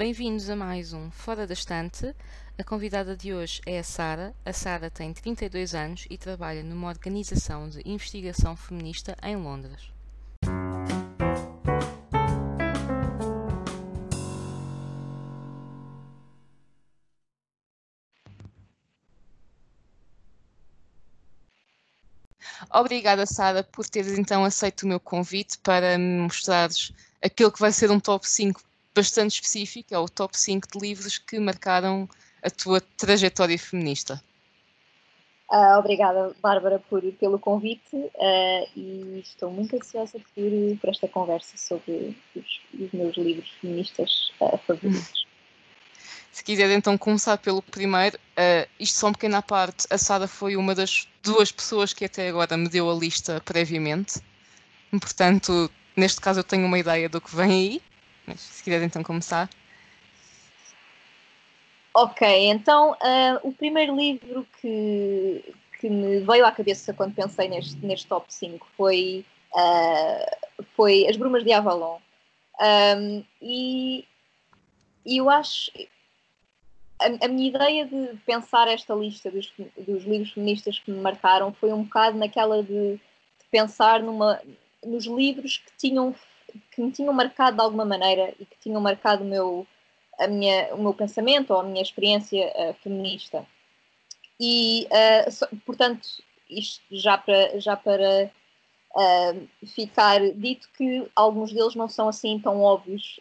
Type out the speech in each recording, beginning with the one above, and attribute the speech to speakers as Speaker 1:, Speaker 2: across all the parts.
Speaker 1: Bem-vindos a mais um Fora da Estante. A convidada de hoje é a Sara. A Sara tem 32 anos e trabalha numa organização de investigação feminista em Londres. Obrigada, Sara, por teres então aceito o meu convite para me mostrares aquilo que vai ser um top 5 bastante específico, é o top 5 de livros que marcaram a tua trajetória feminista.
Speaker 2: Uh, obrigada, Bárbara, por, pelo convite uh, e estou muito ansiosa por, por esta conversa sobre os, os meus livros feministas uh, favoritos.
Speaker 1: Se quiser então começar pelo primeiro, isto só um pequeno à parte, a Sara foi uma das duas pessoas que até agora me deu a lista previamente, portanto, neste caso eu tenho uma ideia do que vem aí. Mas se quiser então começar.
Speaker 2: Ok, então uh, o primeiro livro que, que me veio à cabeça quando pensei neste, neste top 5 foi, uh, foi As Brumas de Avalon. Um, e, e eu acho. A, a, minha ideia de pensar esta lista dos, dos livros feministas que me marcaram foi um bocado naquela de, de pensar numa, nos livros que tinham que me tinham marcado de alguma maneira e que tinham marcado o meu, a minha, o meu pensamento ou a minha experiência uh, feminista. E, uh, so, portanto, isto já para, já para uh, ficar dito que alguns deles não são assim tão óbvios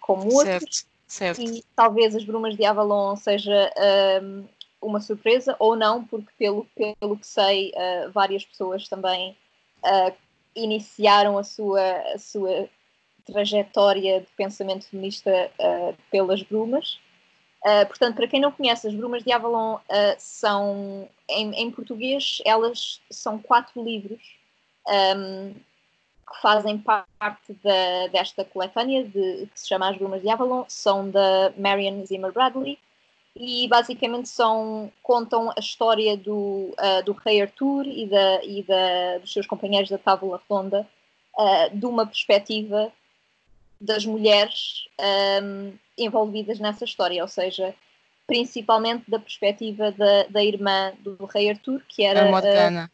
Speaker 2: como outros.
Speaker 1: Certo, certo.
Speaker 2: E talvez as Brumas de Avalon seja uma surpresa ou não, porque pelo, pelo que sei, várias pessoas também iniciaram a sua, a sua trajetória de pensamento feminista uh, pelas brumas. Uh, portanto, para quem não conhece, as Brumas de Avalon uh, são, em, em, português, elas são quatro livros um, ehm, que fazem parte desta coletânea de, que se chama As Brumas de Avalon, são da Marion Zimmer Bradley e basicamente são, contam a história do, uh, do rei Arthur e, da, e da, dos seus companheiros da Tábula Redonda uh, de uma perspectiva das mulheres um, envolvidas nessa história, ou seja, principalmente da perspectiva da, da irmã do rei Arthur, que era
Speaker 1: a Morgana.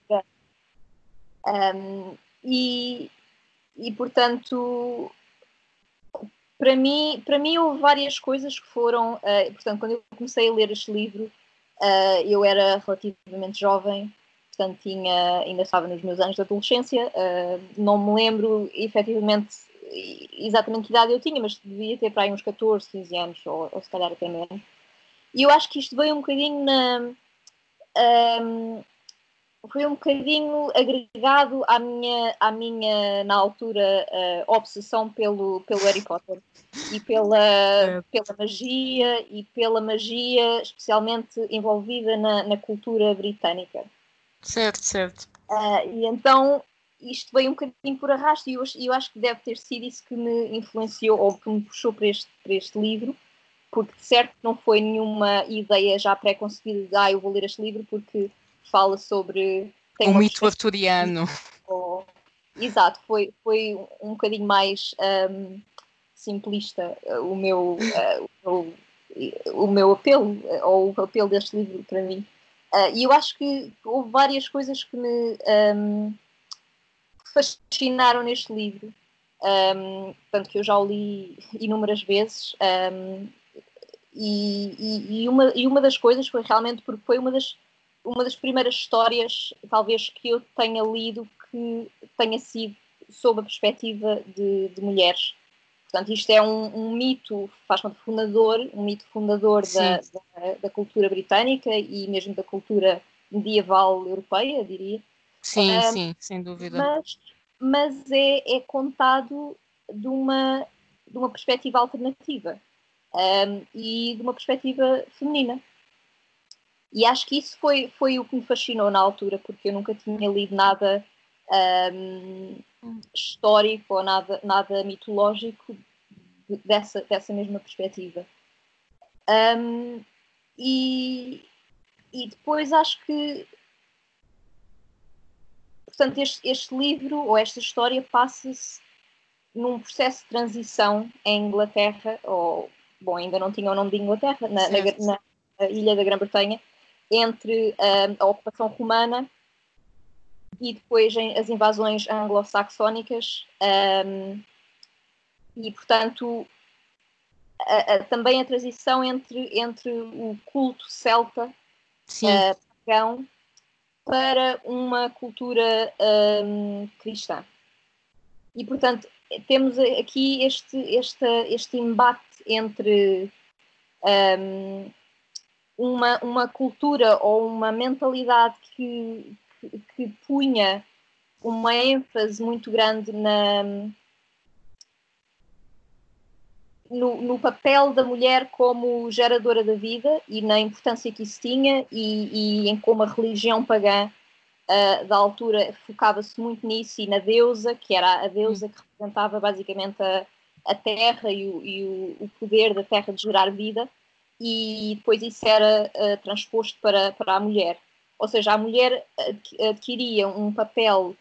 Speaker 2: Um, e, e portanto para mim, para mim houve várias coisas que foram, uh, portanto, quando eu comecei a ler este livro, uh, eu era relativamente jovem, portanto, tinha, ainda estava nos meus anos de adolescência, uh, não me lembro efetivamente exatamente que idade eu tinha, mas devia ter para aí uns 14, 15 anos, ou, ou se calhar até menos. E eu acho que isto veio um bocadinho na. Um, foi um bocadinho agregado à minha, à minha na altura, uh, obsessão pelo, pelo Harry Potter e pela, pela magia e pela magia especialmente envolvida na, na cultura britânica.
Speaker 1: Certo, certo.
Speaker 2: Uh, e então isto veio um bocadinho por arrasto e eu, eu acho que deve ter sido isso que me influenciou ou que me puxou para este, para este livro, porque de certo não foi nenhuma ideia já pré-concebida de ah, eu vou ler este livro porque fala sobre.
Speaker 1: o mito arturiano.
Speaker 2: Ou, exato, foi, foi um bocadinho mais um, simplista uh, o meu, uh, o, o, meu apelo, uh, ou o apelo deste livro para mim. Uh, e eu acho que houve várias coisas que me um, fascinaram neste livro. Um, tanto que eu já o li inúmeras vezes. Um, e, e, e, uma, e uma das coisas foi realmente porque foi uma das uma das primeiras histórias, talvez, que eu tenha lido que tenha sido sob a perspectiva de, de mulheres. Portanto, isto é um, um mito, faz conta fundador, um mito fundador da, da, da, cultura britânica e mesmo da cultura medieval europeia, diria.
Speaker 1: Sim, um, sim, sem dúvida.
Speaker 2: Mas, mas é, é contado de uma, de uma perspectiva alternativa um, e de uma perspectiva feminina. E acho que isso foi, foi o que me fascinou na altura, porque eu nunca tinha lido nada um, histórico ou nada, nada mitológico dessa, dessa mesma perspectiva. Um, e, e depois acho que portanto este, este livro ou esta história passa-se num processo de transição em Inglaterra ou bom, ainda não tinha o nome de Inglaterra, na, na, na ilha da Grã-Bretanha, entre um, a ocupação romana e depois as invasões anglo-saxónicas. Um, e, portanto, a, a, também a transição entre, entre o culto celta uh, pagão para uma cultura um, cristã. E, portanto, temos aqui este, este, este embate entre um, uma, uma cultura ou uma mentalidade que, que, que punha uma ênfase muito grande na, no, no, papel da mulher como geradora da vida e na importância que isso tinha e, e em como a religião pagã uh, da altura focava-se muito nisso e na deusa, que era a deusa que representava basicamente a, a terra e, o, e o, o, poder da terra de gerar vida e depois isso era uh, transposto para, para a mulher. Ou seja, a mulher adquiria um papel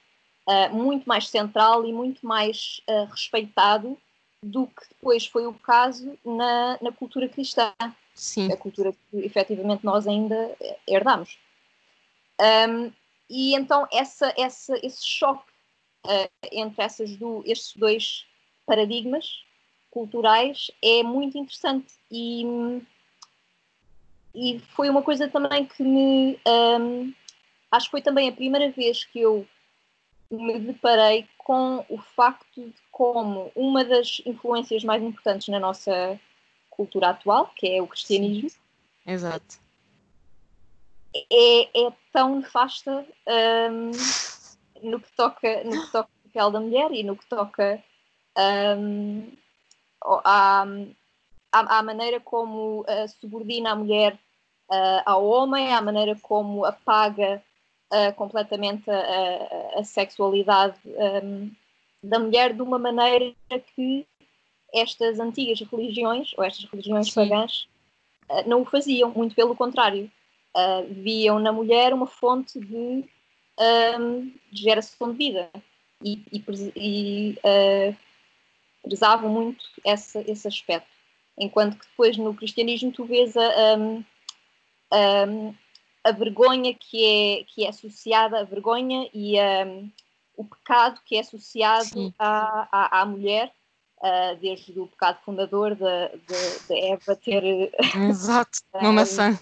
Speaker 2: uh, muito mais central e muito mais respeitado do que depois foi o caso na, na cultura cristã.
Speaker 1: Sim.
Speaker 2: A cultura que efetivamente nós ainda herdamos. Um, e então essa, essa, esse choque uh, entre essas do, estes dois paradigmas culturais é muito interessante e, e foi uma coisa também que me um, acho que foi também a primeira vez que eu me deparei com o facto de como uma das influências mais importantes na nossa cultura atual, que é o cristianismo. Sim.
Speaker 1: Exato.
Speaker 2: É, é tão nefasta um, no, que toca, no que toca o papel da mulher e no que toca um, à, à, à, maneira como uh, subordina a mulher uh, ao homem, à maneira como apaga uh, completamente a, a, a sexualidade um, da mulher de uma maneira que estas antigas religiões, ou estas religiões Sim. pagãs, não o faziam, muito pelo contrário. Viam na mulher uma fonte de, um, de geração de vida e, e, e prezavam muito esse, esse aspecto. Enquanto que depois no cristianismo tu vês a, um, a vergonha que é, que é associada, a vergonha e a, o pecado que é associado à, à, à, mulher, uh, desde o pecado fundador de Eva ter.
Speaker 1: Exato, uma maçã.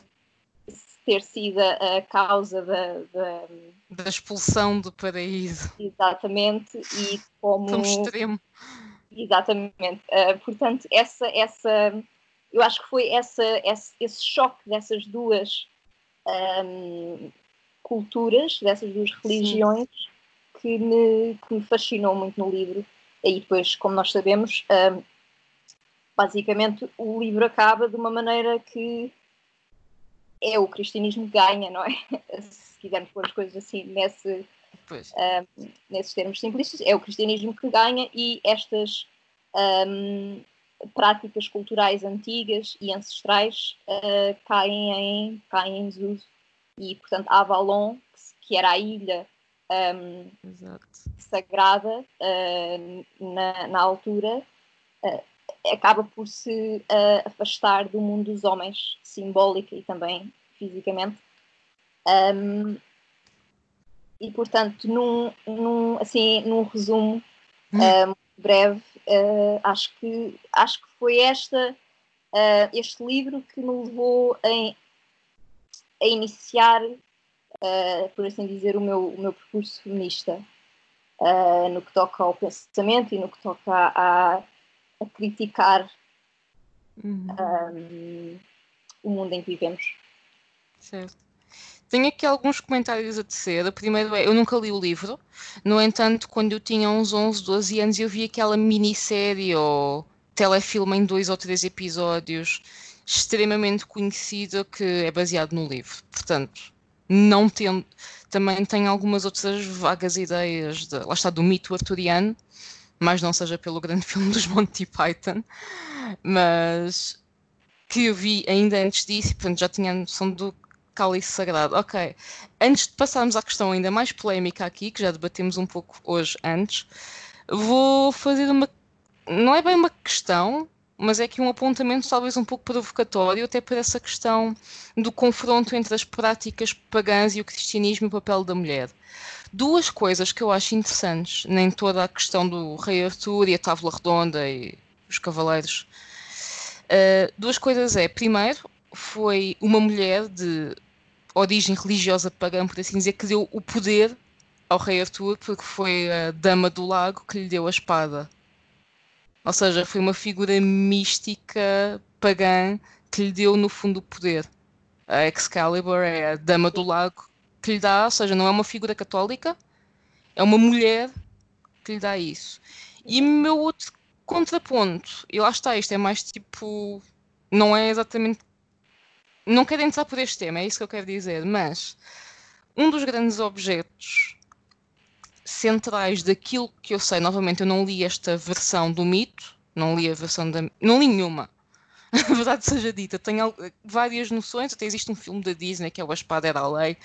Speaker 2: ter sido a causa da,
Speaker 1: da, da expulsão do paraíso.
Speaker 2: Exatamente, e como.
Speaker 1: Extremo.
Speaker 2: Exatamente. Uh, portanto, essa, essa, eu acho que foi essa, esse, esse choque dessas duas um, culturas, dessas duas religiões, que me, que me, fascinou muito no livro. E depois, como nós sabemos, um, basicamente o livro acaba de uma maneira que é o cristianismo que ganha, não é? Se quisermos pôr as coisas assim nesse, um, nesses termos simplistas, é o cristianismo que ganha e estas um, práticas culturais antigas e ancestrais uh, caem, em, caem em desuso. E, portanto, Avalon, que, era a ilha um, sagrada uh, na, na, altura, uh, acaba por se afastar do mundo dos homens, simbólica e também fisicamente. Um, e, portanto, num, num, assim, num resumo hum. breve, uh, acho, que, acho que foi esta, uh, este livro que me levou a, a iniciar, uh, por assim dizer, o meu, o meu percurso feminista, no que toca ao pensamento e no que toca a, a criticar uhum. um, o mundo em que vivemos.
Speaker 1: Certo. Tenho aqui alguns comentários a tecer. O primeiro é: eu nunca li o livro, no entanto, quando eu tinha uns 11, 12 anos, eu vi aquela minissérie ou telefilme em dois ou três episódios, extremamente conhecido, que é baseado no livro. Portanto, não tendo. Também tenho algumas outras vagas ideias, de, lá está, do mito arturiano, mas não seja pelo grande filme dos Monty Python, mas que eu vi ainda antes disso, portanto já tinha a noção do cálice sagrado. Ok, antes de passarmos à questão ainda mais polémica aqui, que já debatemos um pouco hoje antes, vou fazer uma. Não é bem uma questão, mas é que um apontamento talvez um pouco provocatório, até por essa questão do confronto entre as práticas pagãs e o cristianismo e o papel da mulher. Duas coisas que eu acho interessantes, nem toda a questão do rei Arthur e a tábua redonda e os cavaleiros. Uh, duas coisas é, primeiro, foi uma mulher de origem religiosa pagã, por assim dizer, que deu o poder ao rei Arthur, porque foi a dama do lago que lhe deu a espada. Ou seja, foi uma figura mística pagã que lhe deu, no fundo, o poder. A Excalibur é a dama do lago que lhe dá, ou seja, não é uma figura católica, é uma mulher que lhe dá isso. E meu outro contraponto, e lá está, isto é mais tipo. Não é exatamente não quero entrar por este tema, é isso que eu quero dizer, mas um dos grandes objetos centrais daquilo que eu sei, novamente, eu não li esta versão do mito, não li a versão da. não li nenhuma. A verdade seja dita, tenho várias noções, até existe um filme da Disney que é o Espada Era a Lei.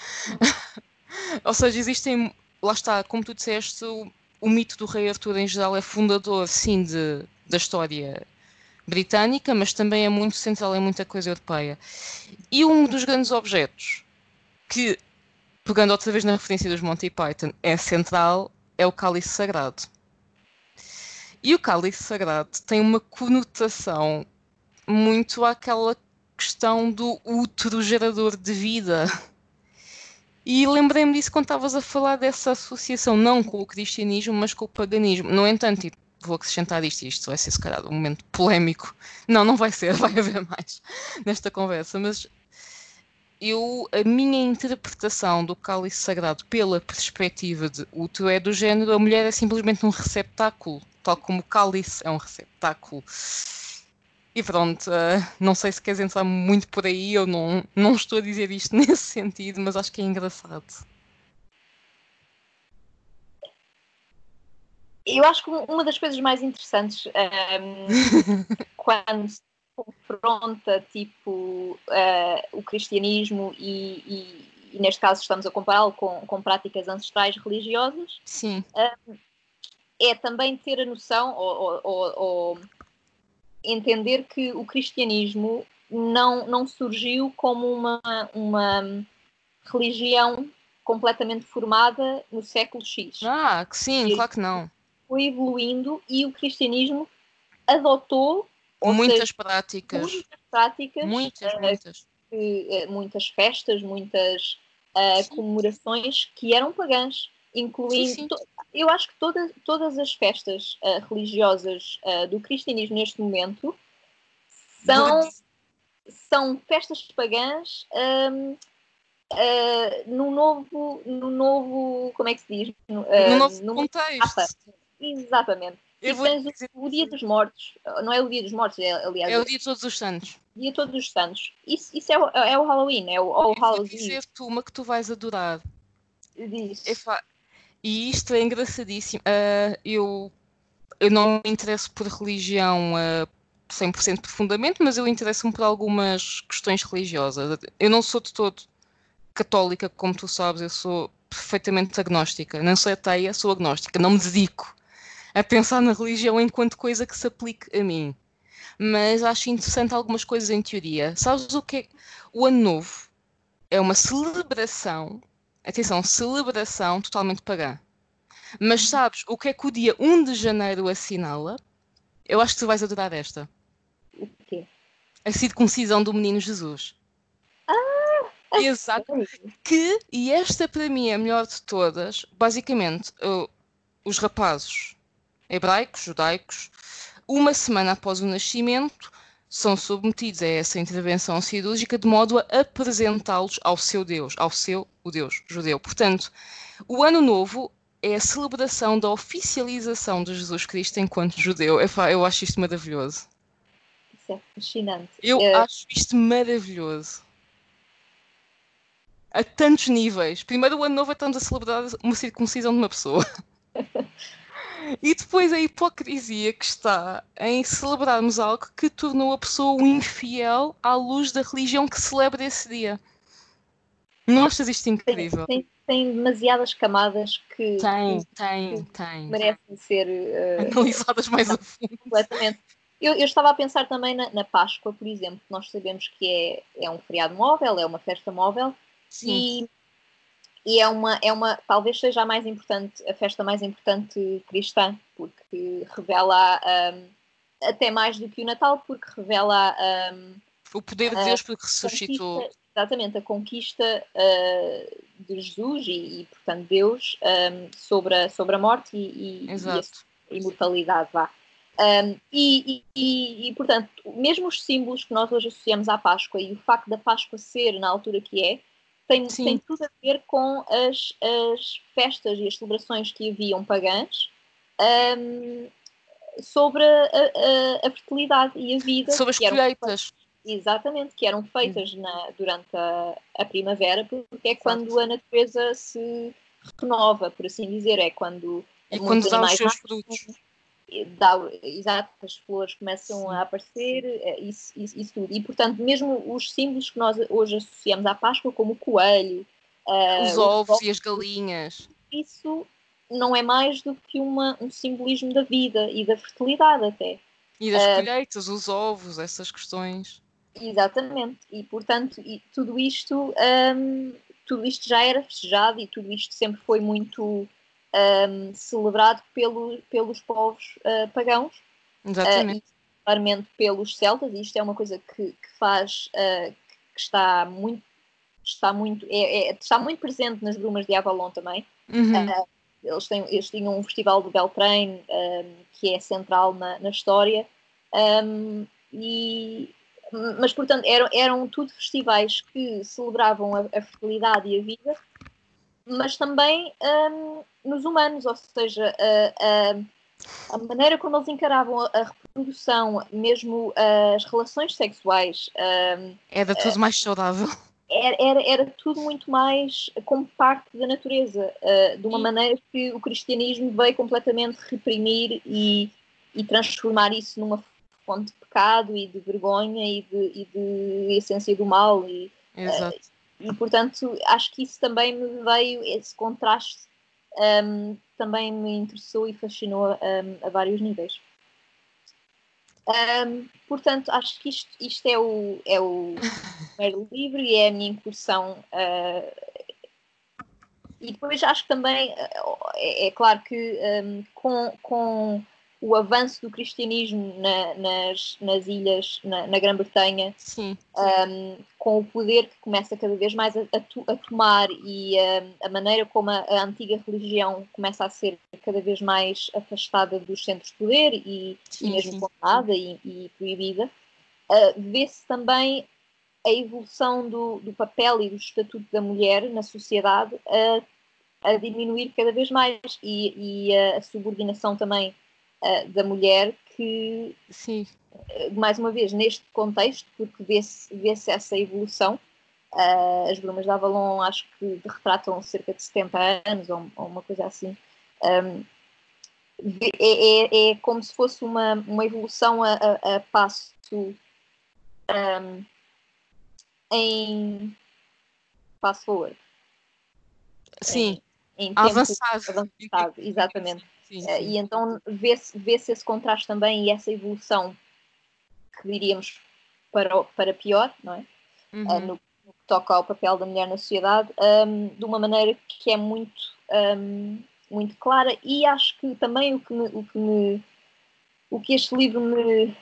Speaker 1: Ou seja, existem. Lá está, como tu disseste, o, o mito do rei Arthur em geral é fundador, sim, de, da história britânica, mas também é muito central em muita coisa europeia. E um dos grandes objetos que, pegando outra vez na referência dos Monty Python, é central é o cálice sagrado. E o cálice sagrado tem uma conotação muito àquela questão do útero gerador de vida. E lembrei-me disso quando estavas a falar dessa associação, não com o cristianismo, mas com o paganismo. No entanto, vou acrescentar isto e isto vai ser se calhar um momento polémico. Não, não vai ser, vai haver mais nesta conversa, mas eu, a minha interpretação do cálice sagrado pela perspectiva de útero é do género a mulher é simplesmente um receptáculo, tal como o cálice é um receptáculo. E pronto, uh, não sei se queres entrar muito por aí, eu não, não estou a dizer isto nesse sentido, mas acho que é engraçado.
Speaker 2: Eu acho que uma das coisas mais interessantes um, quando se confronta tipo uh, o cristianismo e, e, e, neste caso estamos a compará-lo com, com práticas ancestrais religiosas
Speaker 1: Sim.
Speaker 2: Um, é também ter a noção ou, ou, ou, entender que o cristianismo não, não surgiu como uma, uma religião completamente formada no século X.
Speaker 1: Ah, sim, e, claro que não
Speaker 2: foi evoluindo e o cristianismo adotou
Speaker 1: muitas seja, práticas.
Speaker 2: Muitas práticas.
Speaker 1: Muitas, uh, muitas.
Speaker 2: Que, uh, muitas festas, muitas uh, comemorações que eram pagãs, incluindo. Sim, sim. eu acho que toda, todas as festas religiosas do cristianismo neste momento são, são festas pagãs. Um, Uh, no novo, no novo, como é que se diz?
Speaker 1: Uh, no novo no contexto.
Speaker 2: Exatamente. Vou dizer... o Dia dos Mortos, não é o Dia dos Mortos, é, aliás.
Speaker 1: É o Dia de Todos os Santos.
Speaker 2: Dia de Todos os Santos. Isso, isso é, o, é o Halloween, é o All Hallows
Speaker 1: Eve. dizer-te uma que tu vais adorar.
Speaker 2: Diz.
Speaker 1: E isto é engraçadíssimo. Uh, eu, eu não me interesso por religião uh, 100% profundamente, mas eu interesso-me por algumas questões religiosas. Eu não sou de todo católica, como tu sabes, eu sou perfeitamente agnóstica. Não sou ateia, sou agnóstica. Não me dedico a pensar na religião enquanto coisa que se aplique a mim. Mas acho interessante algumas coisas em teoria. Sabes o que é? O Ano Novo é uma celebração, atenção, celebração totalmente pagã. Mas sabes o que é que o dia 1 de janeiro assinala? Eu acho que tu vais adorar esta.
Speaker 2: O quê?
Speaker 1: A circuncisão do menino Jesus.
Speaker 2: Ah!
Speaker 1: Exato. Que, e esta para mim é a melhor de todas, basicamente, os rapazes hebraicos, judaicos, uma semana após o nascimento, são submetidos a essa intervenção cirúrgica de modo a apresentá-los ao seu Deus, ao seu, o Deus judeu. Portanto, o Ano Novo é a celebração da oficialização de Jesus Cristo enquanto judeu. Eu acho isto maravilhoso.
Speaker 2: Isso é fascinante.
Speaker 1: Eu é... acho isto maravilhoso. A tantos níveis. Primeiro, o Ano Novo estamos a celebrar uma circuncisão de uma pessoa. E depois a hipocrisia que está em celebrarmos algo que tornou a pessoa um infiel à luz da religião que celebra esse dia. Não achas isto incrível?
Speaker 2: Tem, tem, tem demasiadas camadas que,
Speaker 1: tem, que, tem, que tem.
Speaker 2: merecem ser uh,
Speaker 1: analisadas mais a fundo.
Speaker 2: Completamente. Eu, eu, estava a pensar também na, na, Páscoa, por exemplo, que nós sabemos que é, é um feriado móvel, é uma festa móvel, Sim. E, é, uma, é uma, talvez seja a mais importante, a festa mais importante cristã, porque revela um, até mais do que o Natal, porque revela um,
Speaker 1: o poder de Deus porque ressuscitou.
Speaker 2: Exatamente, a conquista uh, de Jesus e, e, portanto, Deus um, sobre, a, sobre a morte e, e, e a imortalidade. Vá. Um, e, e, e, portanto, mesmo os símbolos que nós hoje associamos à Páscoa e o facto da Páscoa ser na altura que é, tem, tem tudo a ver com as, as festas e as celebrações que haviam pagãs um, sobre a, a, a, fertilidade e a vida.
Speaker 1: Sobre as colheitas.
Speaker 2: Exatamente, que eram feitas na, durante a, a, primavera, porque é quando a natureza se renova, por assim dizer, é quando.
Speaker 1: E quando dá os seus frutos.
Speaker 2: Dá, exato, as flores começam Sim. a aparecer, é, isso, isso, isso, tudo. E, portanto, mesmo os símbolos que nós hoje associamos à Páscoa, como o coelho,
Speaker 1: uh, os ovos e as galinhas,
Speaker 2: isso não é mais do que uma, um simbolismo da vida e da fertilidade, até.
Speaker 1: E das uh, colheitas, os ovos, essas questões.
Speaker 2: Exatamente, e portanto e tudo isto um, tudo isto já era festejado e tudo isto sempre foi muito um, celebrado pelo, pelos povos uh, pagãos
Speaker 1: Exatamente. Uh, e
Speaker 2: particularmente pelos celtas, e isto é uma coisa que, que faz uh, que está muito está muito é, é, está muito presente nas brumas de Avalon também
Speaker 1: uhum. uh,
Speaker 2: eles, têm, eles tinham um festival de Beltrame um, que é central na, na história um, e mas portanto eram, eram tudo festivais que celebravam a, a fertilidade e a vida, mas também um, nos humanos, ou seja, a, a, a, maneira como eles encaravam a, reprodução, mesmo as relações sexuais. Um,
Speaker 1: era tudo mais saudável.
Speaker 2: Era, era, era, tudo muito mais como parte da natureza, uh, de uma maneira que o cristianismo veio completamente reprimir e, e transformar isso numa fonte de pecado e de vergonha e de, e de essência do mal. E,
Speaker 1: Exato.
Speaker 2: Uh, e portanto acho que isso também me veio, esse contraste um, também me interessou e fascinou um, a vários níveis. Um, portanto, acho que isto, isto é, o, é o primeiro livro e é a minha incursão. Uh, e depois acho que também uh, é, é, claro que um, com, com o avanço do cristianismo na, nas, nas ilhas, na, na Grã-Bretanha, um, com o poder que começa cada vez mais a, a, a tomar e um, a maneira como a, a, antiga religião começa a ser cada vez mais afastada dos centros de poder e, sim, e mesmo condenada e, e, proibida, uh, vê-se também a evolução do, do, papel e do estatuto da mulher na sociedade a, a diminuir cada vez mais e, e a subordinação também uh, da mulher que,
Speaker 1: Sim.
Speaker 2: Uh, mais uma vez, neste contexto, porque vê-se vê essa evolução, uh, as Brumas de Avalon acho que retratam cerca de 70 anos ou, ou uma coisa assim. Um, é, é, é, como se fosse uma, uma evolução a, a, a passo um, em passo forward.
Speaker 1: Sim,
Speaker 2: em, em avançado. avançado. Exatamente. Sim, sim. E então vê-se vê esse contraste também e essa evolução que diríamos para, para pior, não é? Uhum. Uh, no, no, que toca ao papel da mulher na sociedade, um, de uma maneira que é muito, um, muito clara e acho que também o que, me, o, que me, o que este livro me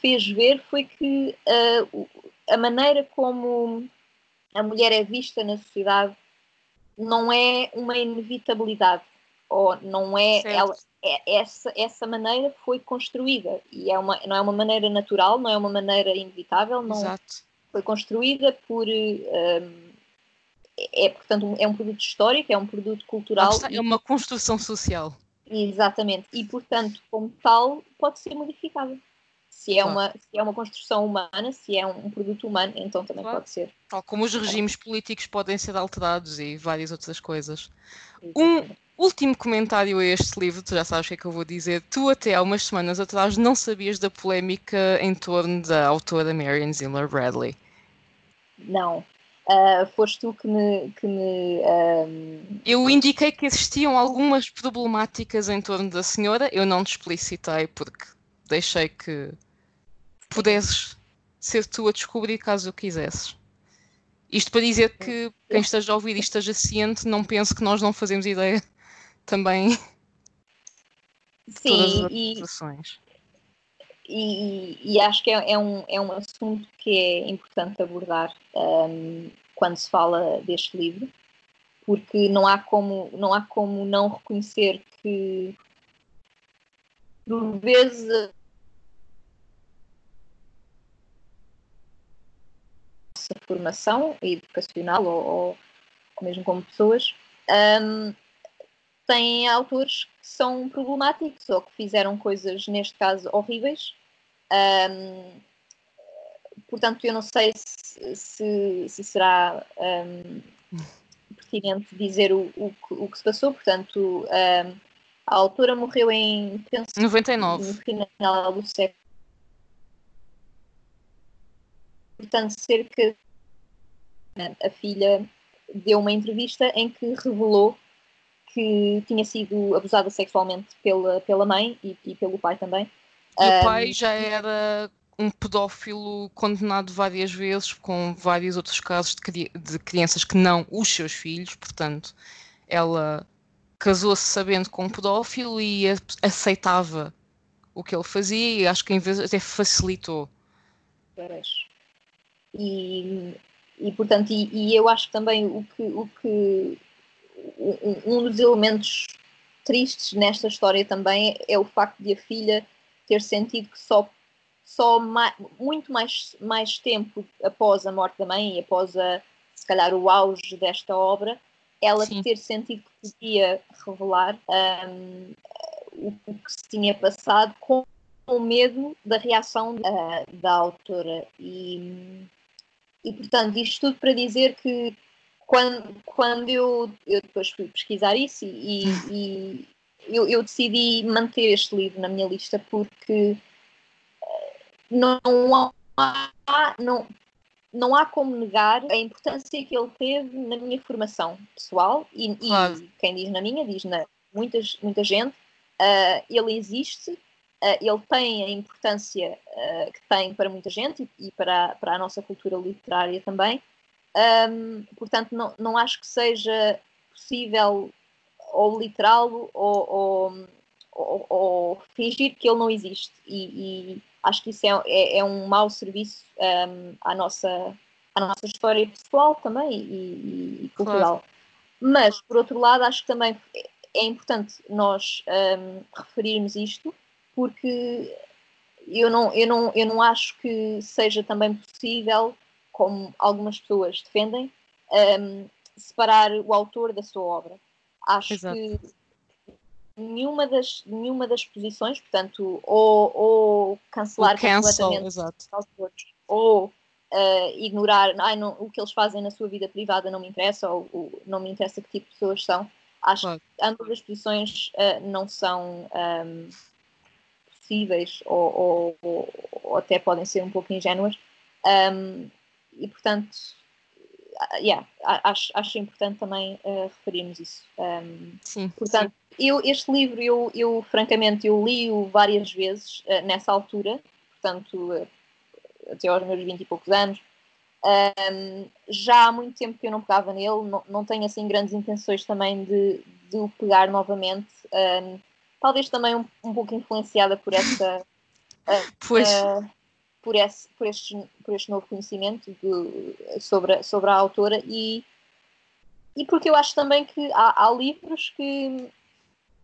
Speaker 2: fez ver foi que uh, a maneira como a mulher é vista na sociedade não é uma inevitabilidade ou não é, ela, é essa, essa maneira foi construída e é uma, não é uma maneira natural, não é uma maneira inevitável, não
Speaker 1: Exato.
Speaker 2: foi construída por um, é portanto é um produto histórico, é um produto cultural,
Speaker 1: é uma construção social.
Speaker 2: Exatamente, e portanto, como tal, pode ser modificada. Se é, claro. uma, se é uma construção humana, se é um, um produto humano, então também claro. pode ser.
Speaker 1: Tal como os regimes políticos podem ser alterados e várias outras coisas. Um, Último comentário a este livro, tu já sabes o que é que eu vou dizer. Tu, até há umas semanas atrás, não sabias da polémica em torno da autora Marion Zimmer Bradley.
Speaker 2: Não. Uh, foste tu que me. Que me um...
Speaker 1: Eu indiquei que existiam algumas problemáticas em torno da senhora, eu não te explicitei porque deixei que pudesses ser tu a descobrir caso o quisesses. Isto para dizer que quem esteja a ouvir e esteja ciente, não pense que nós não fazemos ideia também
Speaker 2: Sim, e, e, e, acho que é, é, um, é um assunto que é importante abordar um, quando se fala deste livro, porque não há como não, há como não reconhecer que por vezes a formação educacional ou, ou, mesmo como pessoas um, têm autores que são problemáticos ou que fizeram coisas, neste caso, horríveis. Um, portanto, eu não sei se, se, se será um, pertinente dizer o, o, o, que se passou. Portanto, um, a autora morreu em penso,
Speaker 1: 99.
Speaker 2: no final do século. Portanto, cerca a filha deu uma entrevista em que revelou que tinha sido abusada sexualmente pela, pela mãe e, e pelo pai também.
Speaker 1: E um, o pai já era um pedófilo condenado várias vezes, com vários outros casos de, de crianças que não os seus filhos, portanto, ela casou-se sabendo com um pedófilo e aceitava o que ele fazia e acho que em vez até facilitou.
Speaker 2: E, e portanto, e, e, eu acho também o que, o que um dos elementos tristes nesta história também é o facto de a filha ter sentido que só, só mais, muito mais, mais tempo após a morte da mãe e após a, se calhar o auge desta obra, ela Sim. ter sentido que podia revelar um, o, que se tinha passado com o medo da reação uh, da autora. E, e, portanto, isto tudo para dizer que quando, quando eu, eu depois fui pesquisar isso e, e eu, eu, decidi manter este livro na minha lista porque eh, não há, não, não há como negar a importância que ele teve na minha formação pessoal e, claro. e quem diz na minha, diz na muitas, muita gente. Uh, ele existe, uh, ele tem a importância uh, que tem para muita gente e, e para, para a nossa cultura literária também. Um, portanto, não, não acho que seja possível ou literal ou, ou, ou, ou fingir que ele não existe. E, e acho que isso é, é, é um mau serviço um, à, nossa, à nossa história pessoal também e, e cultural. Claro. Mas, por outro lado, acho que também é importante nós um, referirmos isto, porque eu não, eu, não, eu não acho que seja também possível como algumas pessoas defendem, um, separar o autor da sua obra. Acho Exato. que nenhuma das, nenhuma das posições, portanto, ou, ou cancelar completamente os autores, ou uh, ignorar ah, não, o que eles fazem na sua vida privada não me interessa, ou, ou não me interessa que tipo de pessoas são. Acho claro. que ambas as posições uh, não são um, possíveis ou, ou, ou, até podem ser um pouco ingênuas. Um, e portanto, ah, yeah, acho, acho importante também uh, referirmos isso. Um,
Speaker 1: sim,
Speaker 2: portanto, sim. Eu, este livro, eu, eu francamente, eu li-o várias vezes uh, nessa altura, portanto, uh, até aos meus 20 e poucos anos. Um, já há muito tempo que eu não pegava nele, não, não tenho assim grandes intenções também de, de o pegar novamente. Um, talvez também um, um pouco influenciada por essa.
Speaker 1: pois
Speaker 2: por, esse, por, este, por este novo conhecimento de, sobre, a, sobre a autora e, e porque eu acho também que há, há livros que,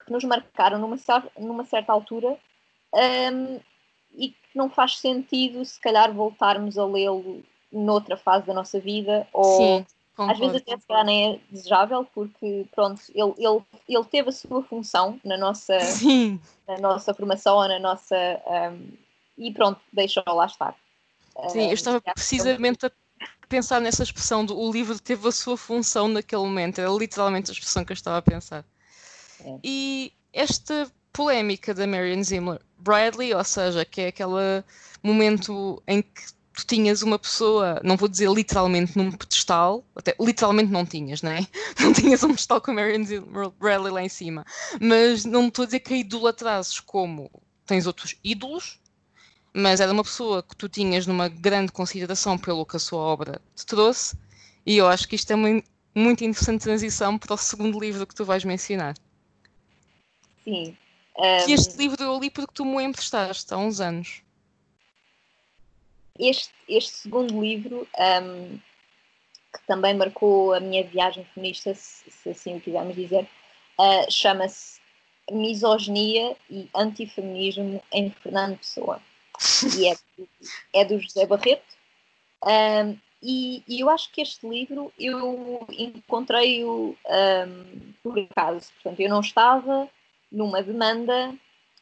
Speaker 2: que, nos marcaram numa, numa certa altura um, e que não faz sentido se calhar voltarmos a lê-lo noutra fase da nossa vida ou Sim, às vezes até se calhar nem é desejável porque pronto, ele, ele, ele teve a sua função na nossa,
Speaker 1: Sim.
Speaker 2: na nossa formação, na nossa um, e pronto, deixou lá estar.
Speaker 1: Sim, eu estava precisamente a pensar nessa expressão do o livro teve a sua função naquele momento, era literalmente a expressão que eu estava a pensar. É. E esta polémica da Marion Zimmer Bradley, ou seja, que é aquele momento em que tu tinhas uma pessoa, não vou dizer literalmente num pedestal, até literalmente não tinhas, não é? Não tinhas um pedestal com a Marion Zimmer Bradley lá em cima, mas não estou a dizer que a idolatrasses como tens outros ídolos, mas era uma pessoa que tu tinhas numa grande consideração pelo que a sua obra te trouxe, e eu acho que isto é uma muito interessante transição para o segundo livro que tu vais mencionar.
Speaker 2: Sim.
Speaker 1: Um... Que este livro eu li porque tu me emprestaste há uns anos.
Speaker 2: Este, este segundo livro, um, que também marcou a minha viagem feminista, se, se assim o quisermos dizer, uh, chama-se Misoginia e Antifeminismo em Fernando Pessoa. E é, é do José Barreto. Um, e, e, eu acho que este livro eu encontrei-o um, por acaso. Portanto, eu não estava numa demanda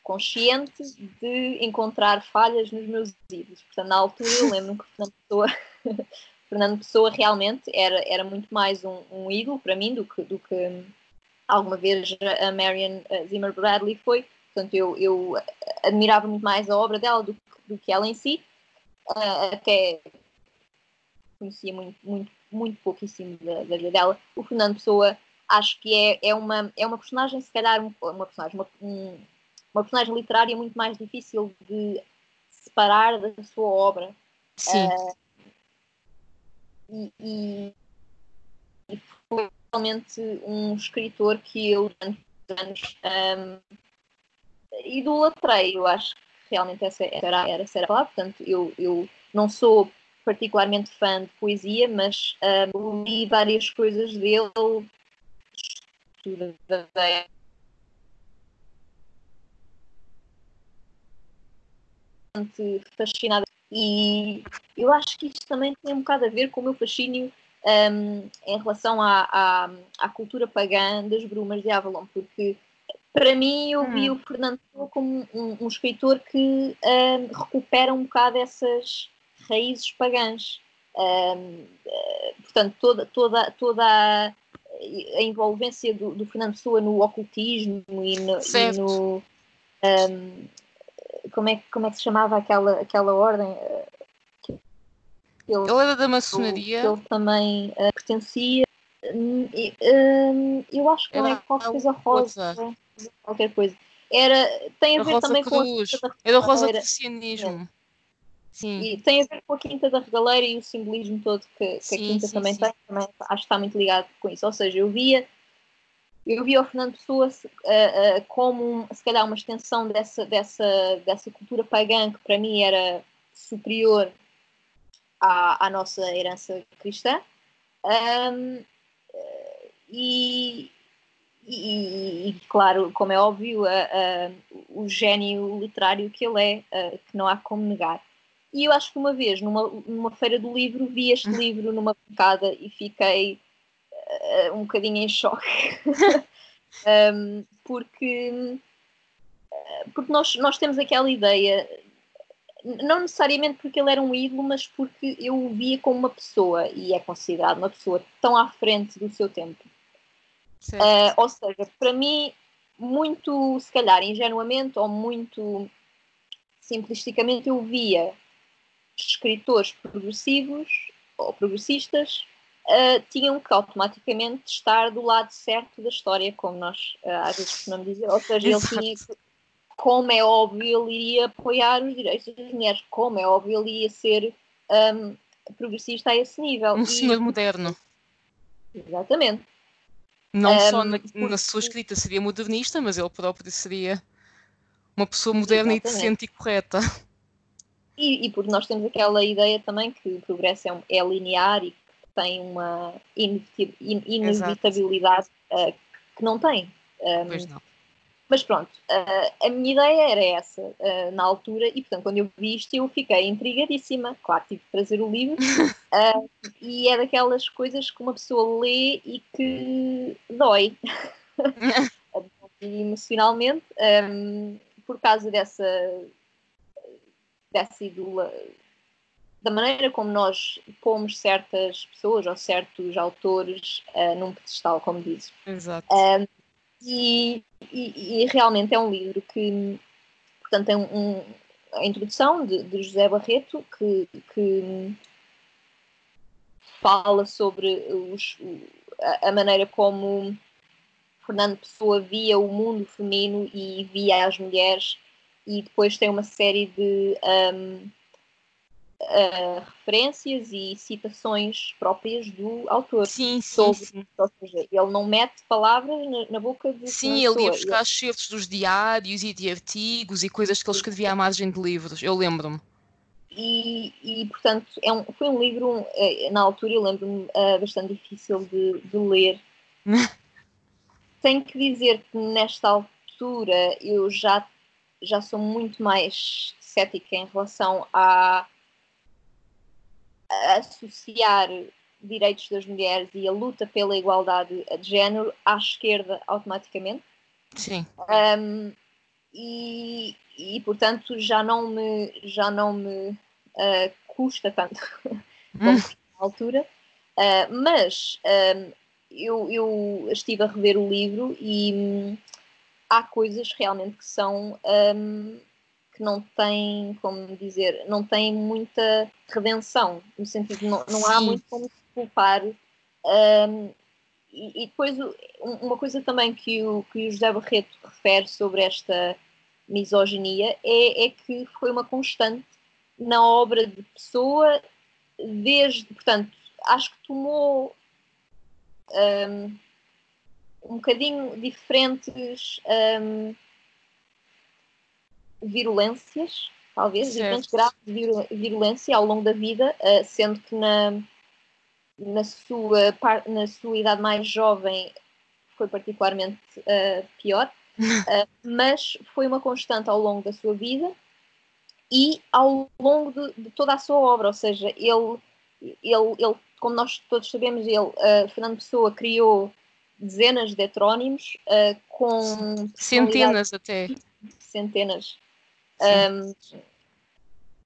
Speaker 2: consciente de encontrar falhas nos meus livros. Portanto, na altura eu lembro-me que Fernando Pessoa, Fernando Pessoa realmente era, era muito mais um, um ídolo para mim do que, do que alguma vez a Marion Zimmer Bradley foi. Portanto, eu, eu admirava muito mais a obra dela do que, do que ela em si. Uh, até conhecia muito, muito, muito pouquíssimo da, da vida dela. O Fernando Pessoa acho que é, é, uma, é uma personagem, se calhar, uma personagem, uma, um, uma personagem literária muito mais difícil de separar da sua obra.
Speaker 1: Sim. Uh,
Speaker 2: e, e, e, foi realmente um escritor que eu, durante anos, um, idolatrei. Eu acho que realmente essa era, era, essa era a palavra. Portanto, eu, eu não sou particularmente fã de poesia, mas um, li várias coisas dele, fascinada e eu acho que isto também tem um bocado a ver com o meu fascínio um, em relação à, à, à, cultura pagã das brumas de Avalon, porque para mim eu vi hum. o Fernando como um, um escritor que um, recupera um bocado essas raízes pagãs. Um, eh, portanto, toda, toda, toda a, a envolvência do, do, Fernando Pessoa no ocultismo e no. E no como, é, como é que se chamava aquela, aquela ordem?
Speaker 1: Ele, ele era da maçonaria.
Speaker 2: Ele também uh, pertencia. Um, eu acho que era, era qualquer coisa rosa. Qualquer coisa. Era, tem a, a ver também
Speaker 1: Cruz. com a. Era o rosa cristianismo. Sim.
Speaker 2: E tem a ver com a Quinta da Regaleira e o simbolismo todo que, que sim, a Quinta sim, também sim. tem, também acho que está muito ligado com isso. Ou seja, eu via, eu via o Fernando Pessoa uh, uh, como se calhar uma extensão dessa, dessa, dessa cultura pagã que para mim era superior à, à nossa herança cristã. Um, e, e, e, claro, como é óbvio, o gênio literário que ele é, que não há como negar. E eu acho que uma vez, numa, numa feira do livro, vi este hum. livro numa bancada e fiquei uh, um bocadinho em choque. um, porque porque nós, nós temos aquela ideia, não necessariamente porque ele era um ídolo, mas porque eu o via como uma pessoa e é considerado uma pessoa tão à frente do seu tempo. Uh, ou seja, para mim, muito, se calhar, ingenuamente ou muito simplisticamente, eu via escritores progressivos ou progressistas uh, tinham que automaticamente estar do lado certo da história, como nós uh, às vezes costumamos dizer. Ou seja, ele tinha que, como é óbvio, ele iria apoiar os direitos das mulheres, como é óbvio, ele ia ser um, progressista a esse nível.
Speaker 1: Um e, senhor moderno.
Speaker 2: Exatamente.
Speaker 1: Não um, só na, porque... na, sua escrita seria modernista, mas ele próprio seria uma pessoa moderna Exatamente. e decente e correta.
Speaker 2: E, e porque nós temos aquela ideia também que o progresso é, é linear e que tem uma inevitabilidade uh, que não tem.
Speaker 1: Um, pois não.
Speaker 2: Mas pronto, uh, a minha ideia era essa uh, na altura, e portanto, quando eu vi isto, eu fiquei intrigadíssima. Claro, tive de trazer o livro, uh, e é daquelas coisas que uma pessoa lê e que dói emocionalmente, um, por causa dessa, dessa idula, da maneira como nós pomos certas pessoas ou certos autores num pedestal, como dizes.
Speaker 1: Exato.
Speaker 2: Um, e, e, e, realmente é um livro que, portanto, tem um, um, a introdução de, de, José Barreto que, que fala sobre os, a, a maneira como Fernando Pessoa via o mundo feminino e via as mulheres e depois tem uma série de um, uh, referências e citações próprias do autor.
Speaker 1: Sim, sim, sim.
Speaker 2: Ou seja, ele não mete palavras na, na boca de
Speaker 1: Sim, ele ia buscar ele... certos dos diários e de artigos e coisas que ele escrevia à margem de livros, eu lembro-me.
Speaker 2: E, e, portanto, é um, foi um livro, eh, na altura, eu lembro-me, uh, bastante difícil de, de ler. Tenho que dizer que nesta altura eu já, já sou muito mais cética em relação a associar direitos das mulheres e a luta pela igualdade de género à esquerda automaticamente.
Speaker 1: Sim.
Speaker 2: Um, e, e portanto já não me já não me uh, custa tanto como hum. na altura uh, mas um, eu, eu, estive a rever o livro e um, há coisas realmente que são que não têm, como dizer, não têm muita redenção, no sentido de não, não há muito como se culpar. Um, e, e, depois uma coisa também que o, que o José Barreto refere sobre esta misoginia é, é que foi uma constante na obra de Pessoa desde, portanto, acho que tomou um, um bocadinho diferentes um, virulências, talvez, certo. diferentes graus de virulência ao longo da vida, uh, sendo que na, na, sua, na sua idade mais jovem foi particularmente uh, pior. Uh, mas foi uma constante ao longo da sua vida e ao longo de, de toda a sua obra, ou seja, ele, ele, ele como nós todos sabemos, ele, uh, Fernando Pessoa criou dezenas de heterónimos com
Speaker 1: centenas até
Speaker 2: centenas um,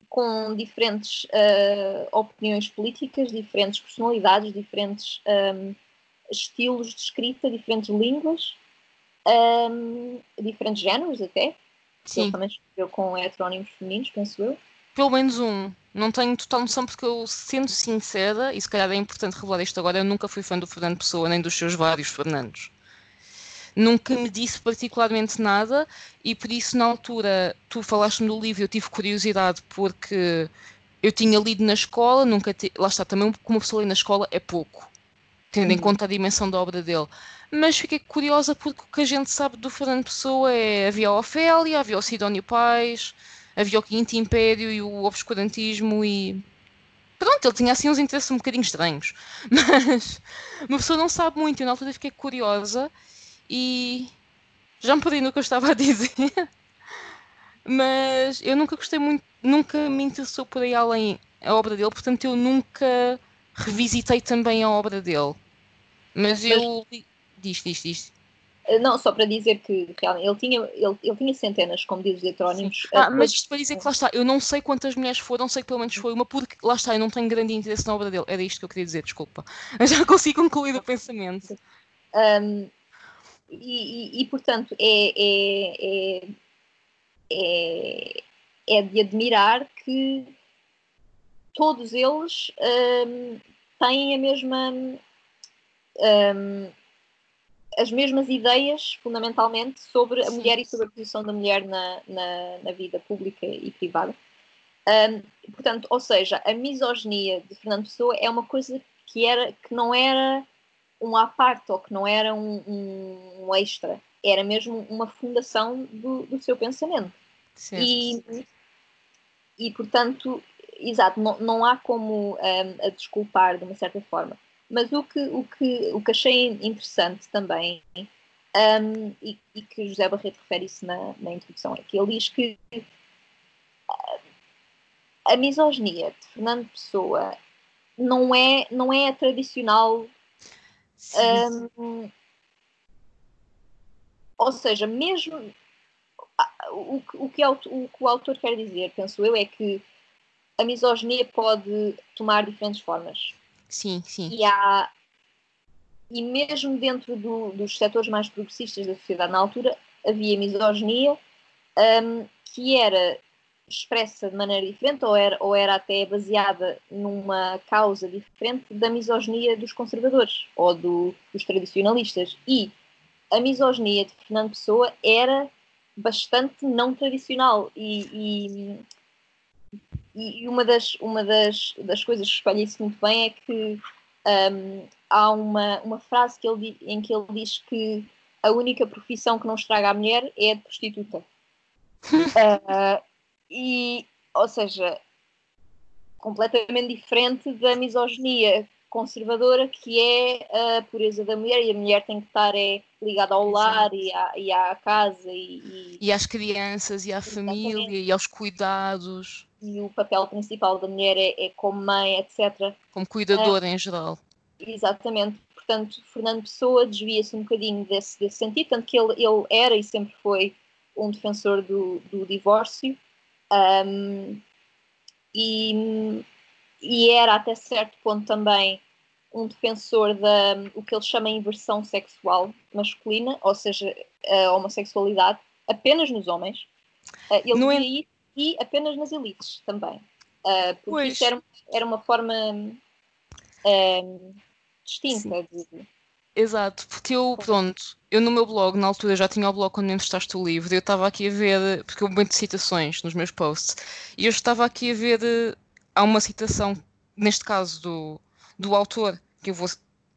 Speaker 2: com diferentes uh, opiniões políticas, diferentes personalidades, diferentes um, estilos de escrita, diferentes línguas um, diferentes géneros até. Sim. Ele também escreveu com heterónimos femininos, penso eu.
Speaker 1: Pelo menos um. Não tenho total noção porque eu, sendo sincera, e se calhar é importante revelar isto agora, eu nunca fui fã do Fernando Pessoa, nem dos seus vários Fernandos. Nunca me disse particularmente nada e por isso na altura tu falaste-me do livro, eu tive curiosidade porque eu tinha lido na escola, nunca te... lá está, também como uma pessoa lê na escola é pouco, tendo uhum. em conta a dimensão da obra dele mas fiquei curiosa porque o que a gente sabe do Fernando Pessoa é havia a Ofélia, havia o Sidónio Pais, havia o Quinto Império e o obscurantismo e pronto, ele tinha assim uns interesses um bocadinho estranhos, mas uma pessoa não sabe muito, eu na altura fiquei curiosa e já me perdi no que eu estava a dizer, mas eu nunca gostei muito, nunca me interessou por aí além a obra dele, portanto eu nunca revisitei também a obra dele. Mas, mas eu Diz, diz, diz.
Speaker 2: Eh, não, só para dizer que realmente ele tinha, ele, ele tinha centenas, como diz os heterónimos.
Speaker 1: Ah, uh, mas isto para dizer que lá está, eu não sei quantas mulheres foram, sei que pelo menos foi uma, porque lá está, eu não tenho grande interesse na obra dele. Era isto que eu queria dizer, desculpa. Já consigo concluir o pensamento.
Speaker 2: Um, e, e, e, portanto, é, é, é, é, é de admirar que todos eles um, têm a mesma. Um, as mesmas ideias, fundamentalmente, sobre a mulher e sobre a posição da mulher na, na, na vida pública e privada. Um, portanto, ou seja, a misoginia de Fernando Pessoa é uma coisa que, era, que não era um à parte ou que não era um, um, um extra, era mesmo uma fundação do, do seu pensamento. Certo. E, e, portanto, exato, não, não há como um, a desculpar de uma certa forma. Mas o que, o que, o que achei interessante também, um, e, e, que José Barreto refere isso na, na introdução, é que ele diz que a misoginia de Fernando Pessoa não é, não é a tradicional. Um, ou seja, mesmo o, o, que o, o que o autor quer dizer, penso eu, é que a misoginia pode tomar diferentes formas.
Speaker 1: Sim, sim.
Speaker 2: E há e mesmo dentro do, dos setores mais progressistas da sociedade na altura havia misoginia um, que era expressa de maneira diferente ou era, ou era até baseada numa causa diferente da misoginia dos conservadores ou do, dos tradicionalistas. E a misoginia de Fernando Pessoa era bastante não tradicional e, e, e, uma, das, uma das, das coisas que espalha isso muito bem é que um, há uma, uma frase que ele, em que ele diz que a única profissão que não estraga a mulher é a de prostituta. uh, e, ou seja, completamente diferente da misoginia conservadora que é a pureza da mulher e a mulher tem que estar é, ligada ao lar e à, e à casa e,
Speaker 1: e, e, às crianças e à Exatamente. família e aos cuidados
Speaker 2: e o papel principal da mulher é, é como mãe, etc.
Speaker 1: Como cuidadora é, em geral.
Speaker 2: Exatamente. Portanto, Fernando Pessoa desvia-se um bocadinho desse, desse sentido, tanto que ele, ele era e sempre foi um defensor do, do divórcio. Um, e, e era até certo ponto também um defensor da o que ele chama inversão sexual masculina, ou seja, a homossexualidade apenas nos homens. Uh, ele no via isso e apenas nas elites também. Uh, porque pois. isso era, era uma forma uh, distinta de,
Speaker 1: Exato, porque eu, pronto, eu no meu blog, na altura já tinha o blog quando me emprestaste o livro, eu estava aqui a ver, porque eu muito citações nos meus posts, e eu estava aqui a ver, há uma citação, neste caso do, do autor, que eu vou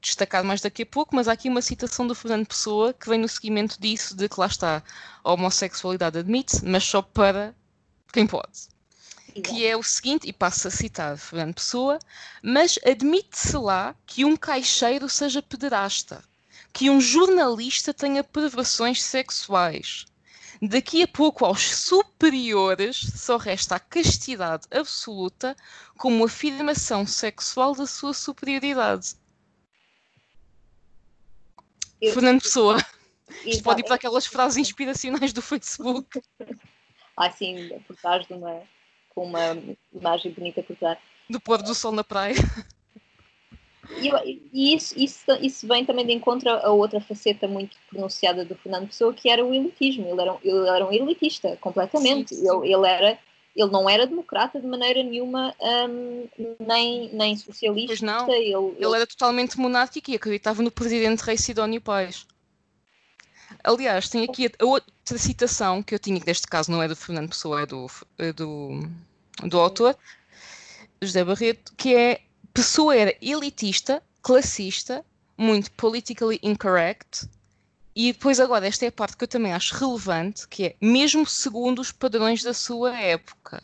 Speaker 1: destacar mais daqui a pouco, mas há aqui uma citação do Fernando Pessoa que vem no seguimento disso, de que lá está, a homossexualidade admite, mas só para quem pode. Que é o seguinte, e passo a citar Fernando Pessoa, mas admite-se lá que um caixeiro seja pederasta, que um jornalista tenha perversões sexuais. Daqui a pouco aos superiores só resta a castidade absoluta como afirmação sexual da sua superioridade. Eu, Fernando Pessoa. Isto pode ir para aquelas frases inspiracionais do Facebook.
Speaker 2: ah, sim, por trás de uma, com uma imagem bonita por trás.
Speaker 1: Do pôr do sol na praia.
Speaker 2: E, e isso, isso, isso vem também de encontro a outra faceta muito pronunciada do Fernando Pessoa, que era o elitismo. Ele era, ele era um elitista, completamente. Sim, sim. Ele, ele, era, ele não era democrata de maneira nenhuma, um, nem, nem socialista.
Speaker 1: Pois não. Ele, ele... ele era totalmente monárquico e acreditava no presidente Rei Sidónio Pais. Aliás, tem aqui a outra citação que eu tinha, que neste caso não é do Fernando Pessoa, é do, é do, do autor, José Barreto, que é Pessoa era elitista, classista, muito politically incorrect, e depois agora, esta é a parte que eu também acho relevante, que é mesmo segundo os padrões da sua época.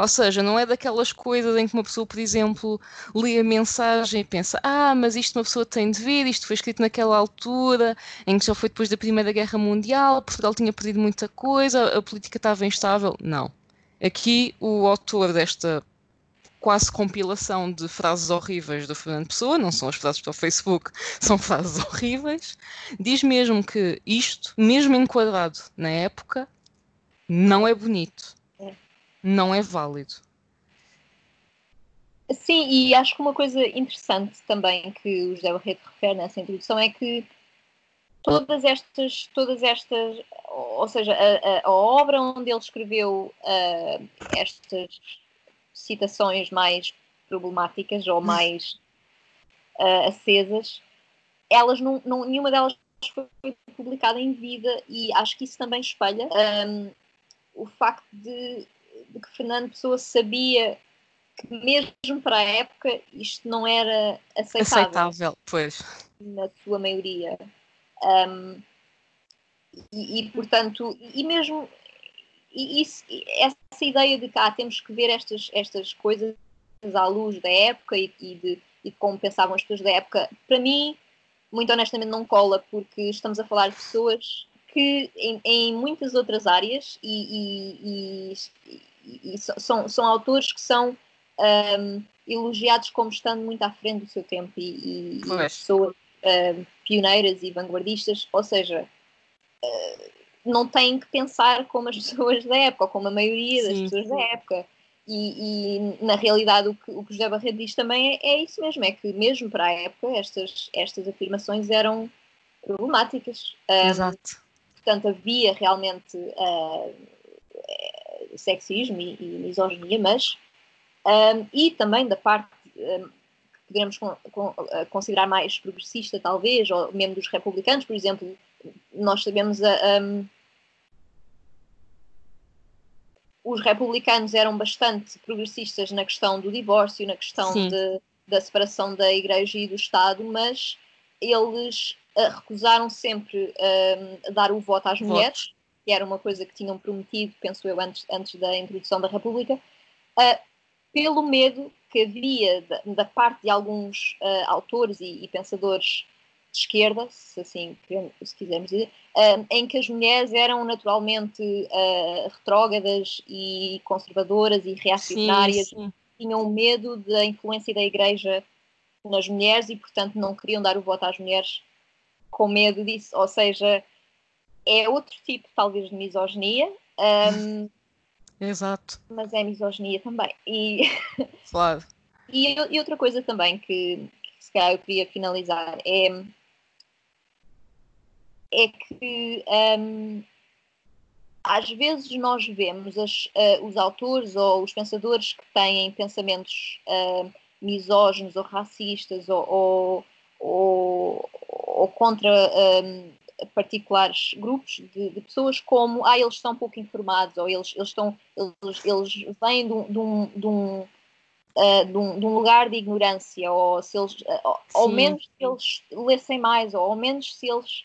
Speaker 1: Ou seja, não é daquelas coisas em que uma pessoa, por exemplo, lê a mensagem e pensa: ah, mas isto uma pessoa tem de ver, isto foi escrito naquela altura, em que já foi depois da Primeira Guerra Mundial, Portugal tinha perdido muita coisa, a política estava instável. Não. Aqui, o autor desta quase compilação de frases horríveis do Fernando Pessoa, não são as frases para o Facebook, são frases horríveis, diz mesmo que isto, mesmo enquadrado na época, não é bonito não é válido.
Speaker 2: Sim, e acho que uma coisa interessante também que o José Barreto refere nessa introdução é que todas estas, todas estas, ou seja, a, a obra onde ele escreveu uh, estas citações mais problemáticas ou mais uh, acesas, elas não, não, nenhuma delas foi publicada em vida e acho que isso também espelha um, o facto de de que Fernando Pessoa sabia que mesmo para a época isto não era aceitável.
Speaker 1: Aceitável, pois.
Speaker 2: Na sua maioria. Um, e, e, portanto, e mesmo e isso, essa ideia de que ah, temos que ver estas, estas coisas à luz da época e, e, de, e de como pensavam as pessoas da época, para mim, muito honestamente, não cola, porque estamos a falar de pessoas que em, em muitas outras áreas e, e, e, são, são autores que são um, elogiados como estando muito à frente do seu tempo e, e pessoas um, pioneiras e vanguardistas, ou seja, uh, não têm que pensar como as pessoas da época, ou como a maioria das sim, pessoas sim. da época. E, e, na realidade o que, o que José Barreto diz também é, é, isso mesmo, é que mesmo para a época estas, estas afirmações eram problemáticas. Um,
Speaker 1: Exato.
Speaker 2: Portanto, havia realmente uh, sexismo e, e misoginia, mas um, e também da parte um, que poderemos con, con, considerar mais progressista, talvez, ou mesmo dos republicanos, por exemplo, nós sabemos a, um, os republicanos eram bastante progressistas na questão do divórcio, na questão de, da separação da Igreja e do Estado, mas eles uh, recusaram sempre uh, dar o voto às mulheres, que era uma coisa que tinham prometido, penso eu, antes, antes da introdução da República, uh, pelo medo que havia da, da parte de alguns autores e, e pensadores de esquerda, se assim se quisermos dizer, uh, em que as mulheres eram naturalmente uh, retrógradas e conservadoras e reacionárias, sim, sim. tinham medo da influência da Igreja nas mulheres e, portanto, não queriam dar o voto às mulheres com medo disso. Ou seja, é outro tipo, talvez, de misoginia. Um,
Speaker 1: Exato.
Speaker 2: Mas é misoginia também. E,
Speaker 1: claro.
Speaker 2: e, e outra coisa também que, que se calhar eu queria finalizar é é que um, às vezes nós vemos as, uh, os autores ou os pensadores que têm pensamentos uh, misóginos ou racistas ou, ou, ou, ou contra um, particulares grupos de, de, pessoas como ah, eles estão pouco informados ou eles, eles, estão, eles, eles vêm de um, de um, de um Uh, de, um, de, um, lugar de ignorância, ou se eles, uh, ao menos se eles lessem mais, ou ao menos se eles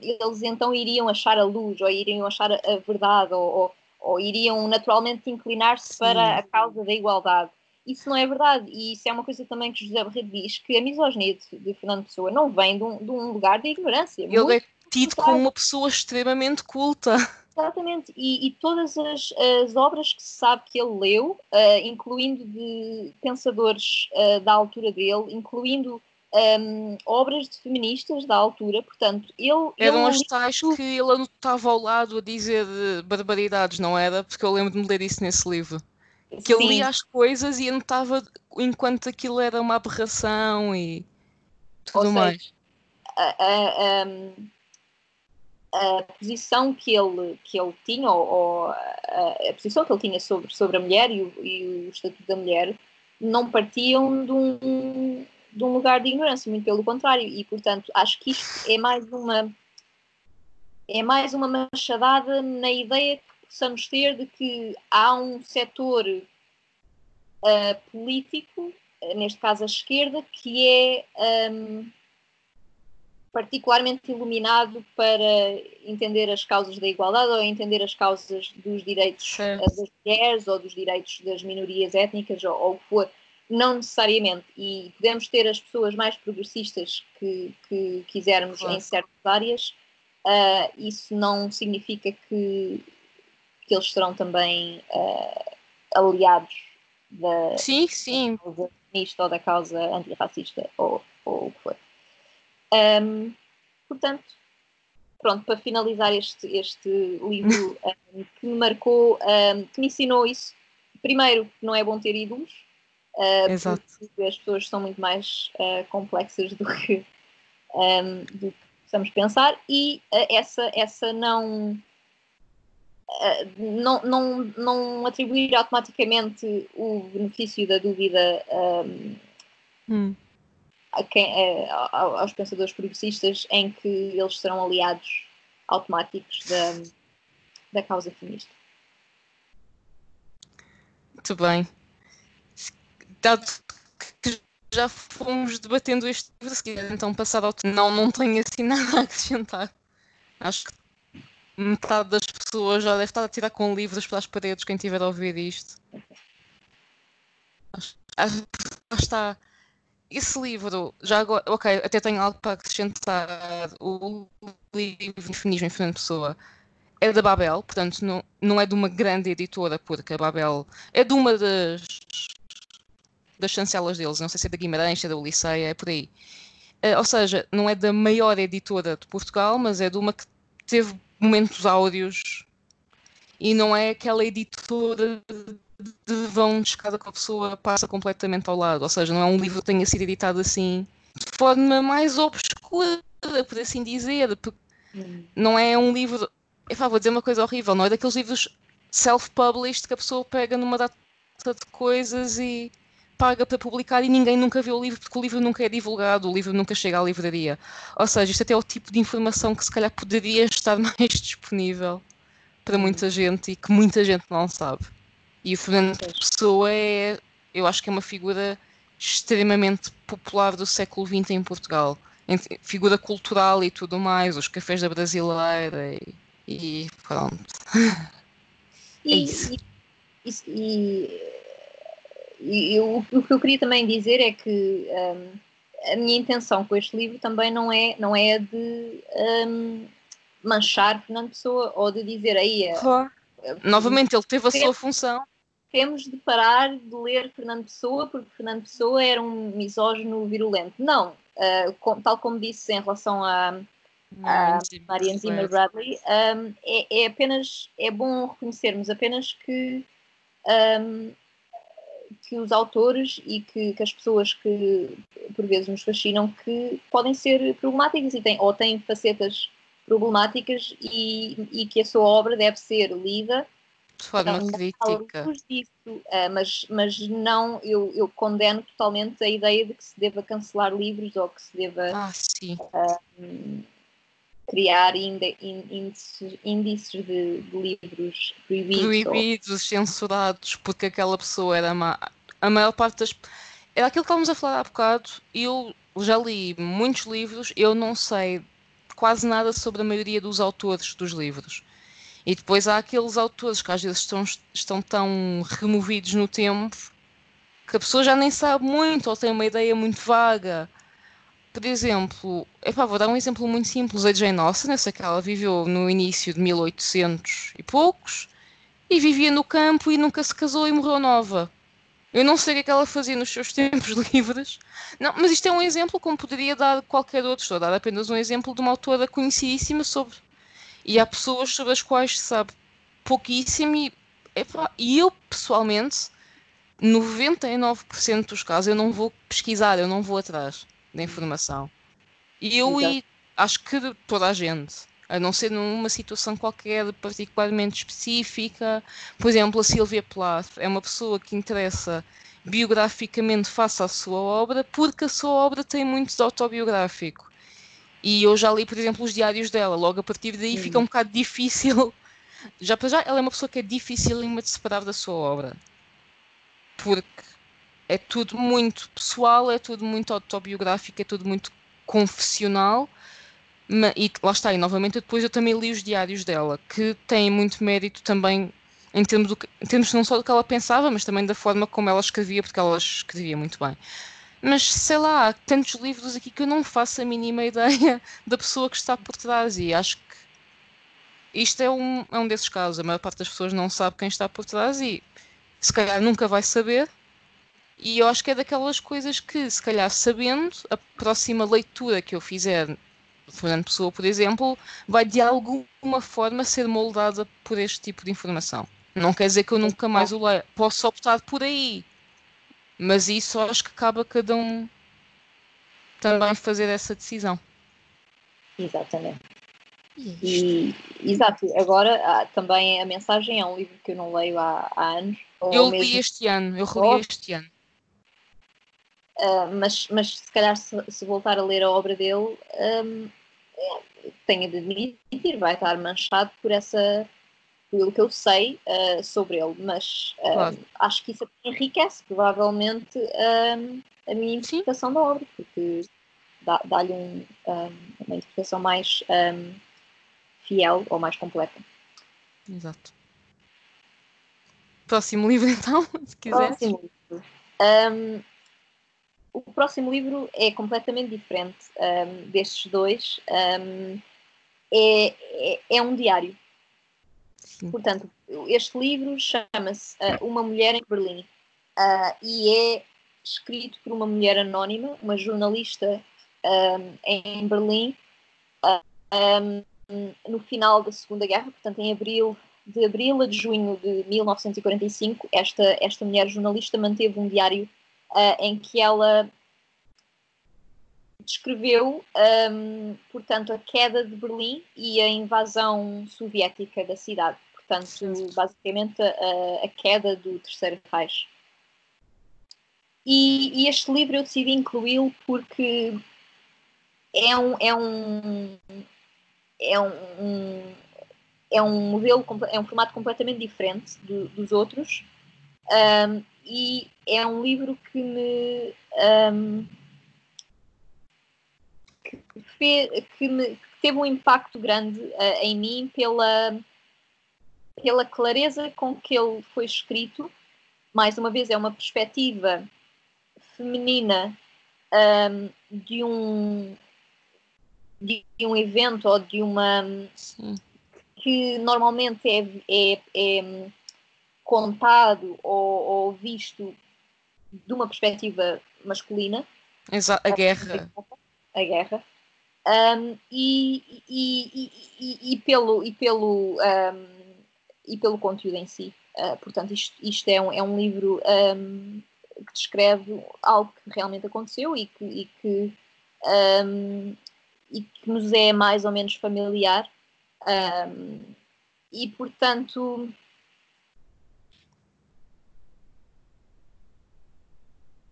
Speaker 2: eles então iriam achar a luz, ou iriam achar a, verdade, ou, ou, ou iriam naturalmente inclinar-se para a causa da igualdade. Isso não é verdade, e isso é uma coisa também que José Barreto diz, que a misoginia de, de Fernando Pessoa não vem de um, de um lugar de ignorância.
Speaker 1: Ele é tido como uma pessoa extremamente culta.
Speaker 2: Exatamente, e, e todas as, as, obras que se sabe que ele leu, uh, incluindo de pensadores uh, da altura dele, incluindo um, obras de feministas da altura, portanto, ele.
Speaker 1: Eram ele as tais que ele anotava ao lado a dizer barbaridades, não era? Porque eu lembro de ler isso nesse livro. Que Sim. ele lia as coisas e anotava enquanto aquilo era uma aberração e tudo Ou mais. Seja,
Speaker 2: a, a, a, posição que ele, que ele tinha, ou, ou a, a, posição que ele tinha sobre, sobre a mulher e o, e o estatuto da mulher, não partiam de um de um lugar de ignorância, muito pelo contrário, e portanto acho que isto é mais uma é mais uma machadada na ideia que possamos ter de que há um setor uh, político, neste caso a esquerda, que é um, particularmente iluminado para entender as causas da igualdade ou entender as causas dos direitos uh, das mulheres ou dos direitos das minorias étnicas ou, ou o que for não necessariamente. E podemos ter as pessoas mais progressistas que, que quisermos claro. em certas áreas, uh, isso não significa que, que eles serão também uh, aliados da,
Speaker 1: sim, sim.
Speaker 2: causa feminista ou da causa antirracista ou, ou o que for. Um, portanto, pronto, para finalizar este, este livro um, que me marcou, um, que me ensinou isso, primeiro, que não é bom ter ídolos, Uh, Exato. as pessoas são muito mais uh, complexas do que, um, do que possamos pensar e uh, essa, essa não, não, não, não atribuir automaticamente o benefício da dúvida um, hum. A quem, aos pensadores progressistas em que eles serão aliados automáticos da, da causa feminista.
Speaker 1: Muito bem dado que já fomos debatendo este livro, se quiser então passar ao não, não tenho assim nada a acrescentar. Acho que metade das pessoas já deve estar a tirar com livros para as paredes, quem tiver a ouvir isto. Acho, acho, está. Esse livro, já agora, ok, até tenho algo para acrescentar. O livro Feminismo em Fernando Pessoa é da Babel, portanto não, não é de uma grande editora, porque a Babel é de uma das das chancelas deles, não sei se é da Guimarães, se é da Ulisseia, é por aí. Uh, ou seja, não é da maior editora de Portugal, mas é de uma que teve momentos áudios e não é aquela editora de vão de escada que a pessoa passa completamente ao lado. Ou seja, não é um livro que tenha sido editado assim de forma mais obscura, por assim dizer. Hum. Não é um livro. Eu vou dizer uma coisa horrível, não é daqueles livros self-published que a pessoa pega numa data de coisas e paga para publicar e ninguém nunca vê o livro porque o livro nunca é divulgado, o livro nunca chega à livraria. Ou seja, isto até é o tipo de informação que se calhar poderia estar mais disponível para muita gente e que muita gente não sabe. E o Fernando Pessoa é, eu acho que é uma figura extremamente popular do século XX em Portugal. Figura cultural e tudo mais, os cafés da brasileira e, e pronto.
Speaker 2: E, é isso. E, e, e, o, o, que eu queria também dizer é que um, a minha intenção com este livro também não é, não é de um, manchar Fernando Pessoa ou de dizer aí.
Speaker 1: Claro. Novamente, ele teve a sua função.
Speaker 2: Temos de parar de ler Fernando Pessoa porque Fernando Pessoa era um misógino virulento. Não, uh, com, tal como disse em relação a, a Zimmer Bradley, um, é, é, apenas é bom reconhecermos apenas que um, que os autores e que, que, as pessoas que por vezes nos fascinam que podem ser problemáticas e têm, ou têm facetas problemáticas e, e que a sua obra deve ser lida
Speaker 1: de forma não, crítica.
Speaker 2: Disso, uh, mas, mas não, eu, eu condeno totalmente a ideia de que se deva cancelar livros ou que se deva
Speaker 1: ah,
Speaker 2: uh, criar índices, índices de, de, livros proibidos.
Speaker 1: Proibidos, ou... censurados, porque aquela pessoa era má. A maior parte das. Era aquilo que estávamos a falar há bocado. Eu já li muitos livros, eu não sei quase nada sobre a maioria dos autores dos livros. E depois há aqueles autores que às vezes estão, estão tão removidos no tempo que a pessoa já nem sabe muito ou tem uma ideia muito vaga. Por exemplo, epá, vou dar um exemplo muito simples. A Jane Austen, eu sei que ela viveu no início de 1800 e poucos e vivia no campo e nunca se casou e morreu nova. Eu não sei o que, é que ela fazia nos seus tempos livres. Não, mas isto é um exemplo como poderia dar qualquer outro. Estou a dar apenas um exemplo de uma autora conhecidíssima sobre. E há pessoas sobre as quais se sabe pouquíssimo e, epá, e eu pessoalmente 99% dos casos eu não vou pesquisar, eu não vou atrás da informação. E eu Exato. e acho que toda a gente a não ser numa situação qualquer particularmente específica. Por exemplo, a Sylvia Plath é uma pessoa que interessa biograficamente face à sua obra, porque a sua obra tem muito de autobiográfico. E eu já li, por exemplo, os diários dela, logo a partir daí Sim. fica um bocado difícil. Já para já, ela é uma pessoa que é difícil de separar da sua obra. Porque é tudo muito pessoal, é tudo muito autobiográfico, é tudo muito confessional e lá está, e novamente depois eu também li os diários dela, que têm muito mérito também em termos, do, em termos não só do que ela pensava, mas também da forma como ela escrevia, porque ela escrevia muito bem. Mas sei lá, há tantos livros aqui que eu não faço a mínima ideia da pessoa que está por trás, e acho que isto é um, é um desses casos. A maior parte das pessoas não sabe quem está por trás e se calhar nunca vai saber. E eu acho que é daquelas coisas que, se calhar sabendo, a próxima leitura que eu fizer Fernando Pessoa, por exemplo, vai de alguma forma ser moldada por este tipo de informação. Não quer dizer que eu nunca mais o leia. Posso optar por aí. Mas isso acho que cabe a cada um também fazer essa decisão.
Speaker 2: Exatamente. E, exato, agora ah, também a mensagem é um livro que eu não leio há, há anos.
Speaker 1: Eu li mesmo... este ano, eu reli oh. este ano.
Speaker 2: Uh, mas, mas se calhar se, se, voltar a ler a obra dele, um, é, tenho de admitir, vai estar manchado por essa pelo que eu sei uh, sobre ele, mas uh, claro. acho que isso enriquece provavelmente a minha interpretação Sim. da obra, porque dá-lhe dá um, um, uma interpretação mais um, fiel ou mais completa.
Speaker 1: Exato. Próximo livro então, se quiser.
Speaker 2: Próximo livro. O próximo livro é completamente diferente destes dois. É, é, é, um diário. Sim. Portanto, este livro chama-se uh, Uma Mulher em Berlim uh, e é escrito por uma mulher anónima, uma jornalista um, em Berlim, uh, no final da Segunda Guerra, portanto, em abril de abril a de junho de 1945, esta, esta mulher jornalista manteve um diário em que ela descreveu, um, portanto, a queda de Berlim e a invasão soviética da cidade. Portanto, basicamente a, a, queda do Terceiro Reich. E, e este livro eu decidi incluí-lo porque é um, é um, é um, um é um modelo, é um formato completamente diferente do, dos outros um, e é um livro que me, um, que, fez, que, me, que teve um impacto grande uh, em mim pela, pela clareza com que ele foi escrito. Mais uma vez, é uma perspectiva feminina um, de um de um evento ou de uma Sim. que normalmente é, é, é contado ou, ou, visto de uma perspectiva masculina.
Speaker 1: Exato, a guerra.
Speaker 2: A guerra. Um, e, e, e, e, pelo, e, pelo, um, e pelo conteúdo em si. Uh, portanto, isto, isto é, um, é um livro um, que descreve algo que realmente aconteceu e que, e que, e que nos é mais ou menos familiar. E, portanto,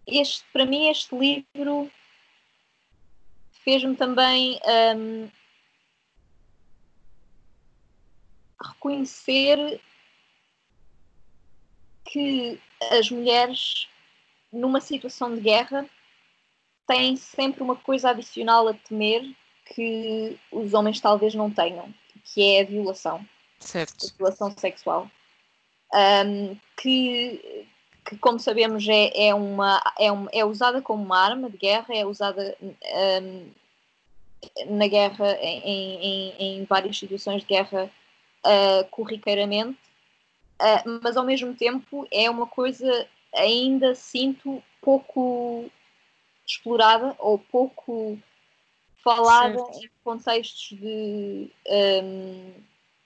Speaker 2: este, para mim, este livro fez-me também um, reconhecer que as mulheres numa situação de guerra, têm sempre uma coisa adicional a temer que os homens talvez não tenham, que é a violação.
Speaker 1: Certo.
Speaker 2: A violação sexual. Um, que, que, como sabemos, é, é, uma, é, um, é usada como uma arma de guerra, é usada um, na guerra, em, em, em, várias situações de guerra, uh, corriqueiramente, uh, mas ao mesmo tempo é uma coisa ainda sinto pouco explorada ou pouco falada certo. em contextos de um,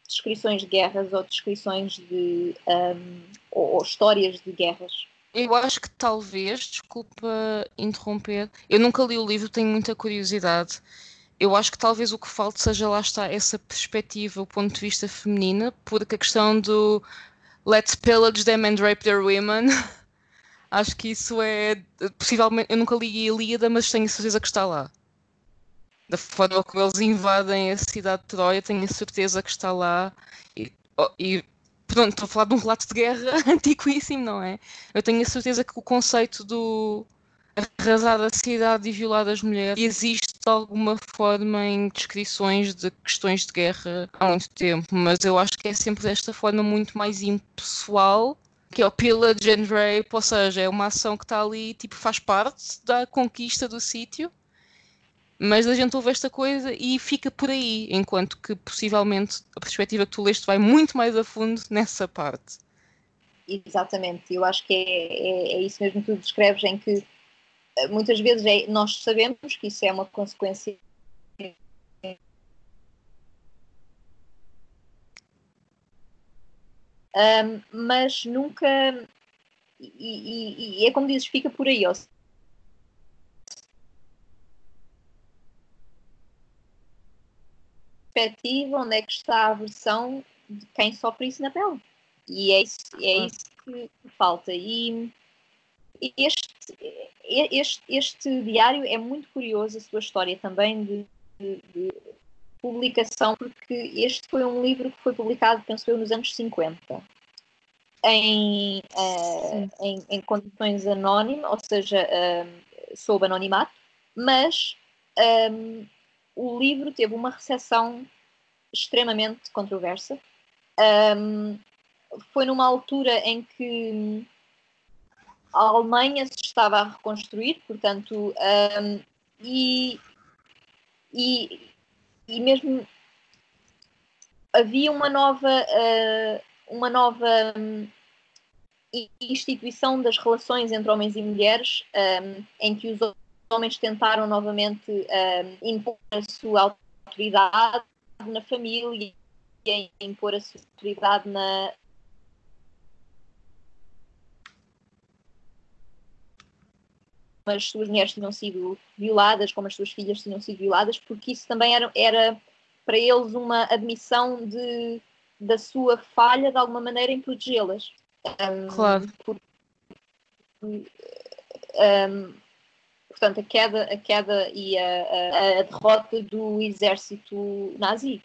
Speaker 2: descrições de guerras ou descrições de um, ou, ou, histórias de guerras.
Speaker 1: Eu acho que talvez, desculpa interromper, eu nunca li o livro, tenho muita curiosidade. Eu acho que talvez o que falte seja lá está essa perspectiva, o ponto de vista feminina, porque a questão do let's pillage them and rape their women Acho que isso é. Possivelmente. Eu nunca li a Ilíada, mas tenho certeza que está lá. Da forma como eles invadem a cidade de Troia, tenho a certeza que está lá. E, oh, e pronto, estou a falar de um relato de guerra antiquíssimo, não é? Eu tenho a certeza que o conceito do arrasar a cidade e violar as mulheres existe de alguma forma em descrições de questões de guerra há muito tempo, mas eu acho que é sempre desta forma muito mais impessoal que é o Pillage and Rape, ou seja, é uma ação que está ali, tipo, faz parte da conquista do sítio, mas a gente ouve esta coisa e fica por aí, enquanto que possivelmente a perspectiva que tu leste vai muito mais a fundo nessa parte.
Speaker 2: Exatamente, eu acho que é, é, é isso mesmo que tu descreves, em que eh, muitas vezes é, nós sabemos que isso é uma consequência um, mas nunca. E, e, e, é como dizes, fica por aí. Ó. Perspectiva, onde é que está a versão de quem sofre isso na pele? E é isso, é isso que, falta. E este, este, este diário é muito curioso, a sua história também de, de, de publicação, porque este foi um livro que foi publicado, penso eu, nos anos 50, em, uh, em, em, condições anónimas, ou seja, um, sob anonimato, mas um, o livro teve uma recepção extremamente controversa. Um, foi numa altura em que a Alemanha se estava a reconstruir, portanto, um, e, e, e mesmo havia uma nova, uh, uma nova instituição das relações entre homens e mulheres, um, em que os homens tentaram novamente um, impor a sua autoridade na família e impor a sua autoridade na, as suas mulheres tinham sido violadas, como as suas filhas tinham sido violadas, porque isso também era, era para eles uma admissão de, da sua falha, de alguma maneira, em protegê-las.
Speaker 1: Um, claro. Por,
Speaker 2: um, portanto, a queda, a queda e a, a, a derrota do exército nazi.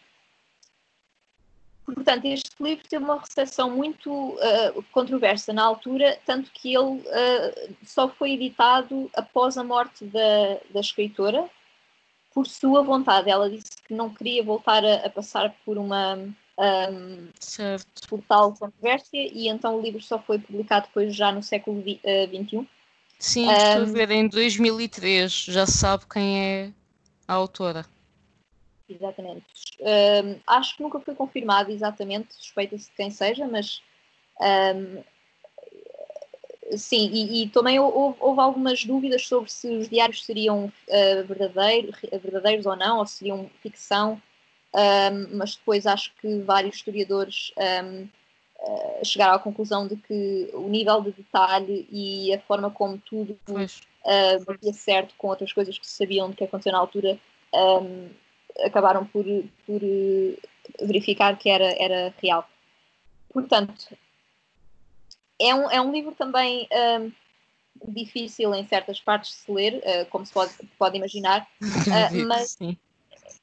Speaker 2: portanto, este livro teve uma recepção muito uh, controversa na altura, tanto que ele uh, só foi editado após a morte da, da escritora, por sua vontade. Ela disse que não queria voltar a, a passar por uma um, certo. por tal controvérsia e então o livro só foi publicado depois já no século XXI. Uh,
Speaker 1: Sim, um, estou a ver em 2003, já se sabe quem é a autora.
Speaker 2: Exatamente. Um, acho que nunca foi confirmado exatamente, suspeita-se de quem seja, mas um, sim, e, e também houve, houve, algumas dúvidas sobre se os diários seriam uh, verdadeiros, verdadeiros ou não, ou seriam ficção, um, mas depois acho que vários historiadores uh, chegaram à conclusão de que o nível de detalhe e a forma como tudo uh, batia certo com outras coisas que se sabiam de que aconteceu na altura um, acabaram por, por eh, verificar que era, era real. Portanto, é um, é um livro também um, difícil em certas partes de se ler, uh, como se pode, pode imaginar, uh, mas é,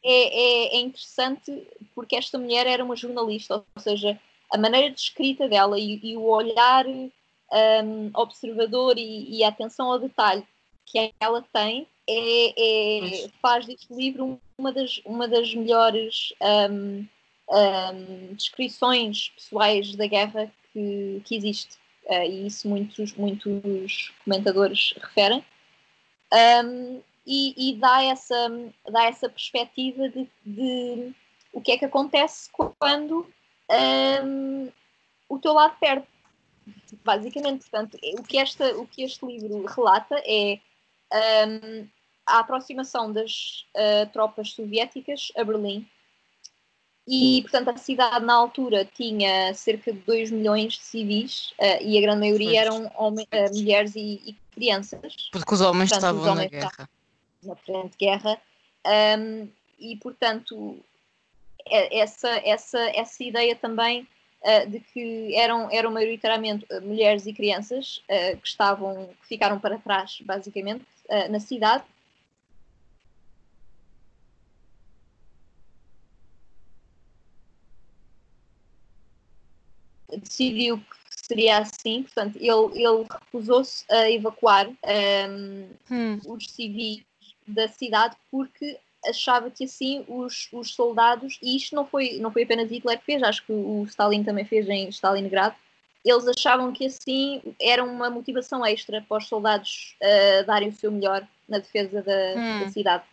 Speaker 2: é, é, interessante porque esta mulher era uma jornalista, ou seja, a maneira de escrita dela e, e o olhar um, observador e, e, a atenção ao detalhe que ela tem é, é, faz deste livro uma das, uma das melhores um, um, descrições pessoais da guerra que, que existe. Uh, e isso muitos, muitos comentadores referem. Um, e, e, dá, essa, dá essa perspectiva de, de o que é que acontece quando o teu lado perde. Basicamente, portanto, o que, esta, o que este livro relata é um, a aproximação das uh, tropas soviéticas a Berlim. E, portanto, a cidade na altura tinha cerca de 2 milhões de civis uh, e a grande maioria eram uh, mulheres e, e, crianças.
Speaker 1: Porque os homens portanto, estavam os homens na guerra.
Speaker 2: Na frente de guerra. Um, e, portanto, essa, essa, essa ideia também uh, de que eram, eram maioritariamente mulheres e crianças que, estavam, que ficaram para trás, basicamente, na cidade decidiu que seria assim, portanto, ele, ele recusou-se a evacuar um, hum. os civis da cidade porque achava que assim os, os soldados, e isto não foi, não foi apenas Hitler que fez, acho que o Stalin também fez em Stalingrado, eles achavam que assim era uma motivação extra para os soldados uh, darem o seu melhor na defesa da, hum. da cidade.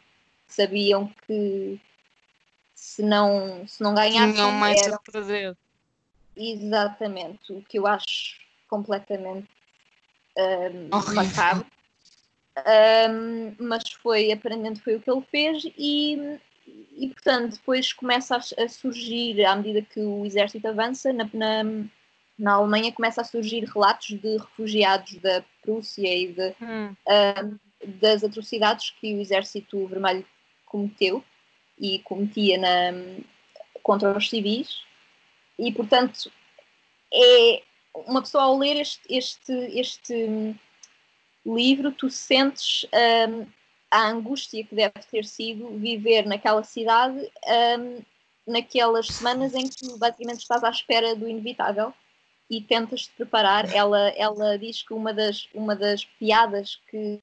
Speaker 2: Sabiam que se não, se não ganhassem.
Speaker 1: Tinham mais era... a perder.
Speaker 2: Exatamente, o que eu acho completamente um, macabro. Um, mas foi, aparentemente foi o que ele fez e, e portanto depois começa a, a, surgir, à medida que o exército avança, na, na, na, Alemanha começa a surgir relatos de refugiados da Prússia e de, hum. um, das atrocidades que o exército vermelho cometeu e cometia na, contra os civis e portanto é uma pessoa ao ler este, este, este livro, tu sentes um, a angústia que deve ter sido viver naquela cidade um, naquelas semanas em que basicamente estás à espera do inevitável e tentas te preparar. Ela, ela diz que uma das, uma das piadas que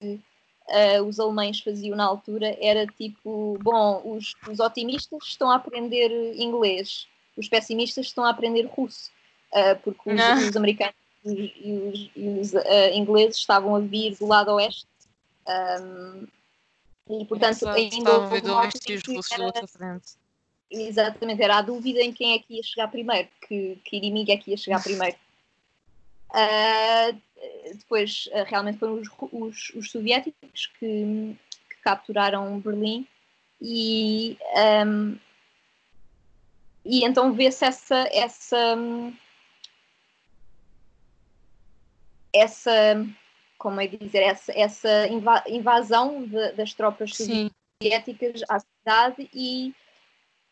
Speaker 2: uh, os alemães faziam na altura era tipo: bom, os, os otimistas estão a aprender inglês, os pessimistas estão a aprender russo, uh, porque os, ah. os, americanos e os, e os uh, ingleses estavam a vir do lado oeste. Um, e portanto ainda houve uma que era, frente. Exatamente, era a dúvida em quem é que ia chegar primeiro, que, que inimigo é que ia chegar primeiro. Uh, depois uh, realmente foram os, os, os soviéticos que, que, capturaram Berlim e um, e então vê-se essa, essa, essa, como é dizer, essa, essa invasão de, das tropas Sim. soviéticas à cidade e,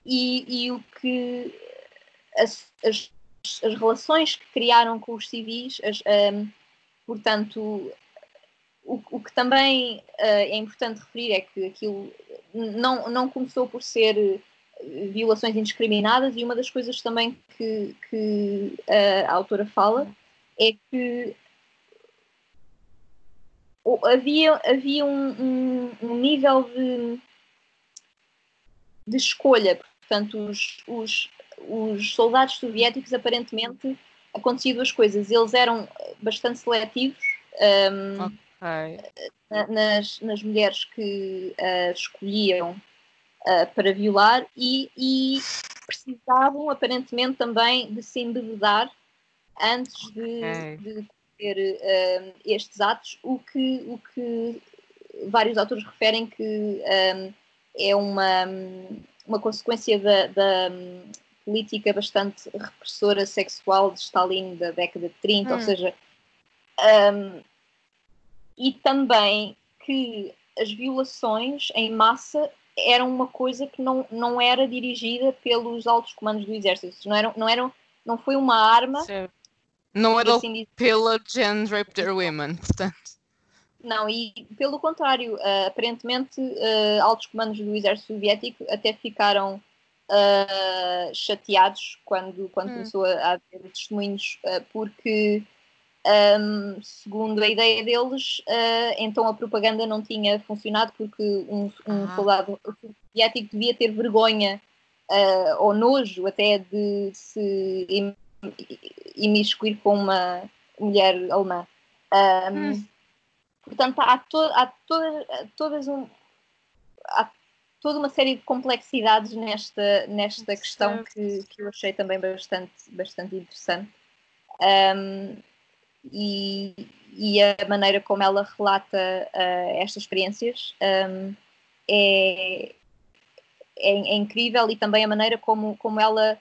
Speaker 2: e, e o que as, as, as, relações que criaram com os civis, as, um, portanto, o, o, que também uh, é importante referir é que aquilo não, não começou por ser violações indiscriminadas e uma das coisas também que, que a autora fala é que havia, havia um, um, um nível de, de escolha. Portanto, os, os, os soldados soviéticos aparentemente acontecia duas coisas. Eles eram bastante seletivos um, okay. nas, nas mulheres que uh, escolhiam uh, para violar e, e, precisavam aparentemente também de se embebedar antes de, okay. de uh, estes atos, o que, o que vários autores referem que um, é uma, uma consequência da, da política bastante repressora sexual de Stalin da década de 30, hum. ou seja, um, e também que as violações em massa eram uma coisa que não, não era dirigida pelos altos comandos do exército, não, eram, não, eram, não foi uma arma. Certo.
Speaker 1: Não era assim pela gender their women, portanto.
Speaker 2: Não, e pelo contrário, uh, aparentemente uh, altos comandos do exército soviético até ficaram uh, chateados quando, quando hum. começou a haver testemunhos, porque, um, segundo a ideia deles, então a propaganda não tinha funcionado porque um, um ah. soldado soviético devia ter vergonha ou nojo até de se imiscuir com uma mulher alemã. Um, hum. Portanto, há, to há todas, todas um, há toda uma série de complexidades nesta, nesta questão que, que eu achei também bastante, bastante interessante. Um, e, e, a maneira como ela relata uh, estas experiências um, é, é, é, incrível e também a maneira como, como ela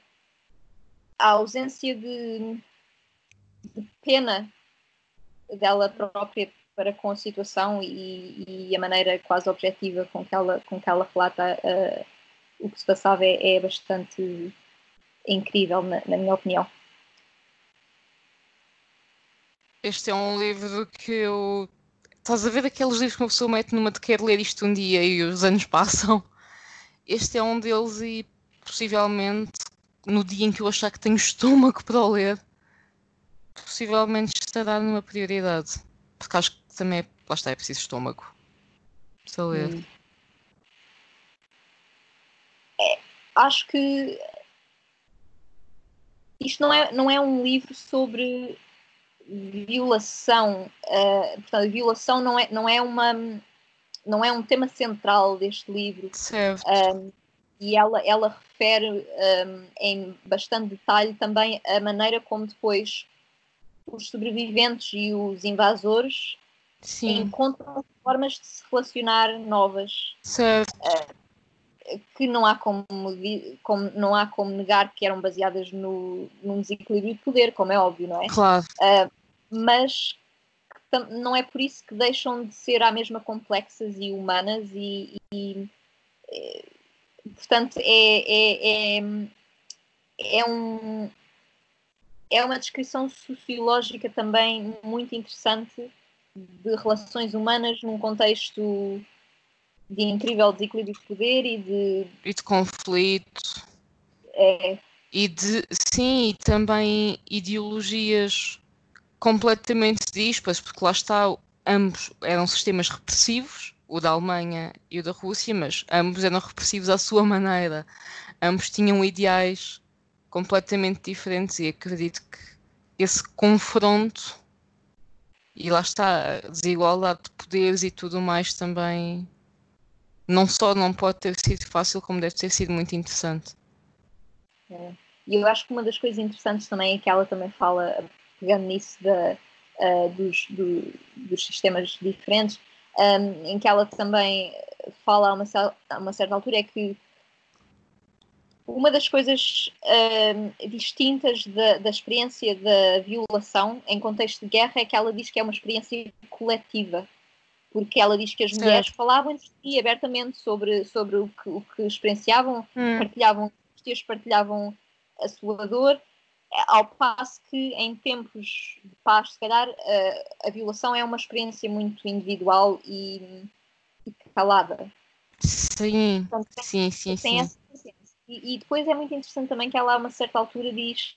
Speaker 2: a ausência de, de pena dela própria para com a situação e, e, a maneira quase objetiva com que ela, com que ela relata uh, o que se passava é, é bastante incrível, na, na, minha opinião.
Speaker 1: Este é um livro que eu. Estás a ver aqueles livros que uma pessoa mete numa de quer ler isto um dia e os anos passam? Este é um deles e possivelmente no dia em que eu achar que tenho estômago para o ler, possivelmente estará numa prioridade. Porque acho que também é, lá está, é preciso estômago. Para ler. Hum.
Speaker 2: É, acho que isto não é, não é um livro sobre violação. Uh, portanto, violação não é, não é uma não é um tema central deste livro.
Speaker 1: Certo. Um,
Speaker 2: e ela, ela refere um, em bastante detalhe também a maneira como depois os sobreviventes e os invasores Sim. encontram formas de se relacionar novas.
Speaker 1: Certo. Uh,
Speaker 2: que não há como, como, não há como negar que eram baseadas no, num desequilíbrio de poder, como é óbvio, não é?
Speaker 1: Claro.
Speaker 2: Uh, mas não é por isso que deixam de ser à mesma complexas e humanas e, e, e portanto é, é, é, é, um, é uma descrição sociológica também muito interessante de relações humanas num contexto de incrível desequilíbrio de poder e de.
Speaker 1: E de conflito.
Speaker 2: É.
Speaker 1: E de. Sim, e também ideologias completamente dispas, porque lá está, ambos eram sistemas repressivos, o da Alemanha e o da Rússia, mas ambos eram repressivos à sua maneira. Ambos tinham ideais completamente diferentes e acredito que esse confronto e lá está, a desigualdade de poderes e tudo mais também não só não pode ter sido fácil, como deve ter sido muito interessante.
Speaker 2: É. E eu acho que uma das coisas interessantes também é que ela também fala, pegando nisso uh, dos, do, dos sistemas diferentes, um, em que ela também fala a uma, a uma certa altura, é que uma das coisas uh, distintas da, da, experiência da violação em contexto de guerra é que ela diz que é uma experiência coletiva, porque ela diz que as mulheres certo. falavam entre si abertamente sobre, sobre o, que, o que experienciavam, hum. partilhavam partilhavam a sua dor, ao passo que em tempos de paz, se calhar, uh, a violação é uma experiência muito individual e, e calada.
Speaker 1: Sim, Portanto, sim, sim,
Speaker 2: tem
Speaker 1: sim
Speaker 2: E, e, depois é muito interessante também que ela a uma certa altura diz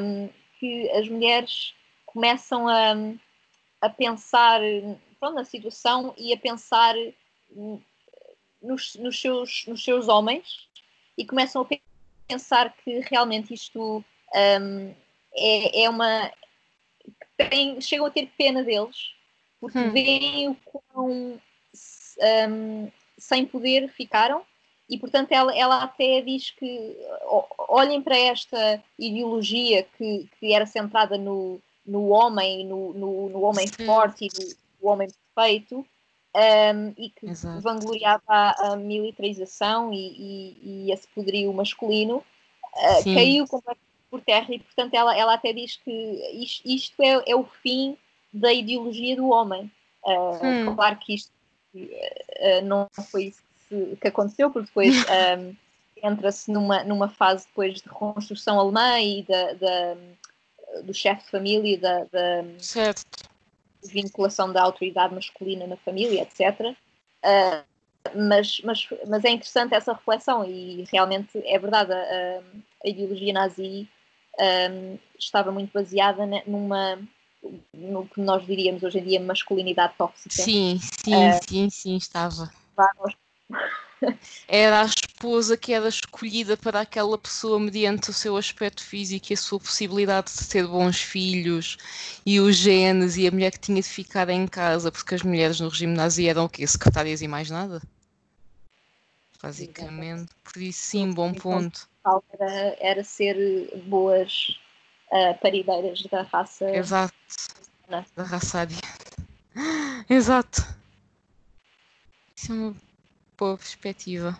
Speaker 2: um, que as mulheres começam a, a pensar pronto, na situação e a pensar nos, nos, seus, nos seus homens e começam a pensar que realmente isto um, é, é uma. Tem, chegam a ter pena deles porque hum. veem o quão um, sem poder ficaram e portanto ela, ela até diz que olhem para esta ideologia que, que era centrada no, no homem, no, no, no homem Sim. forte e no, no, homem perfeito um, e que Exato. vangloriava a, a militarização e, e, e, esse poderio masculino uh, caiu completamente por terra e portanto ela, ela até diz que isto, isto é, é o fim da ideologia do homem. Uh, claro que isto uh, não foi isso que, que, aconteceu, porque depois um, entra-se numa, numa fase depois de reconstrução alemã e da, da do chefe de família, da, da vinculação da autoridade masculina na família, etc. Uh, mas, mas, mas é interessante essa reflexão e realmente é verdade, a, a ideologia nazi um, estava muito baseada numa no que nós diríamos hoje em dia masculinidade tóxica.
Speaker 1: Sim, sim, uh, sim, sim, estava. Era a esposa que era escolhida para aquela pessoa mediante o seu aspecto físico e a sua possibilidade de ter bons filhos e os genes e a mulher que tinha de ficar em casa porque as mulheres no regime nazi eram o quê? Secretárias e mais nada? Basicamente. Por isso sim, bom ponto.
Speaker 2: Era, era ser boas uh, parideiras da raça.
Speaker 1: Exato. Da raça área. Exato. Isso é uma boa perspectiva.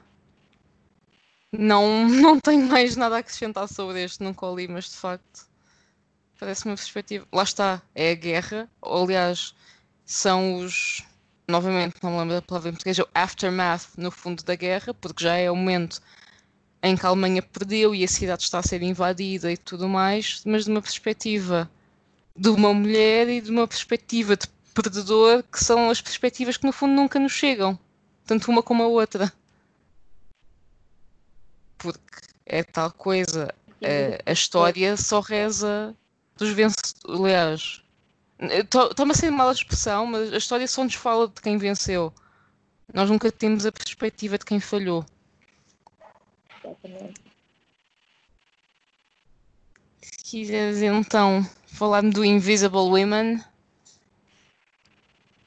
Speaker 1: Não, não tenho mais nada a acrescentar sobre este, nunca o li, mas de facto parece uma perspectiva. Lá está, é a guerra. Aliás, são os. Novamente, não me lembro da palavra em português, é o aftermath, no fundo, da guerra, porque já é o momento em que a Alemanha perdeu e a cidade está a ser invadida e tudo mais, mas de uma perspectiva de uma mulher e de uma perspectiva de perdedor, que são as perspectivas que no fundo nunca nos chegam, tanto uma como a outra. Porque é tal coisa, a, a história só reza dos vencedores. Aliás, está-me a ser mal a expressão, mas a história só nos fala de quem venceu. Nós nunca temos a perspectiva de quem falhou. Se quiseres então falar-me do Invisible Women.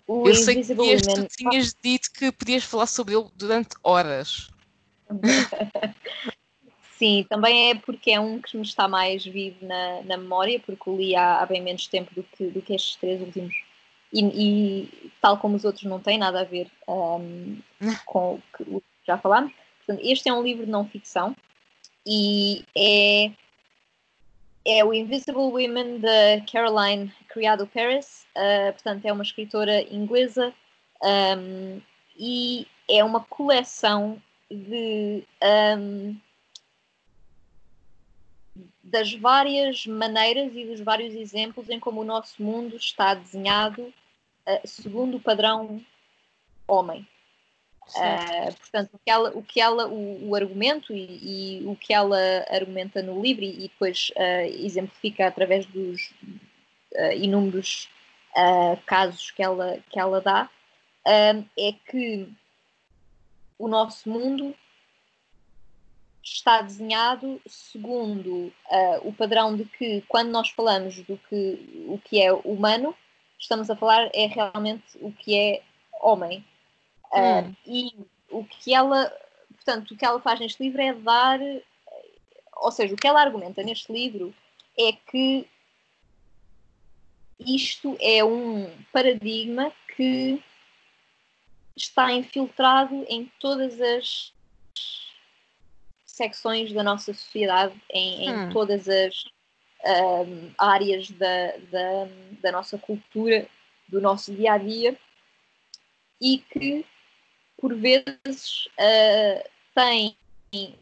Speaker 1: O Eu sei que este, tu tinhas dito que podias falar sobre ele durante horas.
Speaker 2: Sim, também é porque é um que me está mais vivo na, na memória, porque o li há, há, bem menos tempo do que, do que estes três últimos. E, e tal como os outros, não tem nada a ver um, com o que já falámos. Este é um livro de não ficção e é, é o Invisible Women da Caroline Criado Paris. Uh, portanto, é uma escritora inglesa um, e é uma coleção de um, das várias maneiras e dos vários exemplos em como o nosso mundo está desenhado uh, segundo o padrão homem. Uh, portanto, o que ela, o, que ela o, o argumento e, e, o que ela argumenta no livro e, e depois uh, exemplifica através dos uh, inúmeros casos que ela, que ela dá, é que o nosso mundo está desenhado segundo o padrão de que quando nós falamos do que o que é humano, estamos a falar é realmente o que é homem Uh, e o que ela, portanto, o que ela faz neste livro é dar, ou seja, o que ela argumenta neste livro é que isto é um paradigma que está infiltrado em todas as secções da nossa sociedade, em, em hum. todas as um, áreas da, da, da nossa cultura, do nosso dia a dia, e que por vezes uh, tem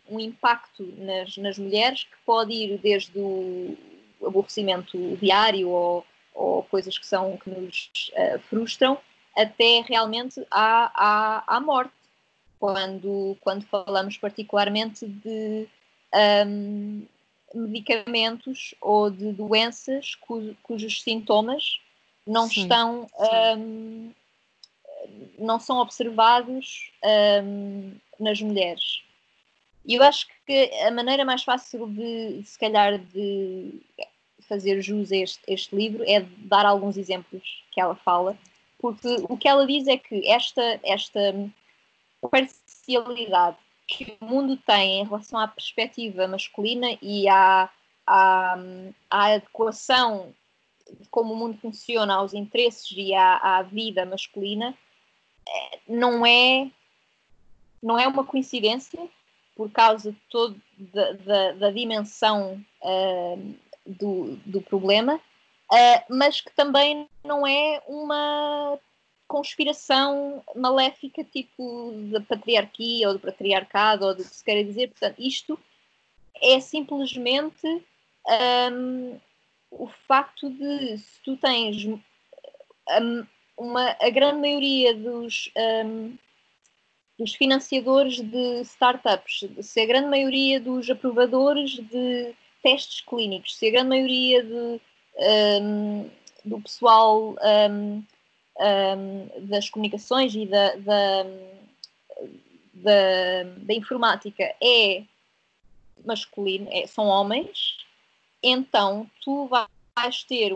Speaker 2: um impacto nas, nas mulheres que pode ir desde o aborrecimento diário ou, ou coisas que são que nos uh, frustram até realmente à, à, à morte. quando, quando falamos particularmente de um, medicamentos ou de doenças cu, cujos sintomas não sim, estão. Um, não são observados um, nas mulheres. E eu acho que a maneira mais fácil de, se calhar, de fazer jus a este, este livro é dar alguns exemplos que ela fala, porque o que ela diz é que esta, esta parcialidade que o mundo tem em relação à perspectiva masculina e à, à, à adequação de como o mundo funciona aos interesses e à, à vida masculina não é não é uma coincidência por causa de todo da, da, da dimensão uh, do, do problema, uh, mas que também não é uma conspiração maléfica tipo da patriarquia ou do patriarcado ou do que se queira dizer. Portanto, isto é simplesmente um, o facto de se tu tens uma, a grande maioria dos, um, dos financiadores de startups, se a grande maioria dos aprovadores de testes clínicos, se a grande maioria de, um, do pessoal um, um, das comunicações e da, da, da, da informática é masculino, é, são homens, então tu vais ter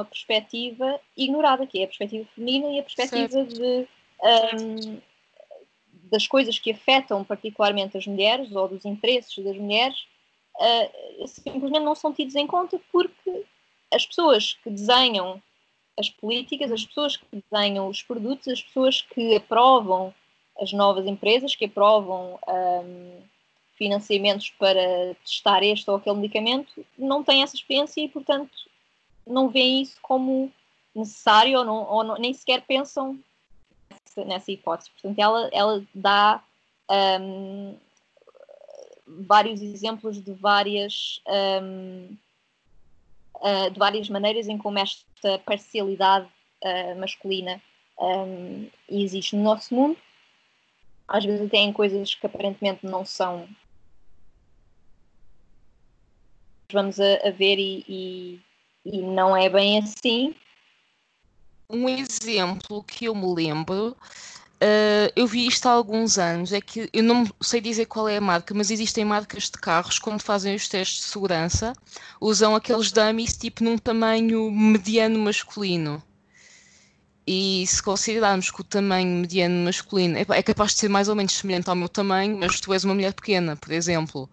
Speaker 2: uma perspectiva ignorada, que é a perspectiva feminina e a perspectiva de um, das coisas que afetam particularmente as mulheres ou dos interesses das mulheres uh, simplesmente não são tidos em conta porque as pessoas que desenham as políticas, as pessoas que desenham os produtos, as pessoas que aprovam as novas empresas, que aprovam um, financiamentos para testar este ou aquele medicamento, não têm essa experiência e, portanto, não veem isso como necessário ou, não, ou não, nem sequer pensam nessa hipótese. Portanto, ela, ela dá um, vários exemplos de várias, um, uh, de várias maneiras em como esta parcialidade uh, masculina um, existe no nosso mundo. Às vezes até em coisas que aparentemente não são. Vamos a, a ver e, e, e não é bem assim
Speaker 1: um exemplo que eu me lembro, uh, eu vi isto há alguns anos, é que eu não sei dizer qual é a marca, mas existem marcas de carros, quando fazem os testes de segurança, usam aqueles dummies tipo num tamanho mediano masculino. E se considerarmos que o tamanho mediano masculino é capaz de ser mais ou menos semelhante ao meu tamanho, mas tu és uma mulher pequena, por exemplo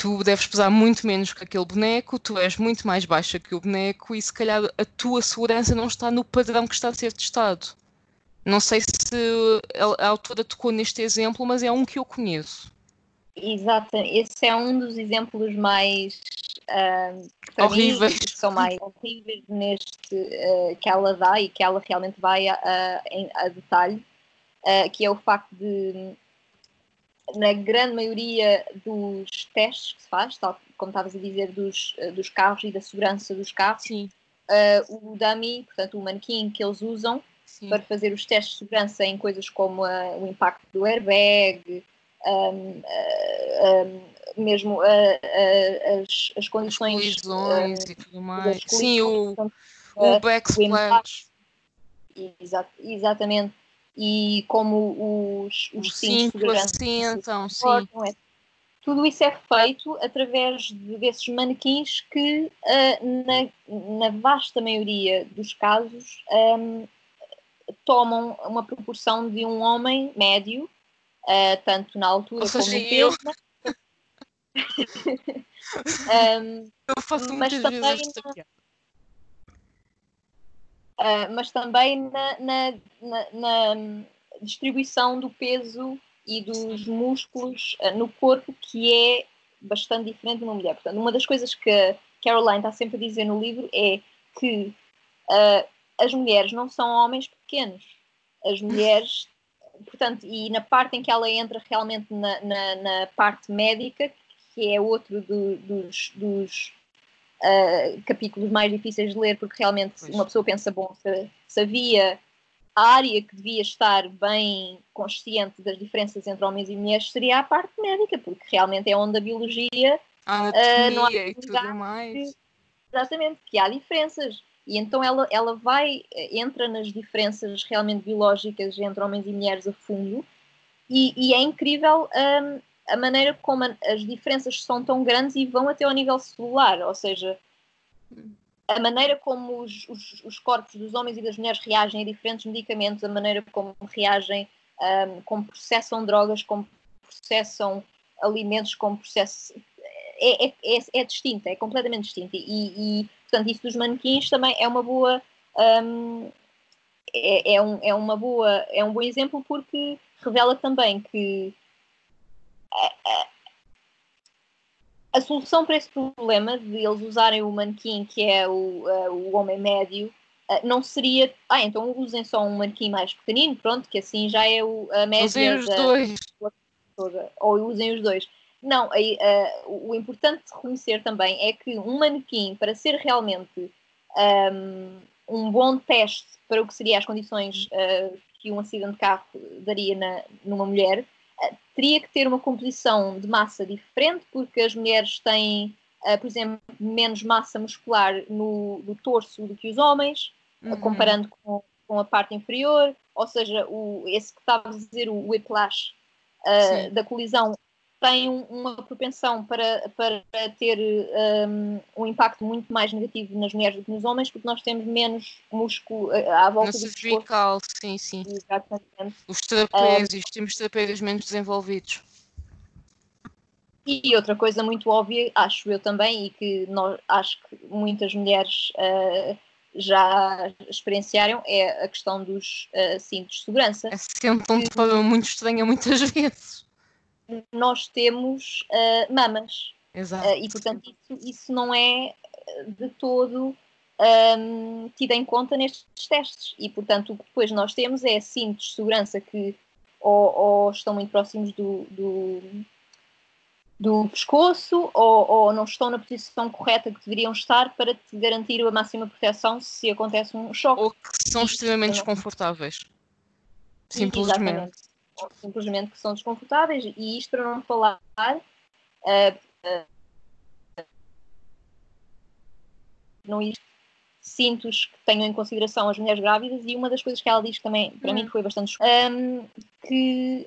Speaker 1: tu deves pesar muito menos que aquele boneco, tu és muito mais baixa que o boneco e se calhar a tua segurança não está no padrão que está a ser testado. Não sei se a autora tocou neste exemplo, mas é um que eu conheço.
Speaker 2: Exato, esse é um dos exemplos mais uh, horríveis. Mim, são mais horríveis neste uh, que ela dá e que ela realmente vai a, a, a detalhe, uh, que é o facto de na grande maioria dos testes que se faz, tal como estavas a dizer, dos, eh, dos carros e da segurança dos carros, uh, o dummy, portanto, o manequim que eles usam Sim. para fazer os testes de segurança em coisas como uh, o impacto do airbag, um, uh, um, mesmo as, as condições.
Speaker 1: As colisões e tudo mais. Sim, o, o backsplash.
Speaker 2: Exatamente e como os, os cintos de
Speaker 1: sim.
Speaker 2: É? Tudo isso é feito através de, desses manequins que, uh, na, na, vasta maioria dos casos, um, tomam uma proporção de um homem médio, uh, tanto na altura como no peso.
Speaker 1: um, eu faço mas também na,
Speaker 2: uh, mas também na, na, na, na, distribuição do peso e dos músculos uh, no corpo, que é bastante diferente de uma mulher. Portanto, uma das coisas que a Caroline está sempre a dizer no livro é que uh, as mulheres não são homens pequenos. As mulheres, portanto, e na parte em que ela entra realmente na, na, na parte médica, que é outro do, dos, dos uh, capítulos mais difíceis de ler, porque realmente pois. uma pessoa pensa, bom, se, se havia a área que devia estar bem consciente das diferenças entre homens e mulheres seria a parte médica, porque realmente é onde a biologia.
Speaker 1: A anatomia uh, e tudo mais.
Speaker 2: Exatamente, que há diferenças. E então ela, ela vai, entra nas diferenças realmente biológicas entre homens e mulheres a fundo, e, e é incrível um, a maneira como as diferenças são tão grandes e vão até ao nível celular, ou seja, a maneira como os, os, os, corpos dos homens e das mulheres reagem a diferentes medicamentos, a maneira como reagem, um, como processam drogas, como processam alimentos, como processam. É, é, é, é distinta, é completamente distinta. E, e, portanto, isso dos manequins também é uma boa. Um, é, é, um, é, uma boa, é um bom exemplo porque revela também que a solução para esse problema de eles usarem o manequim, que é o, uh, o homem médio, uh, não seria. Ah, então usem só um manequim mais pequenino, pronto, que assim já é o, a média.
Speaker 1: Usem os da, dois.
Speaker 2: Toda, ou usem os dois. Não, uh, o importante de reconhecer também é que um manequim, para ser realmente um, um bom teste para o que seriam as condições que um acidente de carro daria na, numa mulher, teria que ter uma composição de massa diferente, porque as mulheres têm, uh, por exemplo, menos massa muscular no, no torso do que os homens, uhum. uh, comparando com, com, a parte inferior, ou seja, o, esse que estava a dizer, o whiplash uh, da colisão, tem uma propensão para, para ter um, um, impacto muito mais negativo nas mulheres do que nos homens, porque nós temos menos músculo eh, à volta
Speaker 1: no do cervical, sim, sim. Exatamente. Os trapézios, um, temos trapézios menos desenvolvidos.
Speaker 2: E outra coisa muito óbvia, acho eu também, e que nós, acho que muitas mulheres uh, já experienciaram, é a questão dos uh, cintos de segurança. É
Speaker 1: sempre um que... muito estranha muitas vezes
Speaker 2: nós temos uh, mamas.
Speaker 1: Exato. Uh,
Speaker 2: e, portanto, isso, isso não é de todo um, tido em conta nestes testes. E, portanto, o que depois nós temos é cintos de segurança que ou, ou estão muito próximos do, do, do pescoço ou, ou, não estão na posição correta que deveriam estar para te garantir a máxima proteção se acontece um choque.
Speaker 1: Ou que são extremamente desconfortáveis. Simplesmente. Exatamente
Speaker 2: ou simplesmente que são desconfortáveis, e isto para não falar uh, uh, não isto, cintos que tenham em consideração as mulheres grávidas e uma das coisas que ela diz também para mim hum. foi bastante um, que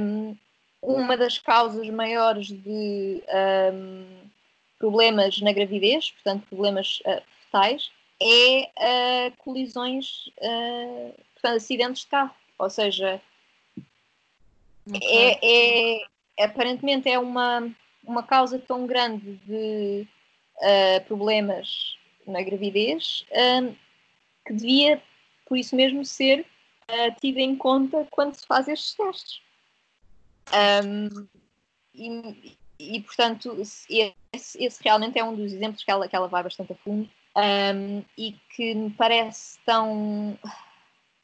Speaker 2: um, uma das causas maiores de um, problemas na gravidez, portanto problemas uh, fetais, é uh, colisões, uh, portanto acidentes de carro, ou seja, é, é, aparentemente é uma, uma causa tão grande de uh, problemas na gravidez uh, que devia, por isso mesmo, ser uh, tida em conta quando se faz estes testes. Um, e, e, portanto, esse, esse, realmente é um dos exemplos que ela, que ela vai bastante a fundo um, e que me parece tão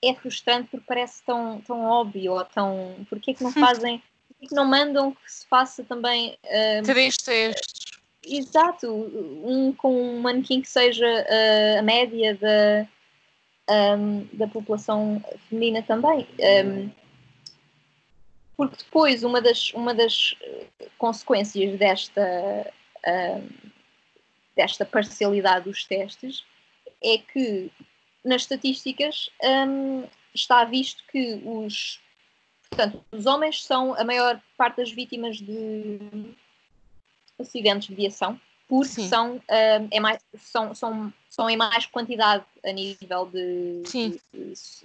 Speaker 2: é frustrante porque parece tão, tão óbvio ou tão. Porquê que não fazem. Porquê que não mandam que se faça também.
Speaker 1: Um, Três testes.
Speaker 2: Exato, um com um manequim que seja uh, a média da, um, da população feminina também. Um, porque depois uma das, uma das consequências desta, desta parcialidade dos testes é que nas estatísticas um, está visto que os, portanto, os homens são a maior parte das vítimas de acidentes de viação, porque são, um, é mais, são, são, são em mais quantidade a nível de,
Speaker 1: de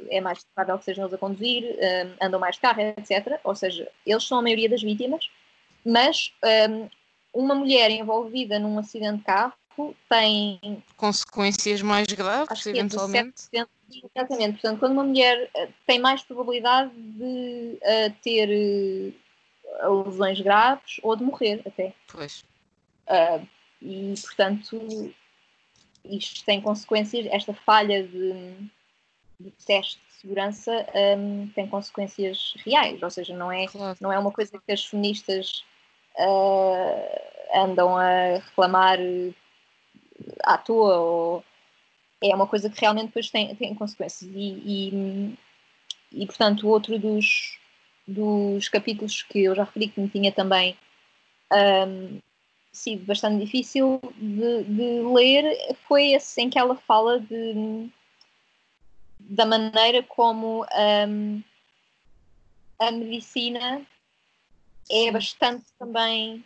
Speaker 2: é mais provável que sejam eles a conduzir, um, andam mais de carro, etc. Ou seja, eles são a maioria das vítimas, mas um, uma mulher envolvida num acidente de carro tem
Speaker 1: consequências mais graves, é eventualmente.
Speaker 2: É exatamente, portanto, quando uma mulher eh, tem mais probabilidade de uh, ter uh, lesões graves ou de morrer até.
Speaker 1: Pois.
Speaker 2: Uh, e, portanto, isto tem consequências, esta falha de, de teste de segurança um, tem consequências reais, ou seja, não é, claro. não é uma coisa que as feministas andam a reclamar à toa ou é uma coisa que realmente depois tem, tem consequências. E, e, e, portanto, outro dos, dos capítulos que eu já referi que me tinha também um, sido bastante difícil de, de, ler foi esse em que ela fala de, da maneira como um, a medicina é bastante também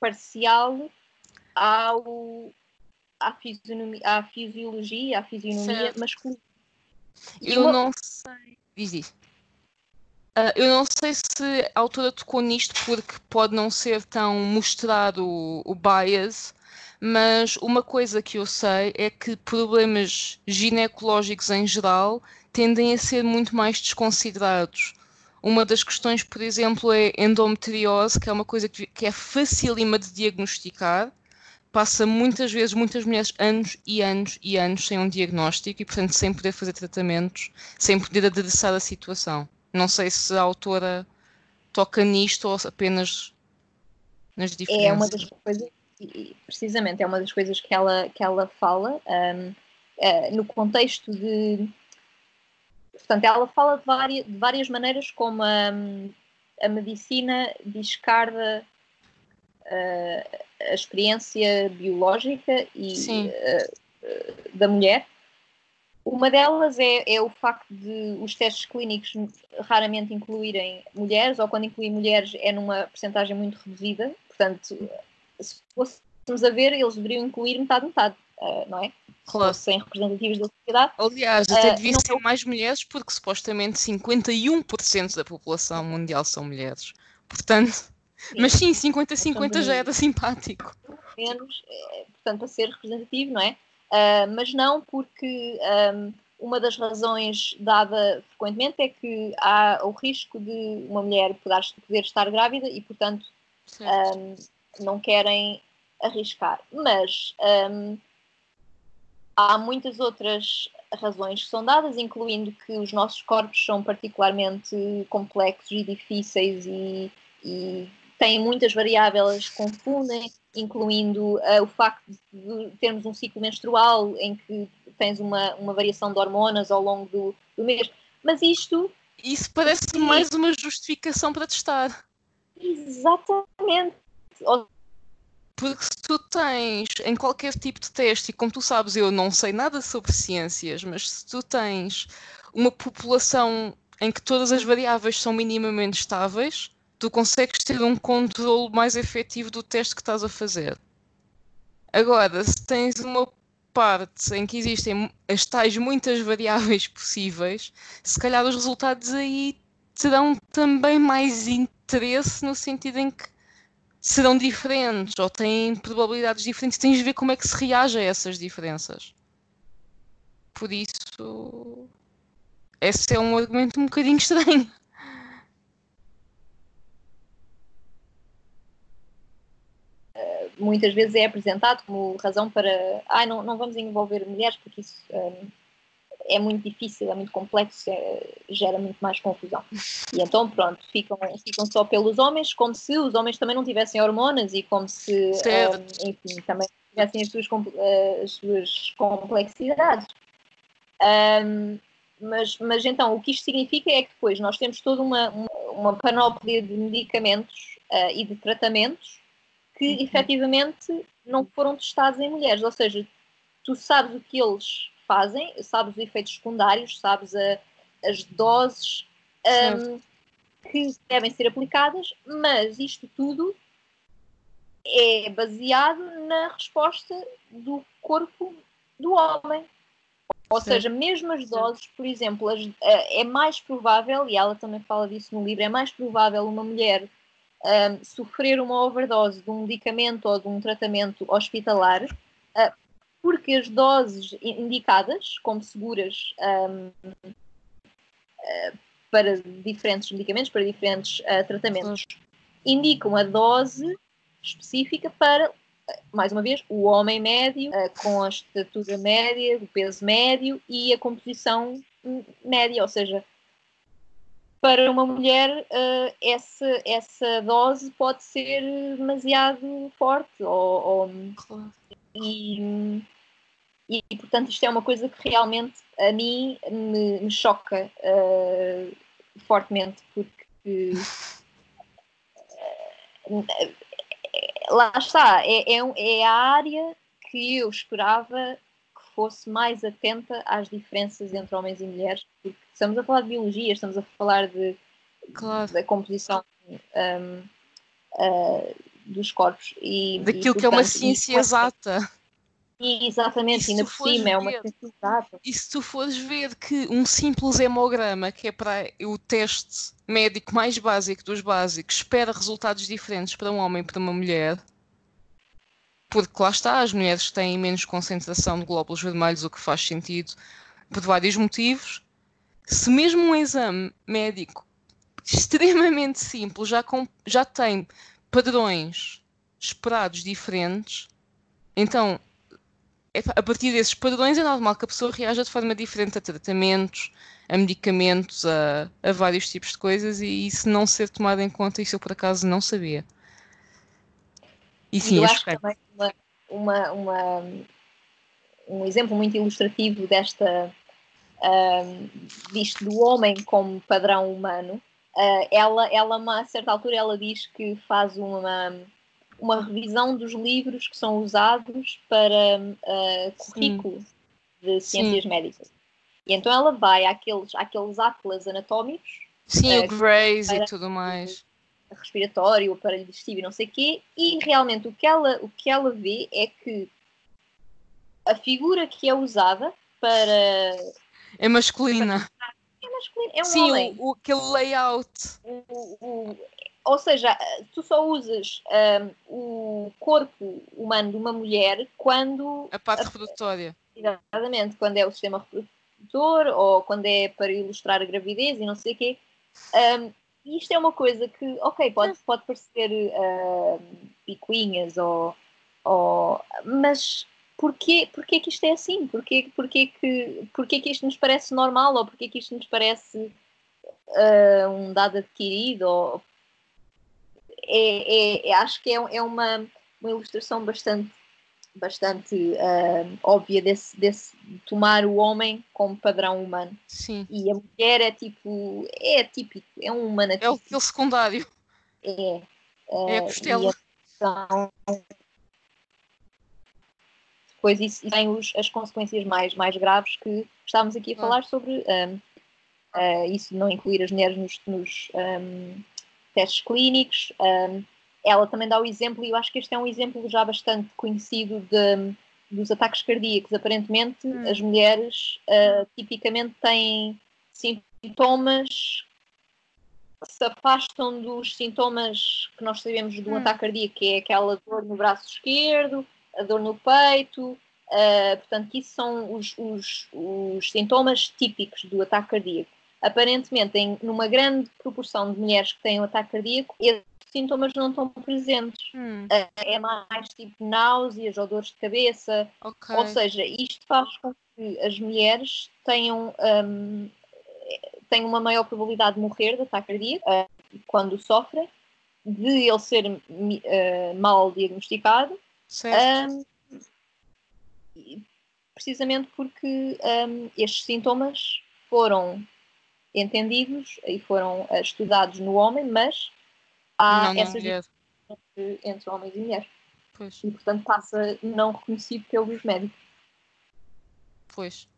Speaker 2: parcial ao, à, fisionomia, à fisiologia, à fisionomia masculina.
Speaker 1: Eu uma... não sei. Diz isso. Uh, eu não sei se a autora tocou nisto porque pode não ser tão mostrado o, o bias, mas uma coisa que eu sei é que problemas ginecológicos em geral tendem a ser muito mais desconsiderados. Uma das questões, por exemplo, é endometriose, que é uma coisa que, que é facílima de diagnosticar. Passa muitas vezes, muitas mulheres, anos e anos e anos sem um diagnóstico e, portanto, sem poder fazer tratamentos, sem poder adereçar a situação. Não sei se a autora toca nisto ou apenas nas diferenças.
Speaker 2: É uma das coisas, precisamente, é uma das coisas que ela, que ela fala um, uh, eh, no contexto de. Portanto, ela fala de várias, de várias maneiras como a, a medicina descarga uh, a experiência biológica e, uh, da mulher uma delas é, é, o facto de os testes clínicos raramente incluírem mulheres, ou quando incluem mulheres é numa percentagem muito reduzida. Portanto, se fôssemos a ver, eles deveriam incluir metade-metade, uh, não é? Claro. Se fossem representativos da sociedade.
Speaker 1: Aliás, até uh, devia ser não... mais mulheres, porque supostamente 51% da população mundial são mulheres. Portanto. Mas sim, 50-50 já era simpático.
Speaker 2: Menos, é, portanto, para ser representativo, não é? Uh, mas não porque um, uma das razões dada frequentemente é que há o risco de uma mulher poder, poder estar grávida e, portanto, um, não querem arriscar. Mas um, há muitas outras razões que são dadas, incluindo que os nossos corpos são particularmente complexos e difíceis e, e têm muitas variáveis que confundem incluindo uh, o facto de termos um ciclo menstrual em que tens uma, uma variação de hormonas ao longo do, do mês. Mas isto.
Speaker 1: Isso parece mais uma justificação para testar.
Speaker 2: Exatamente.
Speaker 1: Porque se tu tens em qualquer tipo de teste, e como tu sabes, eu não sei nada sobre ciências, mas se tu tens uma população em que todas as variáveis são minimamente estáveis, tu consegues ter um controle mais efetivo do teste que estás a fazer. Agora, se tens uma parte em que existem as tais muitas variáveis possíveis, se calhar os resultados aí terão também mais interesse no sentido em que serão diferentes ou têm probabilidades diferentes. Tens de ver como é que se reage a essas diferenças. Por isso, esse é um argumento um bocadinho estranho.
Speaker 2: Muitas vezes é apresentado como razão para ah, não, não vamos envolver mulheres porque isso um, é muito difícil, é muito complexo, é, gera muito mais confusão. E então, pronto, ficam, ficam só pelos homens, como se os homens também não tivessem hormonas e como se, um, enfim, também tivessem as suas, eh, as suas complexidades. Um, mas, mas então, o que isto significa é que depois nós temos toda uma, uma, uma panóplia de medicamentos uh, e de tratamentos que uhum. efetivamente não foram testados em mulheres. Ou seja, tu sabes o que eles fazem, sabes os efeitos secundários, sabes a, as doses um, que devem ser aplicadas, mas isto tudo é baseado na resposta do corpo do homem. Ou Sim. seja, mesmo as doses, por exemplo, as, é mais provável, e ela também fala disso no livro, é mais provável uma mulher um, sofrer uma overdose de um medicamento ou de um tratamento hospitalar, uh, porque as doses indicadas como seguras um, uh, ah, para diferentes medicamentos, para diferentes uh, tratamentos, indicam a dose específica para, mais uma vez, o homem médio, com a estatura média, o peso médio e a composição média, ou seja, para uma mulher uh, essa, essa dose pode ser demasiado forte ou, ou claro. e, E, portanto, isto é uma coisa que realmente a mim me, me choca uh, fortemente, porque uh, lá está, é, é, é, a área que eu esperava fosse mais atenta às diferenças entre homens e mulheres, porque estamos a falar de biologia, estamos a falar de,
Speaker 1: claro.
Speaker 2: da composição um, uh, dos corpos. E,
Speaker 1: Daquilo
Speaker 2: e,
Speaker 1: portanto, que é uma ciência exata.
Speaker 2: E, exatamente, e ainda por cima é uma ciência exata.
Speaker 1: E se tu fores ver que um simples hemograma, que é para o teste médico mais básico dos básicos, espera resultados diferentes para um homem e para uma mulher, porque lá está, as mulheres têm menos concentração de glóbulos vermelhos, o que faz sentido por vários motivos. Se mesmo um exame médico extremamente simples já, com, já tem padrões esperados diferentes, então a partir desses padrões é normal que a pessoa reaja de forma diferente a tratamentos, a medicamentos, a, a vários tipos de coisas e isso não ser tomado em conta, isso eu por acaso não sabia.
Speaker 2: E sim, eu acho que também uma, uma, um exemplo muito ilustrativo desta um, visto do homem como padrão humano, uh, ela, ela a certa altura ela diz que faz uma uma revisão dos livros que são usados para uh, currículo Sim. de ciências Sim. médicas. E então ela vai àqueles, àqueles atlas anatómicos.
Speaker 1: Sim, uh, o Grace e tudo mais.
Speaker 2: Respiratório, o aparelho digestivo e não sei o quê. E realmente o que, ela, o que ela vê é que a figura que é usada para.
Speaker 1: É masculina.
Speaker 2: É masculina, é um
Speaker 1: Sim,
Speaker 2: homem.
Speaker 1: O, aquele layout.
Speaker 2: O, o, ou seja, tu só usas um, o corpo humano de uma mulher quando.
Speaker 1: A parte reprodutória.
Speaker 2: Exatamente, quando é o sistema reprodutor ou quando é para ilustrar a gravidez e não sei o quê. Um, isto é uma coisa que, ok, pode, pode parecer uh, picuinhas ou, ou. Mas porquê, porquê que isto é assim? Porquê, porquê, que, porquê que isto nos parece normal ou porquê que isto nos parece uh, um dado adquirido? Ou é, é, é, acho que é, é uma, uma ilustração bastante, bastante uh, óbvia desse, desse tomar o homem como padrão humano.
Speaker 1: Sim.
Speaker 2: E a mulher é tipo, é típico, é um humano
Speaker 1: É o fio secundário.
Speaker 2: É.
Speaker 1: Uh, é a costela.
Speaker 2: Então, depois isso tem os, as consequências mais, mais graves que estávamos aqui a falar sobre um, uh, ah, isso não incluir as mulheres nos, nos um, testes clínicos. Um, ela também dá o exemplo, e eu acho que este é um exemplo já bastante conhecido de, dos ataques cardíacos. Aparentemente, hum. as mulheres uh, tipicamente têm sintomas que se afastam dos sintomas que nós sabemos de um hum. ataque cardíaco, que é aquela dor no braço esquerdo, a dor no peito. Uh, portanto, isso são os, os, os sintomas típicos do ataque cardíaco aparentemente, em, numa grande proporção de mulheres que têm um ataque cardíaco, sintomas não estão presentes.
Speaker 1: Hum.
Speaker 2: É mais tipo náuseas ou dores de cabeça.
Speaker 1: Okay.
Speaker 2: Ou seja, isto faz com que as mulheres tenham, um, tenham uma maior probabilidade de morrer de ataque cardíaco uh, quando sofrem, de ele ser uh, mal diagnosticado.
Speaker 1: Um,
Speaker 2: precisamente porque um, estes sintomas foram entendidos e foram estudados no homem, mas há
Speaker 1: não,
Speaker 2: essas entre, entre, homens e mulheres.
Speaker 1: Pois.
Speaker 2: E portanto passa não reconhecido pelos médicos.
Speaker 1: Pois.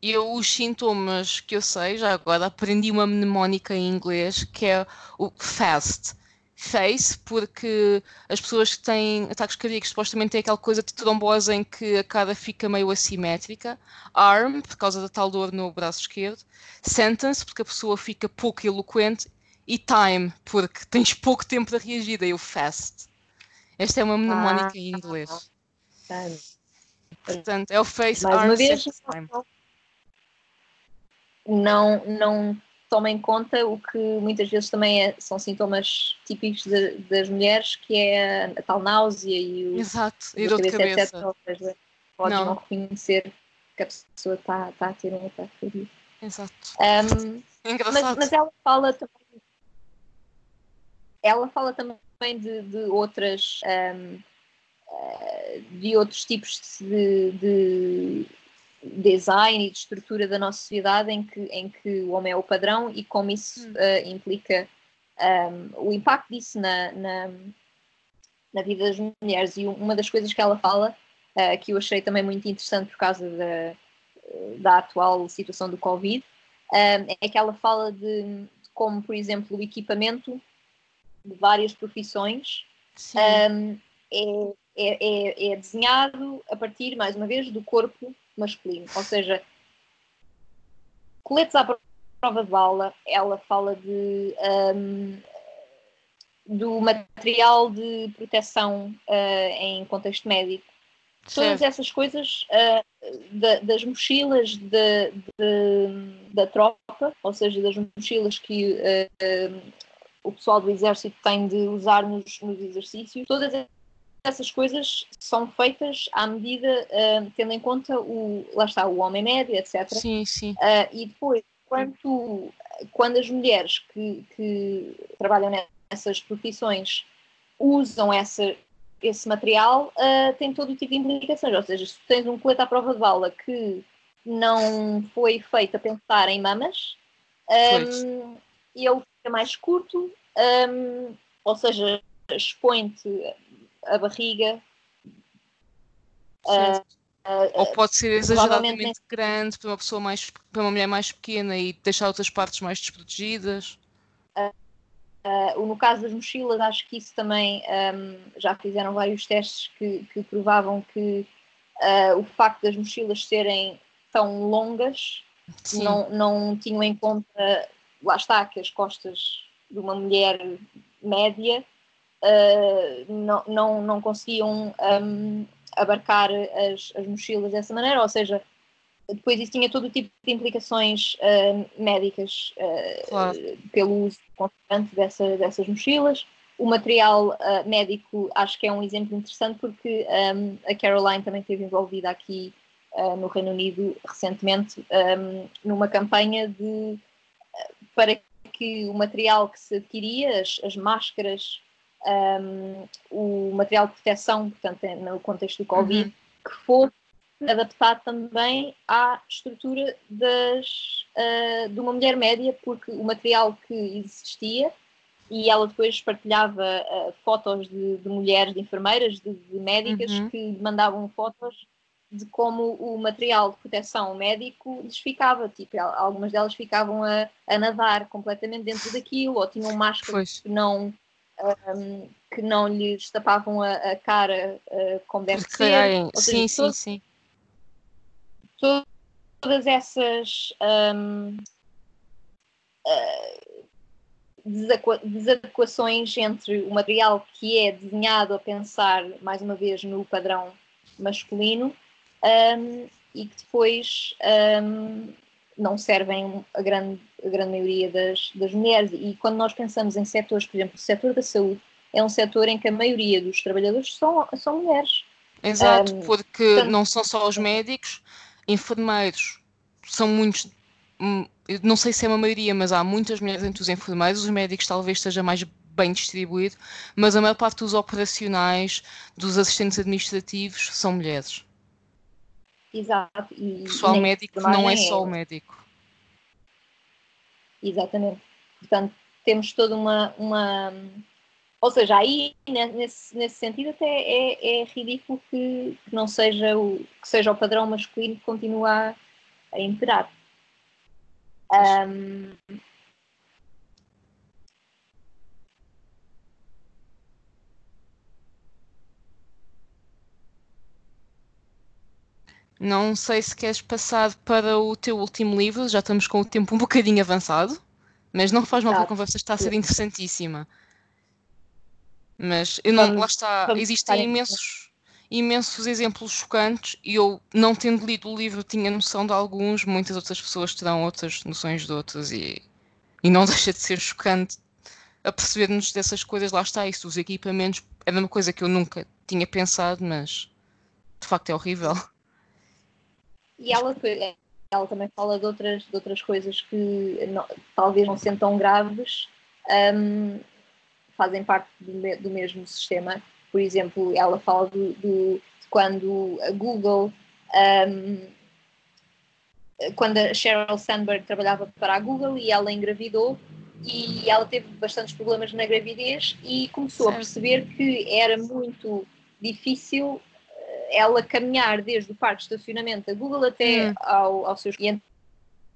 Speaker 1: Eu, os sintomas que eu sei, já agora aprendi uma mnemónica em inglês que é o FAST, face, porque as pessoas que têm ataques cardíacos supostamente têm aquela coisa de trombose em que a cara fica meio assimétrica, arm, por causa da tal dor no braço esquerdo, sentence, porque a pessoa fica pouco eloquente, e time, porque tens pouco tempo para reagir, daí o fast. Esta é uma mnemónica ah, em inglês.
Speaker 2: Ah,
Speaker 1: Portanto, é o face, Mais arm, vez, time.
Speaker 2: Não, não toma em conta o que muitas vezes também é, são sintomas típicos de, das mulheres, que é a, tal náusea e o
Speaker 1: Exato, e dor de cabeça. Etc. Ou
Speaker 2: seja, pode não. não reconhecer que a pessoa está, está a ter um ataque cardíaco.
Speaker 1: Exato.
Speaker 2: Um,
Speaker 1: Engraçado.
Speaker 2: Mas, mas, ela fala também, ela fala também de, de outras um, uh, de outros tipos de, de, design e de estrutura da nossa sociedade em que, em que o homem é o padrão e como isso uh, implica um, o impacto disso na, na, na, vida das mulheres. E uma das coisas que ela fala, uh, que eu achei também muito interessante por causa da, da atual situação do Covid, um, é que ela fala de, de, como, por exemplo, o equipamento de várias profissões um, é, é, é, é desenhado a partir, mais uma vez, do corpo masculino. Ou seja, coletes à prova de bala, ela fala de, um, do material de proteção uh, em contexto médico. Certo. Todas essas coisas uh, da, das mochilas de, de, da tropa, ou seja, das mochilas que uh, o pessoal do exército tem de usar nos, nos exercícios, todas essas coisas são feitas à medida, uh, tendo em conta o, lá está, o homem médio, etc.
Speaker 1: Sim, sim.
Speaker 2: Uh, e depois, quando, quando as mulheres que, que trabalham nessas profissões usam essa, esse material, uh, tem todo o tipo de implicações. Ou seja, se tens um colete à prova de bala que não foi feito a pensar em mamas, um, ele fica mais curto, um, ou seja, expõe-te a barriga.
Speaker 1: Uh, Ou pode ser exageradamente grande para uma pessoa mais para uma mulher mais pequena e deixar outras partes mais desprotegidas.
Speaker 2: Uh, no caso das mochilas, acho que isso também um, já fizeram vários testes que, que provavam que uh, o facto das mochilas serem tão longas não, não tinham em conta, lá está, que as costas de uma mulher média uh, não, não, não conseguiam um, abarcar as, as mochilas dessa maneira, ou seja, depois isso tinha todo o tipo de implicações uh, médicas uh, claro. pelo uso constante dessa, dessas mochilas. O material uh, médico acho que é um exemplo interessante porque um, a Caroline também esteve envolvida aqui no Reino Unido recentemente um, numa campanha de para que o material que se adquiria, as, as máscaras um, o material de proteção, portanto, é no contexto do Covid, uhum. que fosse adaptado também à estrutura das, uh, de uma mulher média, porque o material que existia, e ela depois partilhava uh, fotos de, de, mulheres, de enfermeiras, de, de médicas, uhum. que mandavam fotos de como o material de proteção médico lhes ficava, tipo, algumas delas ficavam a, a nadar completamente dentro daquilo, ou tinham máscaras que não um, que não lhes tapavam a, a cara uh, como deve Porque, ser.
Speaker 1: É, sim, seja, sim, todo, sim.
Speaker 2: Todas essas um, uh, desadequações entre o material que é desenhado a pensar, mais uma vez, no padrão masculino um, e que depois um, não servem a grande, a grande maioria das, das mulheres. E quando nós pensamos em setores, por exemplo, o setor da saúde, é um setor em que a maioria dos trabalhadores são, são mulheres.
Speaker 1: Exato, um, porque portanto, não são só os médicos, enfermeiros, são muitos, hum, não sei se é uma maioria, mas há muitas mulheres entre os enfermeiros, os médicos talvez esteja mais bem distribuído, mas a maior parte dos operacionais, dos assistentes administrativos, são mulheres.
Speaker 2: Exato.
Speaker 1: E, o pessoal médico não é só o médico.
Speaker 2: Exatamente. Portanto, temos toda uma, uma. Ou seja, aí nesse, nesse sentido até é, é ridículo que, que, não seja o, que seja o padrão masculino que continua a, a imperar. Um,
Speaker 1: Não sei se queres passar para o teu último livro, já estamos com o tempo um bocadinho avançado, mas não faz mal, porque a conversa está a ser interessantíssima. Mas eu não, lá está, existem imensos, imensos exemplos chocantes e eu, não tendo lido o livro, tinha noção de alguns, muitas outras pessoas terão outras noções de outros e, e não deixa de ser chocante a perceber-nos dessas coisas, lá está, isso dos equipamentos era uma coisa que eu nunca tinha pensado, mas de facto é horrível.
Speaker 2: E ela, ela também fala de outras, de outras coisas que não, talvez não sendo tão graves, um, fazem parte do, do, mesmo sistema, por exemplo, ela fala do, do de quando a Google, um, quando a Sheryl Sandberg trabalhava para a Google e ela engravidou e ela teve bastantes problemas na gravidez e começou a perceber que era muito difícil ela caminhar desde o parque de estacionamento da Google até hum. ao, ao seu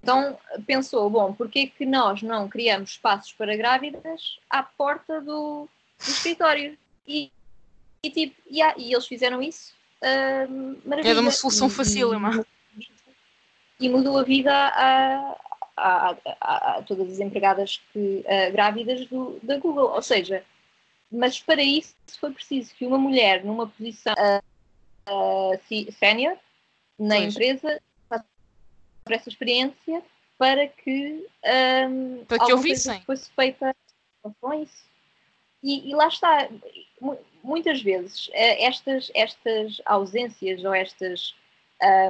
Speaker 2: então pensou, bom, porquê que nós não criamos espaços para grávidas à porta do, do escritório? E, e tipo, yeah, e eles fizeram isso. Uh, maravilha.
Speaker 1: Era uma solução fácil,
Speaker 2: e, e mudou a vida a, a, a, a todas as empregadas que, grávidas do, da Google. Ou seja, mas para isso foi preciso que uma mulher numa posição uh, uh, sénior na pois. empresa por essa experiência para que, um,
Speaker 1: para que ouvissem.
Speaker 2: fosse feita com isso. E, e, lá está, muitas vezes eh, estas, estas ausências ou estas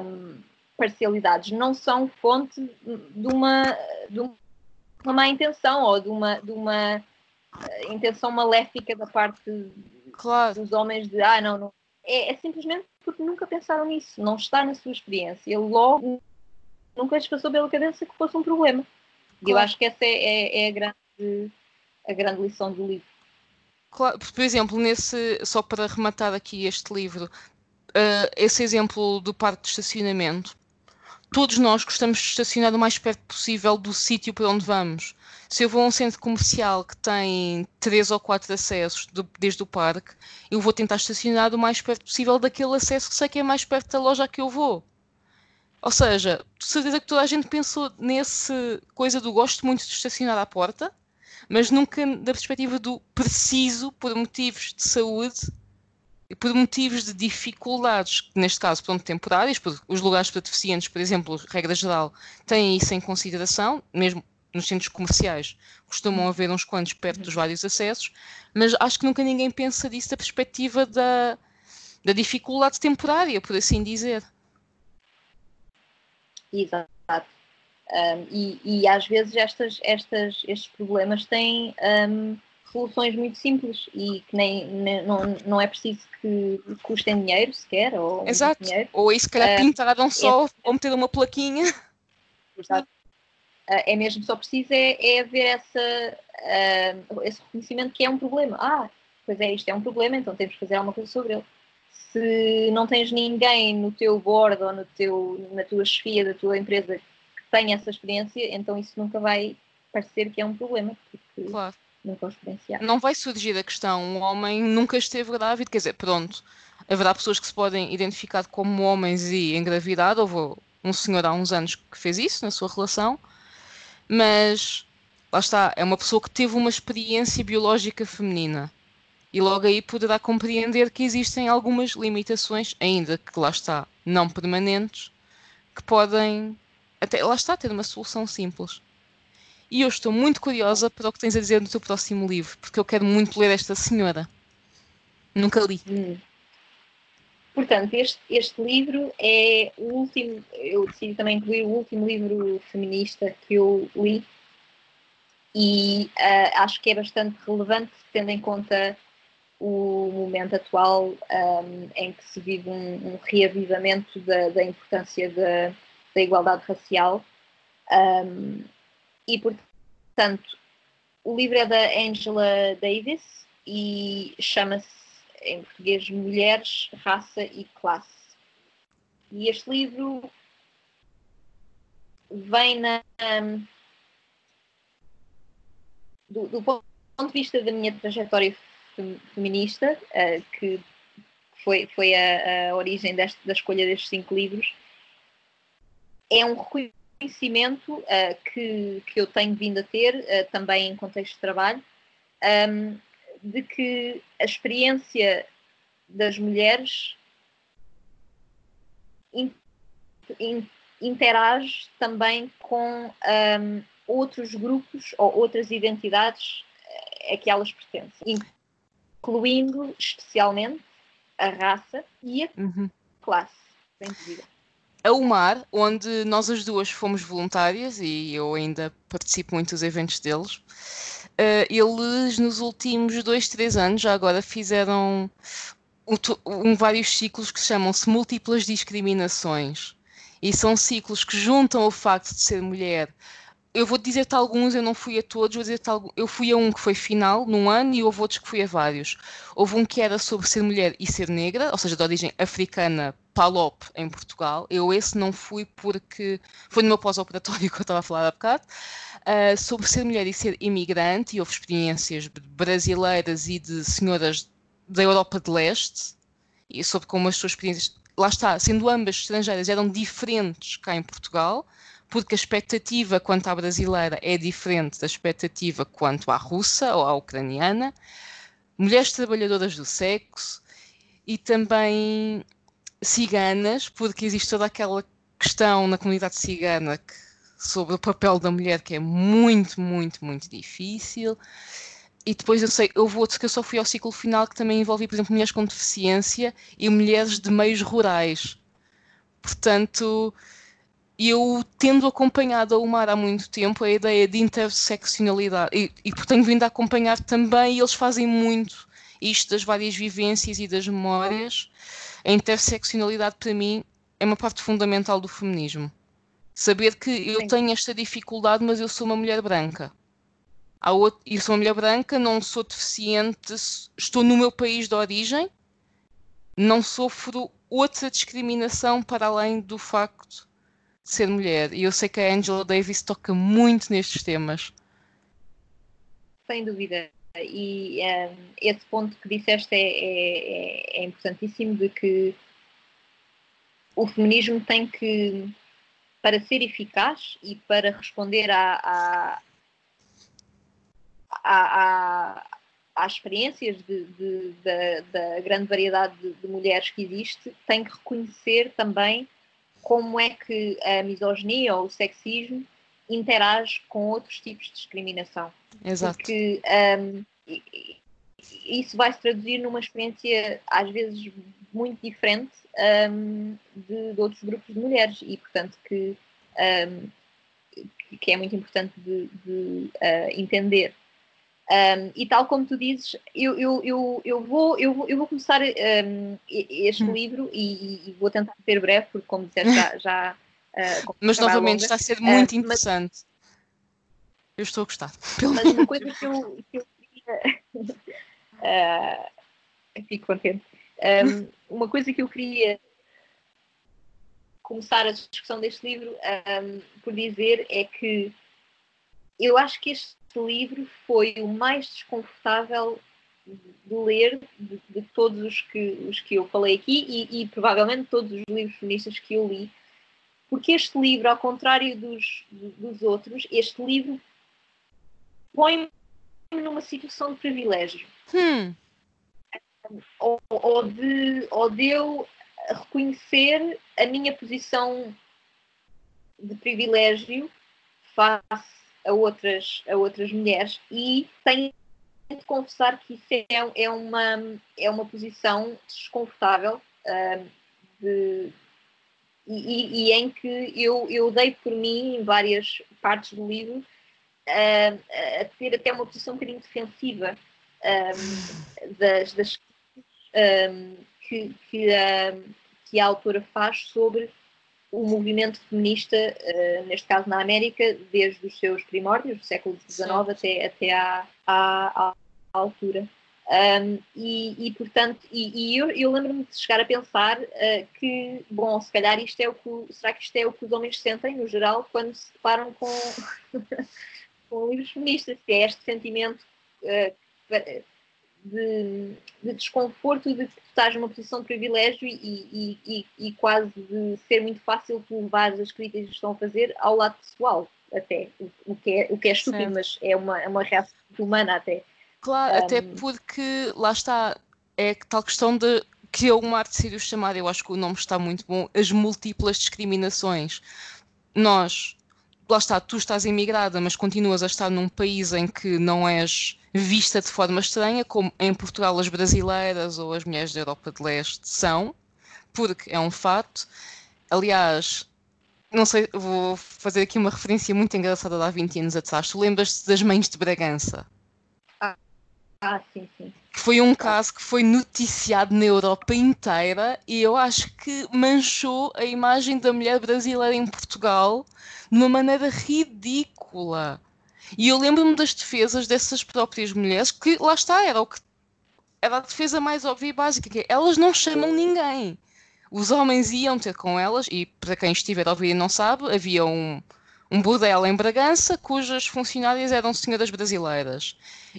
Speaker 2: um, parcialidades não são fonte de uma, de uma má intenção ou de uma, de uma uh, intenção maléfica da parte claro. dos homens de ah, não, não. É, é, simplesmente porque nunca pensaram nisso, não está na sua experiência. Logo, nunca lhes passou pela cabeça que fosse um problema. E eu acho que essa é, é, é, a, grande, a grande lição do livro.
Speaker 1: Claro, por exemplo, nesse, só para rematar aqui este livro, uh, esse exemplo do parque de estacionamento, todos nós gostamos de estacionar o mais perto possível do sítio para onde vamos. Se eu vou a um centro comercial que tem três ou quatro acessos desde o parque, eu vou tentar estacionar o mais perto possível daquele acesso que sei que é mais perto da loja a que eu vou. Ou seja, de certeza que toda a gente pensou nesse coisa do gosto muito de estacionar à porta, mas nunca da perspectiva do preciso por motivos de saúde e por motivos de dificuldades, neste caso, pronto, temporárias, porque os lugares para deficientes, por exemplo, regra geral, têm isso em consideração, mesmo nos centros comerciais costumam haver uns quantos perto dos vários acessos, mas acho que nunca ninguém pensa disso da perspectiva da, da dificuldade temporária, por assim dizer.
Speaker 2: Exato. Um, e, e, às vezes estas, estas, estes problemas têm um, soluções muito simples e que nem, nem, não, não é preciso que custem dinheiro sequer. Ou
Speaker 1: Exato.
Speaker 2: Dinheiro.
Speaker 1: Ou aí se calhar uh, pintaram só é, ou meter uma plaquinha.
Speaker 2: Exato. Uh, é mesmo só preciso é, é haver essa, uh, esse reconhecimento que é um problema. Ah, pois é, isto é um problema, então temos que fazer alguma coisa sobre ele se não tens ninguém no teu board ou no teu, na tua chefia da tua empresa que tenha essa experiência, então isso nunca vai parecer que é um problema, porque claro. nunca.
Speaker 1: Não vai surgir a questão, um homem nunca esteve grávido, quer dizer, pronto, haverá pessoas que se podem identificar como homens e engravidar, houve um senhor há uns anos que fez isso na sua relação, mas lá está, é uma pessoa que teve uma experiência biológica feminina e logo aí poderá compreender que existem algumas limitações, ainda que lá está, não permanentes, que podem até lá está ter uma solução simples. E eu estou muito curiosa para o que tens a dizer no teu próximo livro, porque eu quero muito ler esta senhora. Nunca li. Hum.
Speaker 2: Portanto, este, este livro é o último, eu decidi também incluir o último livro feminista que eu li e uh, acho que é bastante relevante, tendo em conta o momento atual um, em que se vive um, um reavivamento da, da importância da, da, igualdade racial. Um, e, portanto, o livro é da Angela Davis e chama-se, em português, Mulheres, Raça e Classe. E este livro vem na, do, do ponto de vista da minha trajetória feminista, uh, que foi, foi a, a origem deste, da escolha destes cinco livros, é um reconhecimento uh, que, que eu tenho vindo a ter, uh, também em contexto de trabalho, um, de que a experiência das mulheres in, in, interage também com um, outros grupos ou outras identidades a que elas pertencem, incluindo especialmente a raça e a uhum. classe, sem dúvida.
Speaker 1: A UMAR, onde nós as duas fomos voluntárias e eu ainda participo muito dos eventos deles, uh, eles nos últimos dois, três anos já agora fizeram um, um, vários ciclos que chamam-se múltiplas discriminações. E são ciclos que juntam o facto de ser mulher. Eu vou dizer-te alguns, eu não fui a todos, vou dizer eu fui a um que foi final num ano e houve outros que fui a vários. Houve um que era sobre ser mulher e ser negra, ou seja, de origem africana, PALOP, em Portugal. Eu esse não fui porque foi no meu pós-operatório que eu estava a falar há bocado. Uh, sobre ser mulher e ser imigrante, e houve experiências brasileiras e de senhoras da Europa de Leste, e sobre como as suas experiências, lá está, sendo ambas estrangeiras, eram diferentes cá em Portugal, porque a expectativa quanto à brasileira é diferente da expectativa quanto à russa ou à ucraniana, mulheres trabalhadoras do sexo e também ciganas, porque existe toda aquela questão na comunidade cigana que sobre o papel da mulher que é muito, muito, muito difícil. E depois eu sei, houve outro que eu só fui ao ciclo final que também envolvia, por exemplo, mulheres com deficiência e mulheres de meios rurais. Portanto, eu tendo acompanhado a UMAR há muito tempo a ideia de interseccionalidade e, e tenho vindo a acompanhar também, e eles fazem muito isto das várias vivências e das memórias. A interseccionalidade para mim é uma parte fundamental do feminismo. Saber que eu Sim. tenho esta dificuldade, mas eu sou uma mulher branca. Há outro, eu sou uma mulher branca, não sou deficiente, estou no meu país de origem, não sofro outra discriminação para além do facto de ser mulher. E eu sei que a Angela Davis toca muito nestes temas.
Speaker 2: Sem dúvida. E um, ehm, esse ponto que disseste é, é, é importantíssimo de que o feminismo tem que para ser eficaz e para responder à, à, às experiências de, de, de, da grande variedade de, mulheres que existe, tem que reconhecer também como é que a misoginia ou o sexismo interage com outros tipos de discriminação.
Speaker 1: Exato.
Speaker 2: Porque um, isso vai se traduzir numa experiência às vezes muito diferente um, de, de, outros grupos de mulheres e, portanto, que, um, que é muito importante de, de uh, entender. Um, e tal como tu dizes, eu, eu, eu, eu, vou, eu, vou, eu vou começar este hum. livro e, e, vou tentar ser breve, porque, como disseste, já. já
Speaker 1: uh, mas novamente está a ser muito uh, interessante. Mas, eu estou a gostar.
Speaker 2: Mas uma coisa que eu, que eu queria. fico contente. Um, uma coisa que eu queria começar a discussão deste livro um, por dizer é que eu acho que este livro foi o mais desconfortável de ler de, de todos os que, os que eu falei aqui e, e, provavelmente todos os livros feministas que eu li, porque este livro, ao contrário dos, dos outros, este livro põe-me numa situação de privilégio.
Speaker 1: Hum
Speaker 2: ou, ou, de, ou de eu reconhecer a minha posição de privilégio face a outras, a outras mulheres e tenho de confessar que isso é, é, uma, é uma posição desconfortável uh, de, e, e, em que eu, eu dei por mim em várias partes do livro uh, a ter até uma posição um bocadinho defensiva um, das, das um, que, que, a, que, a, autora faz sobre o movimento feminista, uh, neste caso na América, desde os seus primórdios, do século XIX até, até à, à, à altura. Um, e, e, portanto, e, e eu, eu lembro-me de chegar a pensar uh, que, bom, se calhar isto é o que, será que isto é o que os homens sentem, no geral, quando se deparam com, com livros feministas, que é este sentimento uh, de, de, desconforto de que estás numa posição de privilégio e, e, e, e, quase de ser muito fácil tu levar as críticas que estão a fazer ao lado pessoal, até. O, o que, é, o que é estúpido, certo. mas é uma, é uma reação humana até.
Speaker 1: Claro, um, até porque lá está, é tal questão de que o Mar decidiu chamar, eu acho que o nome está muito bom, as múltiplas discriminações. Nós lá está, tu estás imigrada, mas continuas a estar num país em que não és vista de forma estranha, como em Portugal as brasileiras ou as mulheres da Europa de Leste são, porque é um fato. Aliás, não sei, vou fazer aqui uma referência muito engraçada de há 20 anos atrás. Tu lembras-te das mães de Bragança?
Speaker 2: Ah, sim, sim.
Speaker 1: Foi um caso que foi noticiado na Europa inteira e eu acho que manchou a imagem da mulher brasileira em Portugal de uma maneira ridícula. E eu lembro-me das defesas dessas próprias mulheres, que lá está, era o que era a defesa mais óbvia e básica, que é, elas não chamam ninguém. Os homens iam ter com elas, e para quem estiver a ouvir e não sabe, havia um, um bordel em Bragança cujas funcionárias eram senhoras brasileiras.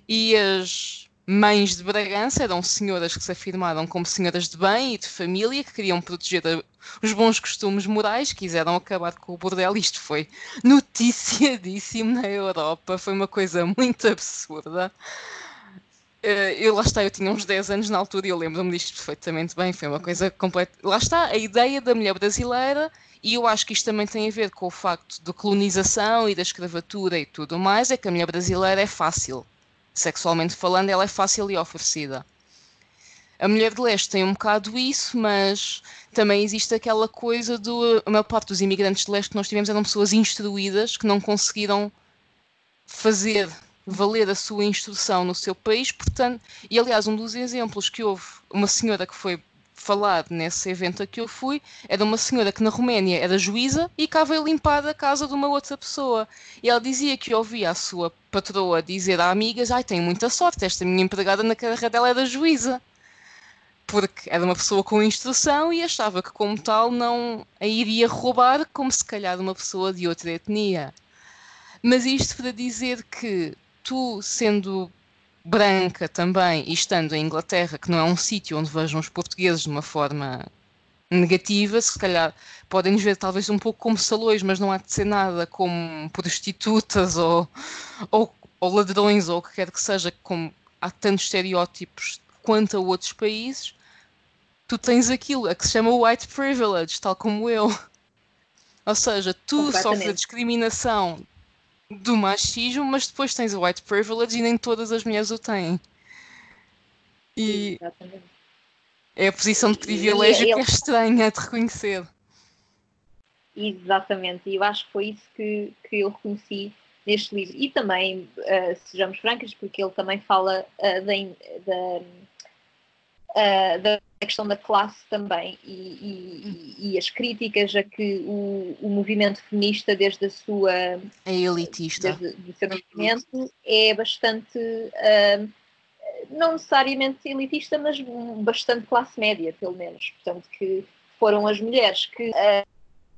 Speaker 1: E as mães de Bragança eram senhoras que se afirmaram como senhoras de bem e de família, que queriam proteger os bons costumes morais, quiseram acabar com o bordel. Isto foi noticiadíssimo na Europa, foi uma coisa muito absurda. Uh, eu lá está, eu tinha uns 10 anos na altura e eu lembro-me disto perfeitamente bem. Foi uma coisa completa. Lá está, a ideia da mulher brasileira, e eu acho que isto também tem a ver com o facto da colonização e da escravatura e tudo mais, é que a mulher brasileira é fácil. Sexualmente falando, ela é fácil e oferecida. A mulher de leste tem um bocado isso, mas também existe aquela coisa do. A maior parte dos imigrantes de leste que nós tivemos eram pessoas instruídas que não conseguiram fazer valer a sua instrução no seu país, portanto, e aliás, um dos exemplos que houve, uma senhora que foi falar nesse evento a que eu fui, era uma senhora que na Roménia era juíza e cá veio limpar a casa de uma outra pessoa. E ela dizia que ouvia a sua patroa dizer a amigas: Ai, tenho muita sorte, esta minha empregada na carreira dela era juíza. Porque era uma pessoa com instrução e achava que, como tal, não a iria roubar, como se calhar uma pessoa de outra etnia. Mas isto para dizer que tu, sendo branca também e estando em Inglaterra, que não é um sítio onde vejam os portugueses de uma forma negativa, se calhar podem nos ver talvez um pouco como salões, mas não há de ser nada como prostitutas ou, ou, ou ladrões ou o que quer que seja, como há tantos estereótipos quanto a outros países, tu tens aquilo a que se chama white privilege, tal como eu. Ou seja, tu sofres discriminação do machismo, mas depois tens o white privilege e nem todas as mulheres o têm. E Exatamente. é a posição de privilégio que é estranha de reconhecer.
Speaker 2: Exatamente, e eu acho que foi isso que, que eu reconheci neste livro. E também, uh, sejamos francas, porque ele também fala uh, da, da, uh, da questão da classe também e, e, e, as críticas a que o, o, movimento feminista desde a sua é
Speaker 1: elitista.
Speaker 2: desde seu movimento é bastante uh, não necessariamente elitista mas bastante classe média pelo menos. Portanto que foram as mulheres que uh,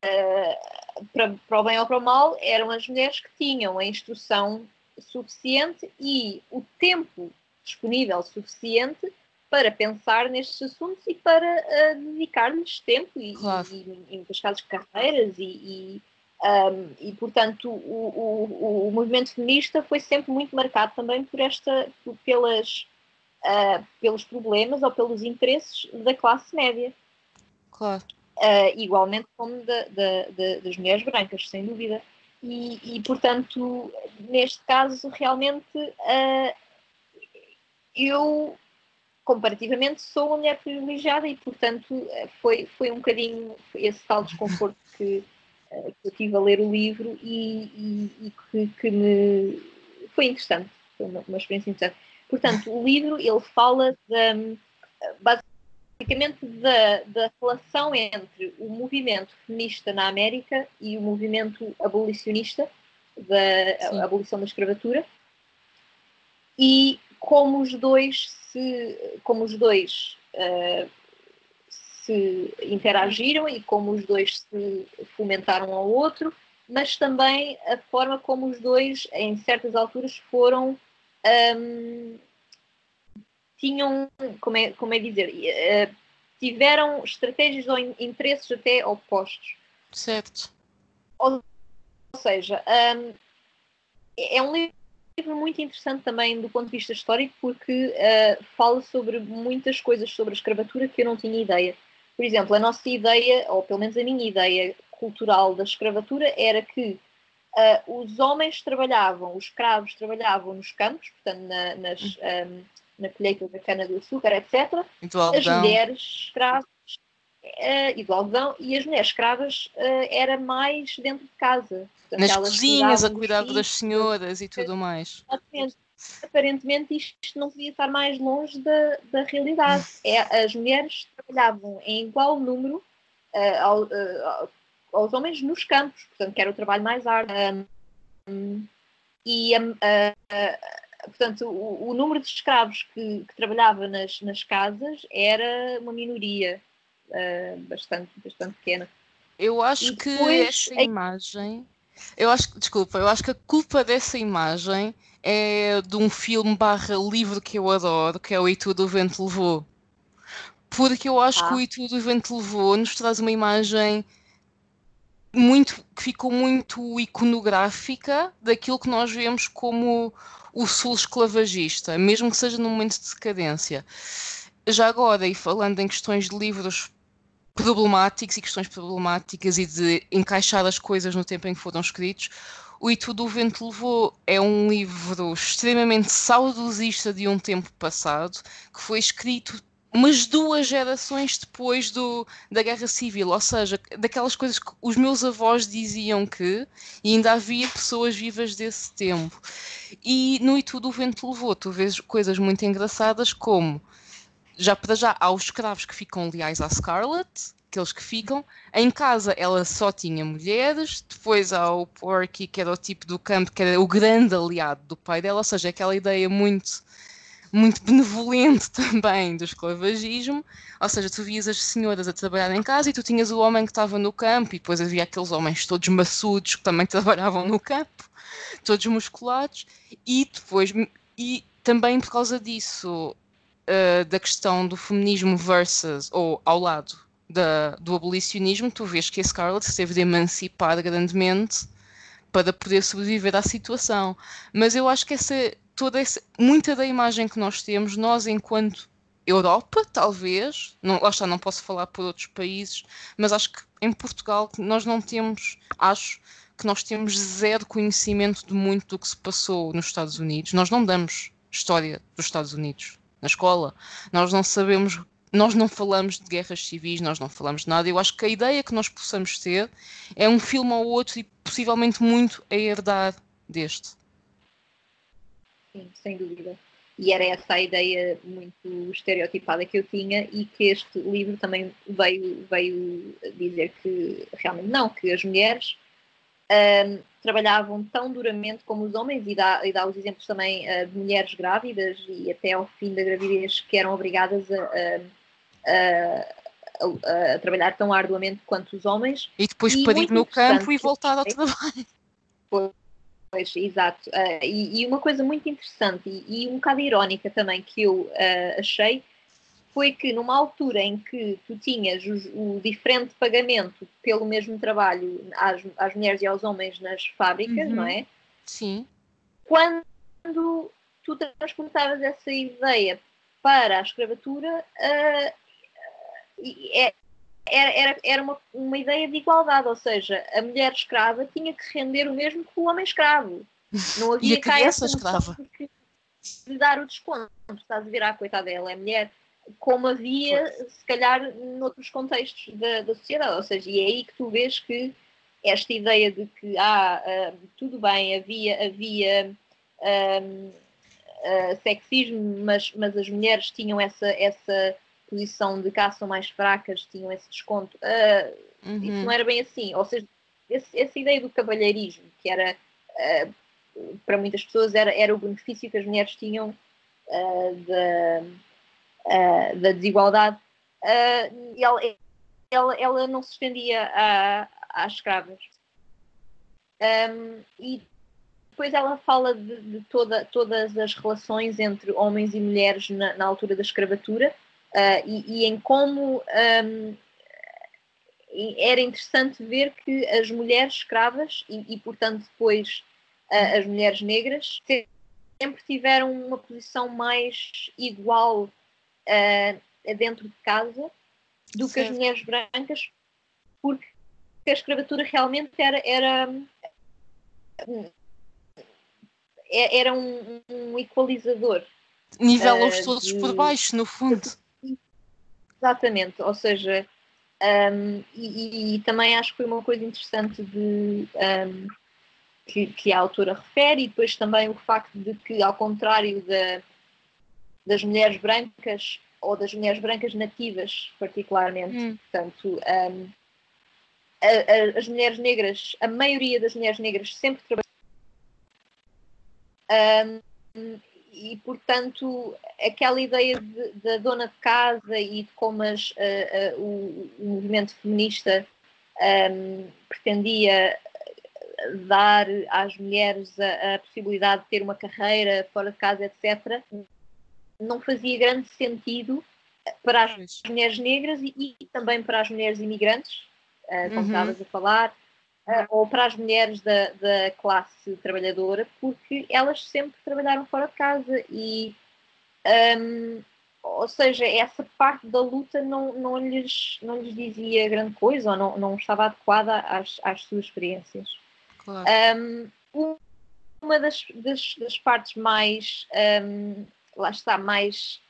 Speaker 2: uh, para, para o bem ou para o mal eram as mulheres que tinham a instrução suficiente e o tempo disponível suficiente para pensar nestes assuntos e para uh, dedicar-lhes tempo e, claro. e, e, em muitos casos, carreiras e, e, um, e portanto, o, o, o, movimento feminista foi sempre muito marcado também por esta, por, pelas, uh, pelos problemas ou pelos interesses da classe média.
Speaker 1: Claro.
Speaker 2: Uh, igualmente como da, da, da, das mulheres brancas, sem dúvida. E, e portanto, neste caso, realmente, uh, eu comparativamente sou uma mulher privilegiada e, portanto, eh, foi, foi um bocadinho esse tal desconforto que, eh, que eu tive a ler o livro e, e, e que, que, me foi interessante, foi uma, uma, experiência interessante. Portanto, o livro ele fala de, basicamente da, da relação entre o movimento feminista na América e o movimento abolicionista da abolição da escravatura e como os dois se, como os dois uh, se interagiram e como os dois se fomentaram ao outro, mas também a forma como os dois, em certas alturas, foram. Um, tinham, como é, como é dizer, uh, tiveram estratégias ou interesses até opostos.
Speaker 1: Certo.
Speaker 2: Ou, ou seja, um, é um livro livro muito interessante também do ponto de vista histórico porque uh, fala sobre muitas coisas sobre a escravatura que eu não tinha ideia. Por exemplo, a nossa ideia, ou pelo menos a minha ideia cultural da escravatura era que uh, os homens trabalhavam, os escravos trabalhavam nos campos, portanto na, nas, um, ehm, na colheita da cana-do-açúcar, etc. As mulheres escravas uh, e e as mulheres escravas uh, era mais dentro de casa.
Speaker 1: Portanto, Nas cozinhas, a cuidar das senhoras e tudo mais.
Speaker 2: Exatamente. aparentemente isto não podia estar mais longe da, da realidade. É, as mulheres trabalhavam em igual número uh, ao, uh, aos homens nos campos, portanto, que era o trabalho mais árduo. Um, e, uh, portanto, o, o, número de escravos que, que trabalhava nas, nas, casas era uma minoria bastante, bastante pequena.
Speaker 1: Eu acho depois, que essa imagem. Eu acho, desculpa, eu acho que a culpa dessa imagem é de um filme barra livro que eu adoro, que é o E Tudo o Vento Levou. Porque eu acho ah. que o E Tudo o Vento Levou nos traz uma imagem muito que ficou muito iconográfica daquilo que nós vemos como o sul esclavagista, mesmo que seja num momento de decadência. Já agora, e falando em questões de livros problemáticos e questões problemáticas e de encaixar as coisas no tempo em que foram escritos, o E Tudo o Vento Levou é um livro extremamente saudosista de um tempo passado, que foi escrito umas duas gerações depois do, da Guerra Civil, ou seja, daquelas coisas que os meus avós diziam que, e ainda havia pessoas vivas desse tempo. E no E Tudo o Vento Levou, tu vês coisas muito engraçadas como já para já há os escravos que ficam leais à Scarlett, aqueles que ficam. Em casa ela só tinha mulheres, depois há o Porky, que era o tipo do campo, que era o grande aliado do pai dela, ou seja, aquela ideia muito muito benevolente também do esclavagismo, ou seja, tu vias as senhoras a trabalhar em casa e tu tinhas o homem que estava no campo. E depois havia aqueles homens todos maçudos que também trabalhavam no campo, todos musculados, e depois, e também por causa disso, uh, da questão do feminismo versus, ou ao lado da, do abolicionismo, tu vês que a Scarlett teve de emancipar grandemente para poder sobreviver à situação. Mas eu acho que essa, toda essa, muita da imagem que nós temos, nós enquanto Europa, talvez, não, lá está, não posso falar por outros países, mas acho que em Portugal nós não temos, acho que nós temos zero conhecimento de muito do que se passou nos Estados Unidos. Nós não damos história dos Estados Unidos na escola. Nós não sabemos, nós não falamos de guerras civis, nós não falamos de nada. Eu acho que a ideia que nós possamos ter é um filme ou outro e possivelmente muito a herdar deste.
Speaker 2: Sim, sem dúvida. E era essa a ideia muito estereotipada que eu tinha e que este livro também veio, veio dizer que realmente não, que as mulheres um, trabalhavam tão duramente como os homens e dá, e dá os exemplos também uh, de mulheres grávidas e até ao fim da gravidez que eram obrigadas a, a, a, a trabalhar tão arduamente quanto os homens.
Speaker 1: E depois e parir no campo e voltar ao trabalho.
Speaker 2: Pois, exato. Uh, e, e, uma coisa muito interessante e, e, um bocado irónica também que eu uh, achei foi que numa altura em que tu tinhas o, o diferente pagamento pelo mesmo trabalho às, às, mulheres e aos homens nas fábricas, uhum. não é?
Speaker 1: Sim.
Speaker 2: Quando tu transportavas essa ideia para a escravatura, uh, é, era, era uma, uma ideia de igualdade, ou seja, a mulher escrava tinha que render o mesmo que o homem escravo.
Speaker 1: Não havia e a criança escrava.
Speaker 2: De dar o desconto. Estás a ver, ah, coitada, ela é mulher, como havia, se calhar, noutros contextos da, da sociedade. Ou seja, e é aí que tu vês que esta ideia de que, ah, uh, tudo bem, havia, havia um, uh, ah, sexismo, mas, mas as mulheres tinham essa, essa posição de cá são mais fracas, tinham esse desconto. Uh, uhum. Isso não era bem assim. Ou seja, esse, essa ideia do cavalheirismo, que era para muitas pessoas era, era o benefício que as mulheres tinham uh, da, da desigualdade, ela, ela, ela, não se estendia às escravas. Um, e depois ela fala de, de toda, todas as relações entre homens e mulheres na, na altura da escravatura uh, e, e, em como um, era interessante ver que as mulheres escravas e, e portanto, depois uh, as mulheres negras sempre tiveram uma posição mais igual uh, dentro de casa do certo. que as mulheres brancas, porque a escravatura realmente era, era, era um, um equalizador.
Speaker 1: Nivela-os todos de... por baixo, no fundo.
Speaker 2: Exatamente, ou seja, um, e, e, também acho que foi uma coisa interessante de um, que, que, a autora refere, e depois também o facto de que, ao contrário da, das mulheres brancas, ou das mulheres brancas nativas, particularmente, hum. portanto, um, a, a, as mulheres negras, a maioria das mulheres negras sempre trabalharam. Um, e, portanto, aquela ideia da dona de casa e de como as, o, o, movimento feminista um, pretendia dar às mulheres a, a, possibilidade de ter uma carreira fora de casa, etc., não fazia grande sentido para as mulheres negras e, e também para as mulheres imigrantes, uh, como uhum. estavas a falar, uh, ou para as mulheres da, da classe trabalhadora, porque elas sempre trabalharam fora de casa e um, ou seja, essa parte da luta não, não, lhes, não lhes dizia grande coisa ou não, não estava adequada às, às suas experiências. Claro. Um, uma das, das, das, partes mais, um, lá está, mais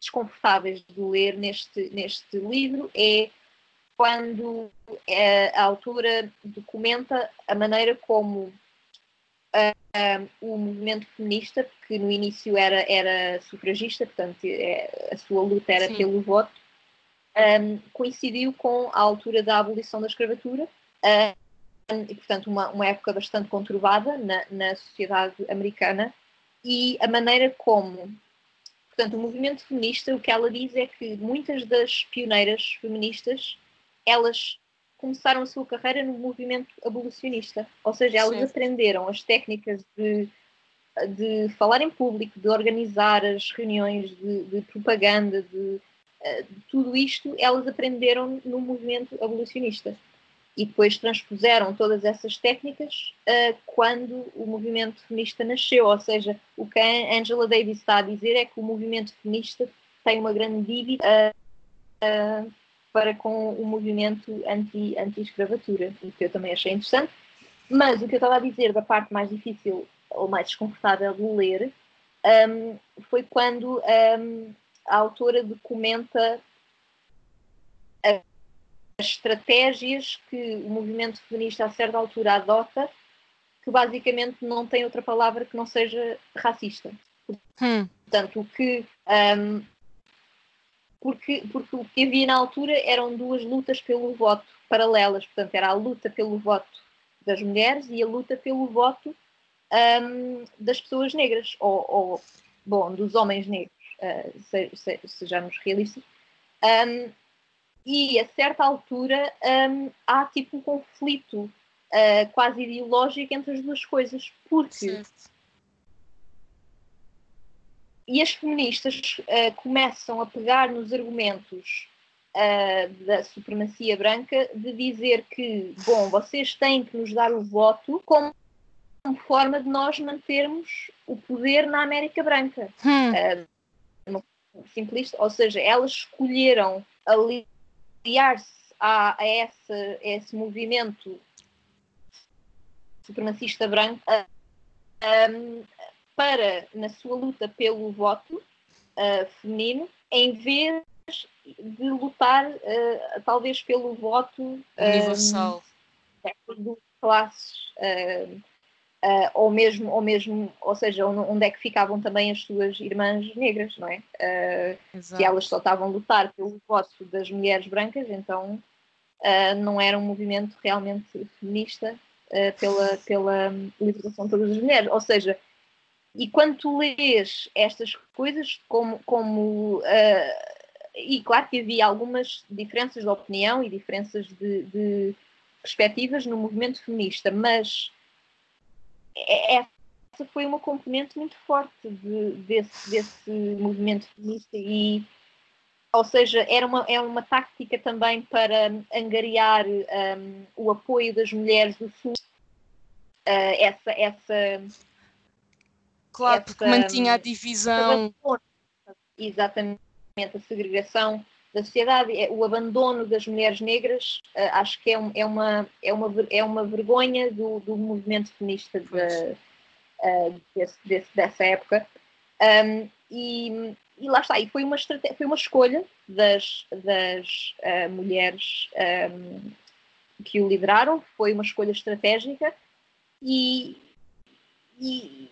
Speaker 2: desconfortáveis de ler neste, neste livro é quando eh, a autora documenta a maneira como uh, o movimento feminista, que no início era, era sufragista, portanto é, a sua luta era Sim. pelo voto, um, coincidiu com a altura da abolição da escravatura, um, e portanto uma, uma época bastante conturbada na, na sociedade americana, e a maneira como Portanto, o movimento feminista, o que ela diz é que muitas das pioneiras feministas, elas começaram a sua carreira no movimento abolicionista. Ou seja, elas Sim. aprenderam as técnicas de, de falar em público, de organizar as reuniões, de, de propaganda, de, eh, de, tudo isto, elas aprenderam no movimento abolicionista. E depois transpuseram todas essas técnicas uh, quando o movimento feminista nasceu. Ou seja, o que a Angela Davis está a dizer é que o movimento feminista tem uma grande dívida. Uh, para com o movimento anti, anti-escravatura, o que eu também achei interessante. Mas o que eu estava a dizer da parte mais difícil ou mais desconfortável de ler um, foi quando um, a autora documenta estratégias que o movimento feminista a certa altura adota, que basicamente não tem outra palavra que não seja racista. Hum. Portanto, o que um, porque, porque o que havia na altura eram duas lutas pelo voto paralelas, portanto, era a luta pelo voto das mulheres e a luta pelo voto um, das pessoas negras, ou, ou, bom, dos homens negros, uh, se, se, sejamos realistas. Um, e a certa altura um, há tipo um conflito uh, quase ideológico entre as duas coisas, porque certo e as feministas uh, começam a pegar nos argumentos uh, da supremacia branca de dizer que, bom, vocês têm que nos dar o voto como forma de nós mantermos o poder na América Branca. Hum. Simplista, ou seja, elas escolheram aliar-se a, a, esse, a esse movimento supremacista branco um, para, na sua luta pelo voto uh, feminino, em vez de lutar uh, talvez pelo voto
Speaker 1: universal.
Speaker 2: um, de classes uh, uh, ou mesmo ou mesmo ou seja onde é que ficavam também as suas irmãs negras não é uh, se elas só estavam a lutar pelo voto das mulheres brancas então não era um movimento realmente feminista pela pela libertação de todas as mulheres ou seja e quando tu lês estas coisas, como. como uh, e claro que havia algumas diferenças de opinião e diferenças de, de perspectivas no movimento feminista, mas é, essa foi uma componente muito forte de, desse, desse movimento feminista e ou seja, era uma, é uma tática também para angariar um, o apoio das mulheres do Sul, uh, essa, essa
Speaker 1: Claro, essa, porque mantinha a divisão.
Speaker 2: Exatamente, a segregação da sociedade, é, o abandono das mulheres negras, uh, acho que é, um, é, uma, é, uma, é uma vergonha do, do movimento feminista de, uh, desse, desse, dessa época. Um, e, e, lá está, e foi uma, foi uma escolha das, das uh, mulheres um, que o lideraram, foi uma escolha estratégica e, e,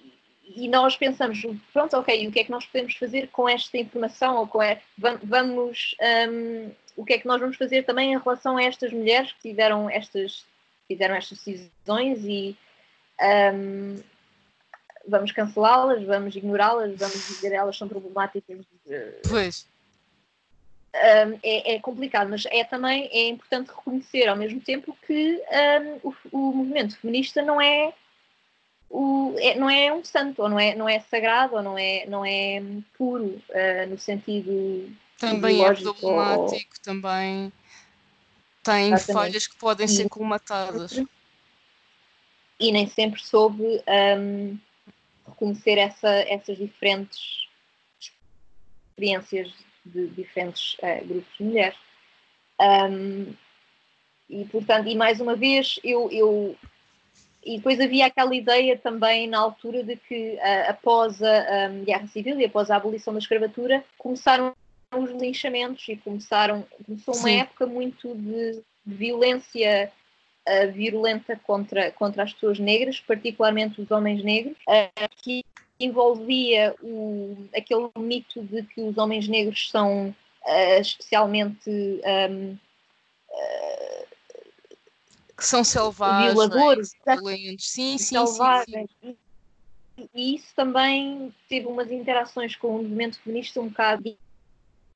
Speaker 2: e, nós pensamos, pronto, ok, o que é que nós podemos fazer com esta informação? Ou com a, vamos, um, o que é que nós vamos fazer também em relação a estas mulheres que tiveram estas, fizeram estas decisões e um, vamos cancelá-las, vamos ignorá-las, vamos dizer elas são problemáticas.
Speaker 1: Pois.
Speaker 2: Um, é, é, complicado, mas é também é importante reconhecer ao mesmo tempo que um, o, o, movimento feminista não é, o, é, não é um santo, ou não é, não é sagrado, ou não é, não é puro uh, no sentido
Speaker 1: também é problemático, ou... também tem Exatamente. falhas que podem ser colmatadas.
Speaker 2: E nem sempre soube um, reconhecer essa, essas diferentes experiências de diferentes uh, grupos de mulheres. Um, e portanto, e mais uma vez, eu, eu, e depois havia aquela ideia também na altura de que uh, após a Guerra Civil e após a abolição da escravatura começaram os linchamentos e começaram começou uma Sim. época muito de, de violência uh, virulenta contra, contra as pessoas negras, particularmente os homens negros, uh, que envolvia o, aquele mito de que os homens negros são uh, especialmente um,
Speaker 1: que são selvagens,
Speaker 2: violadores,
Speaker 1: violentos, sim, sim, selvagens. Sim,
Speaker 2: sim. E isso também teve umas interações com o movimento feminista um bocado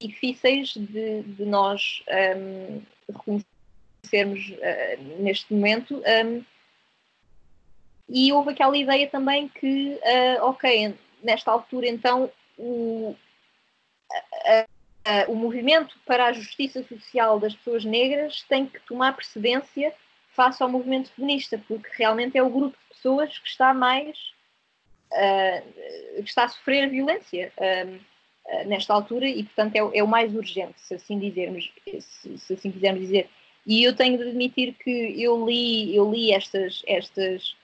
Speaker 2: difíceis de, de nós um, reconhecermos uh, neste momento. Um, e houve aquela ideia também que, uh, ok, nesta altura então o, o movimento para a justiça social das pessoas negras tem que tomar precedência face ao movimento feminista, porque realmente é o grupo de pessoas que está mais uh, que está a sofrer violência uh, nesta altura e portanto é, é, o mais urgente, se assim dizermos, se, se, assim quisermos dizer. E eu tenho de admitir que eu li, eu li estas, estas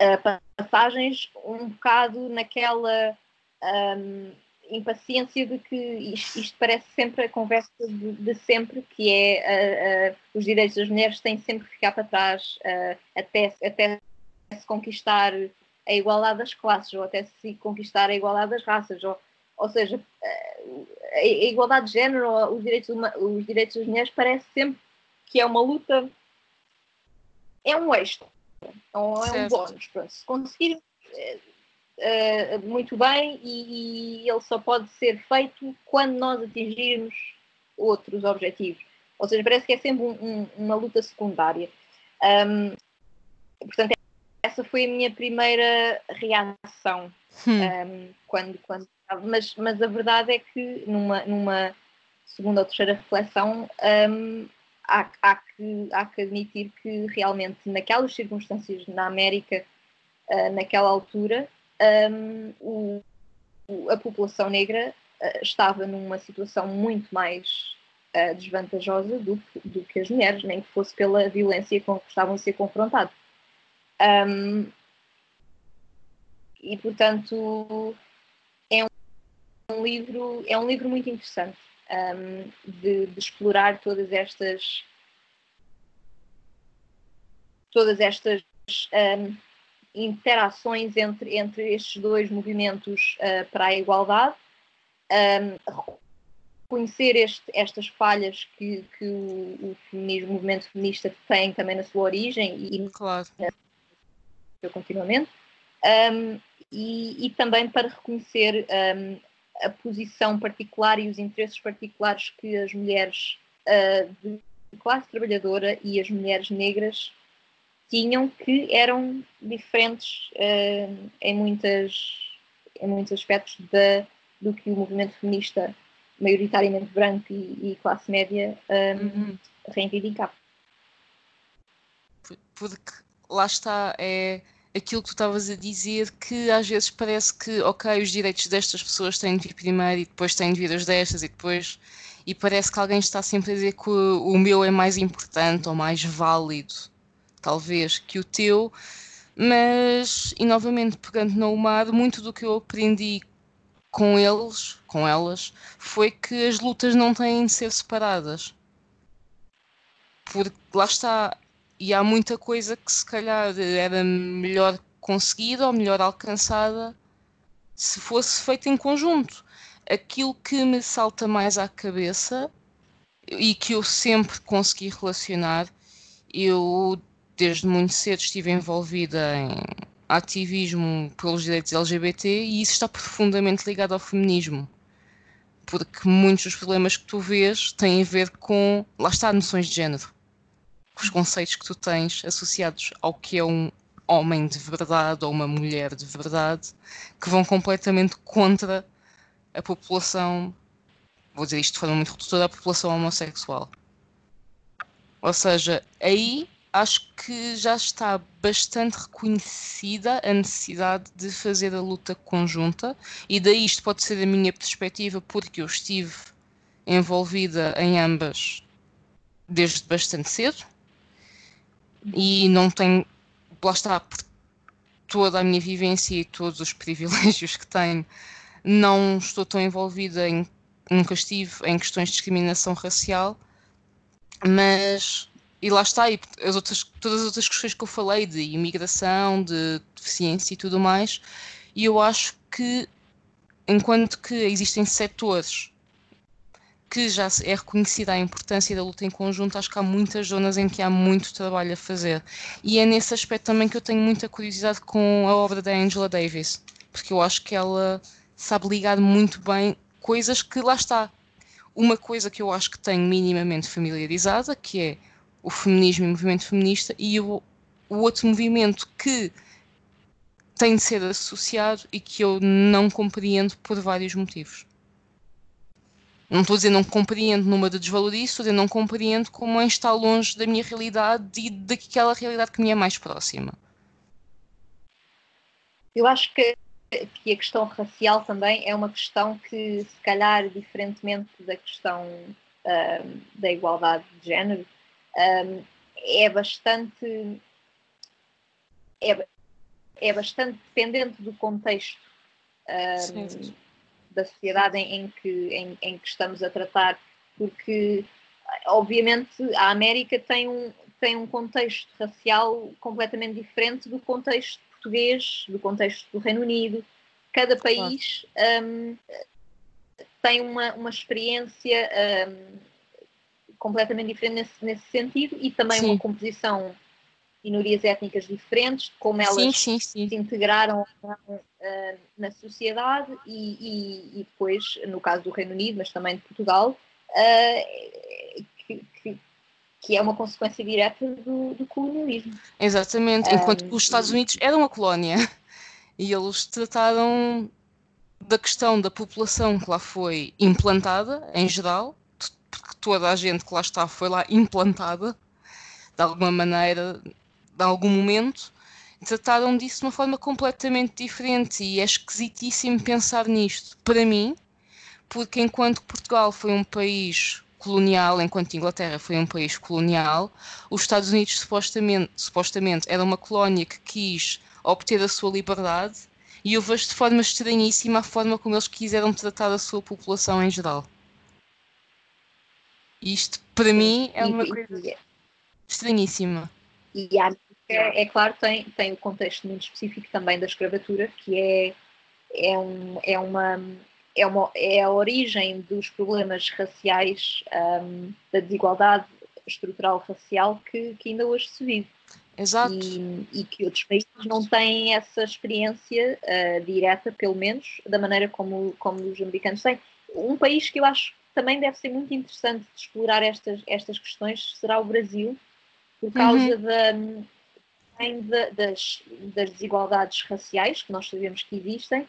Speaker 2: uh, passagens um bocado naquela um, impaciência de que isto, isto, parece sempre a conversa de, de sempre, que é uh, uh, os direitos das mulheres têm sempre que ficar para trás até, até se conquistar a igualdade das classes ou até se conquistar a igualdade das raças. Ou, ou seja, a igualdade de género, os direitos, os direitos das mulheres parece sempre que é uma luta, é um extra, não é um bónus. Pronto. Se conseguir uh, muito bem e, e, ele só pode ser feito quando nós atingirmos outros objetivos. Ou seja, parece que é sempre um, um, uma luta secundária. Um, portanto, essa foi a minha primeira reação hum. quando, quando mas, mas a verdade é que numa, numa segunda ou terceira reflexão há, há, que, há que admitir que realmente naquelas circunstâncias na América, uh, naquela altura, um, o, a população negra uh, estava numa situação muito mais uh, desvantajosa do, do, que as mulheres, nem que fosse pela violência com que estavam a ser confrontados. Um, e portanto é um, um, livro é um livro muito interessante um, de, de, explorar todas estas todas estas um, interações entre, entre estes dois movimentos uh, para a igualdade, um, reconhecer este, estas falhas que, que o, o, movimento feminista tem também na sua origem e
Speaker 1: claro.
Speaker 2: continuamente, um, e, e, também para reconhecer um, a posição particular e os interesses particulares que as mulheres uh, de classe trabalhadora e as mulheres negras tinham que eram diferentes uh, em, muitas, em muitos aspectos da, do que o movimento feminista maioritariamente branco e, e classe média um, uhum. reivindicava.
Speaker 1: Porque lá está, é aquilo que tu estavas a dizer, que às vezes parece que, ok, os direitos destas pessoas têm de vir primeiro e depois têm de vir os destas e depois. E parece que alguém está sempre a dizer que o, o meu é mais importante ou mais válido, talvez, que o teu. Mas, e novamente, pegando no mar, muito do que eu aprendi com eles, com elas, foi que as lutas não têm de ser separadas. Porque lá está, e há muita coisa que se calhar era melhor conseguida ou melhor alcançada se fosse feita em conjunto. Aquilo que me salta mais à cabeça e que eu sempre consegui relacionar, eu desde muito cedo estive envolvida em ativismo pelos direitos LGBT e isso está profundamente ligado ao feminismo. Porque muitos dos problemas que tu vês têm a ver com, lá está, noções de género. Os conceitos que tu tens associados ao que é um homem de verdade ou uma mulher de verdade, que vão completamente contra a população, vou dizer isto de forma muito redutora, a população homossexual. Ou seja, aí acho que já está bastante reconhecida a necessidade de fazer a luta conjunta, e daí isto pode ser a minha perspectiva, porque eu estive envolvida em ambas desde bastante cedo. E não tenho, lá está, por toda a minha vivência e todos os privilégios que tenho, não estou tão envolvida em, nunca estive em questões de discriminação racial, mas e lá está, e as outras, todas as outras questões que eu falei de imigração, de deficiência e tudo mais, e eu acho que enquanto que existem setores que já é reconhecida a importância da luta em conjunto, acho que há muitas zonas em que há muito trabalho a fazer. E é nesse aspecto também que eu tenho muita curiosidade com a obra da Angela Davis, porque eu acho que ela sabe ligar muito bem coisas que lá está. Uma coisa que eu acho que tenho minimamente familiarizada, que é o feminismo e o movimento feminista, e o, o outro movimento que tem de ser associado e que eu não compreendo por vários motivos. Não estou a dizer não compreendo numa de desvalorizo, estou a dizer não compreendo como é está longe da minha realidade e daquela realidade que me é mais próxima.
Speaker 2: Eu acho que, que a questão racial também é uma questão que, se calhar, diferentemente da questão uh, da igualdade de género, um, é bastante é, é bastante dependente do contexto um, da sociedade em, em que, em, em, que estamos a tratar, porque obviamente a América tem um, tem um contexto racial completamente diferente do contexto português, do contexto do Reino Unido. Cada país um, tem uma, uma experiência completamente diferente nesse, nesse sentido e também sim. uma composição minorias étnicas diferentes, como elas sim, sim, sim. se integraram uh, na sociedade e, e, e, depois, no caso do Reino Unido, mas também de Portugal, uh, que, que, que, é uma consequência direta do, do colonialismo.
Speaker 1: Exatamente, enquanto um, os Estados Unidos eram uma colónia e eles trataram da questão da população que lá foi implantada, em geral, toda a gente que lá está foi lá implantada, de alguma maneira, de algum momento, trataram disso de uma forma completamente diferente e é esquisitíssimo pensar nisto. Para mim, porque enquanto Portugal foi um país colonial, enquanto Inglaterra foi um país colonial, os Estados Unidos supostamente, supostamente era uma colónia que quis obter a sua liberdade e eu vejo de forma estranhíssima a forma como eles quiseram tratar a sua população em geral. Isto, para mim, é uma coisa estranhíssima.
Speaker 2: E a América, é claro, tem, tem o contexto muito específico também da escravatura, que é, é, um, é, uma, é, uma, é a origem dos problemas raciais, um, da desigualdade estrutural racial que, que ainda hoje se vive.
Speaker 1: Exato.
Speaker 2: E, e, que outros países não têm essa experiência uh, direta, pelo menos, da maneira como, como os americanos têm. Um país que eu acho também deve ser muito interessante de explorar estas, estas questões será o Brasil, por causa uhum. da, das, das, desigualdades raciais que nós sabemos que existem,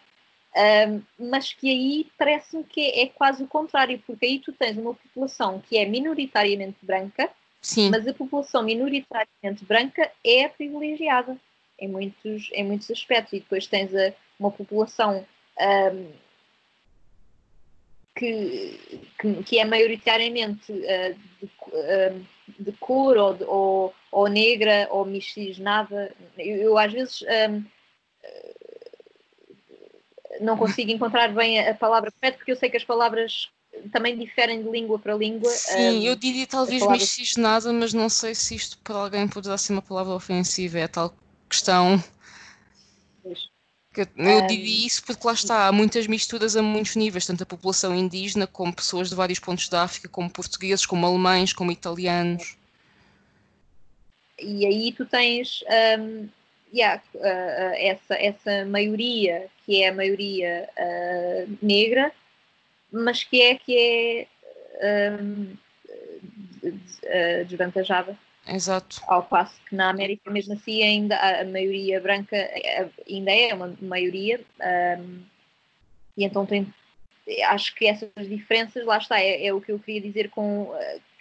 Speaker 2: um, mas que aí parece-me que é, é, quase o contrário, porque aí tu tens uma população que é minoritariamente branca, Sim. mas a população minoritariamente branca é privilegiada em muitos, em muitos aspectos, e depois tens a, uma população um, que, que, que é maioritariamente uh, de, uh, de, cor ou, de, ou, ou, negra ou miscigenada. Eu, eu às vezes um, não consigo encontrar bem a, a, palavra correta porque eu sei que as palavras também diferem de língua para língua.
Speaker 1: Sim, um, eu diria talvez palavra... miscigenada, mas não sei se isto para alguém poderá ser uma palavra ofensiva, é tal questão. Eu diria isso porque lá está, há muitas misturas a muitos níveis, tanto a população indígena como pessoas de vários pontos da África, como portugueses, como alemães, como italianos.
Speaker 2: E aí tu tens um, yeah, uh, essa, essa maioria, que é a maioria uh, negra, mas que é que é um, desvantajada.
Speaker 1: Exato.
Speaker 2: Ao passo que na América, mesmo assim, ainda a, maioria branca ainda é uma maioria, um, e então tem, acho que essas diferenças, lá está, é, é, o que eu queria dizer com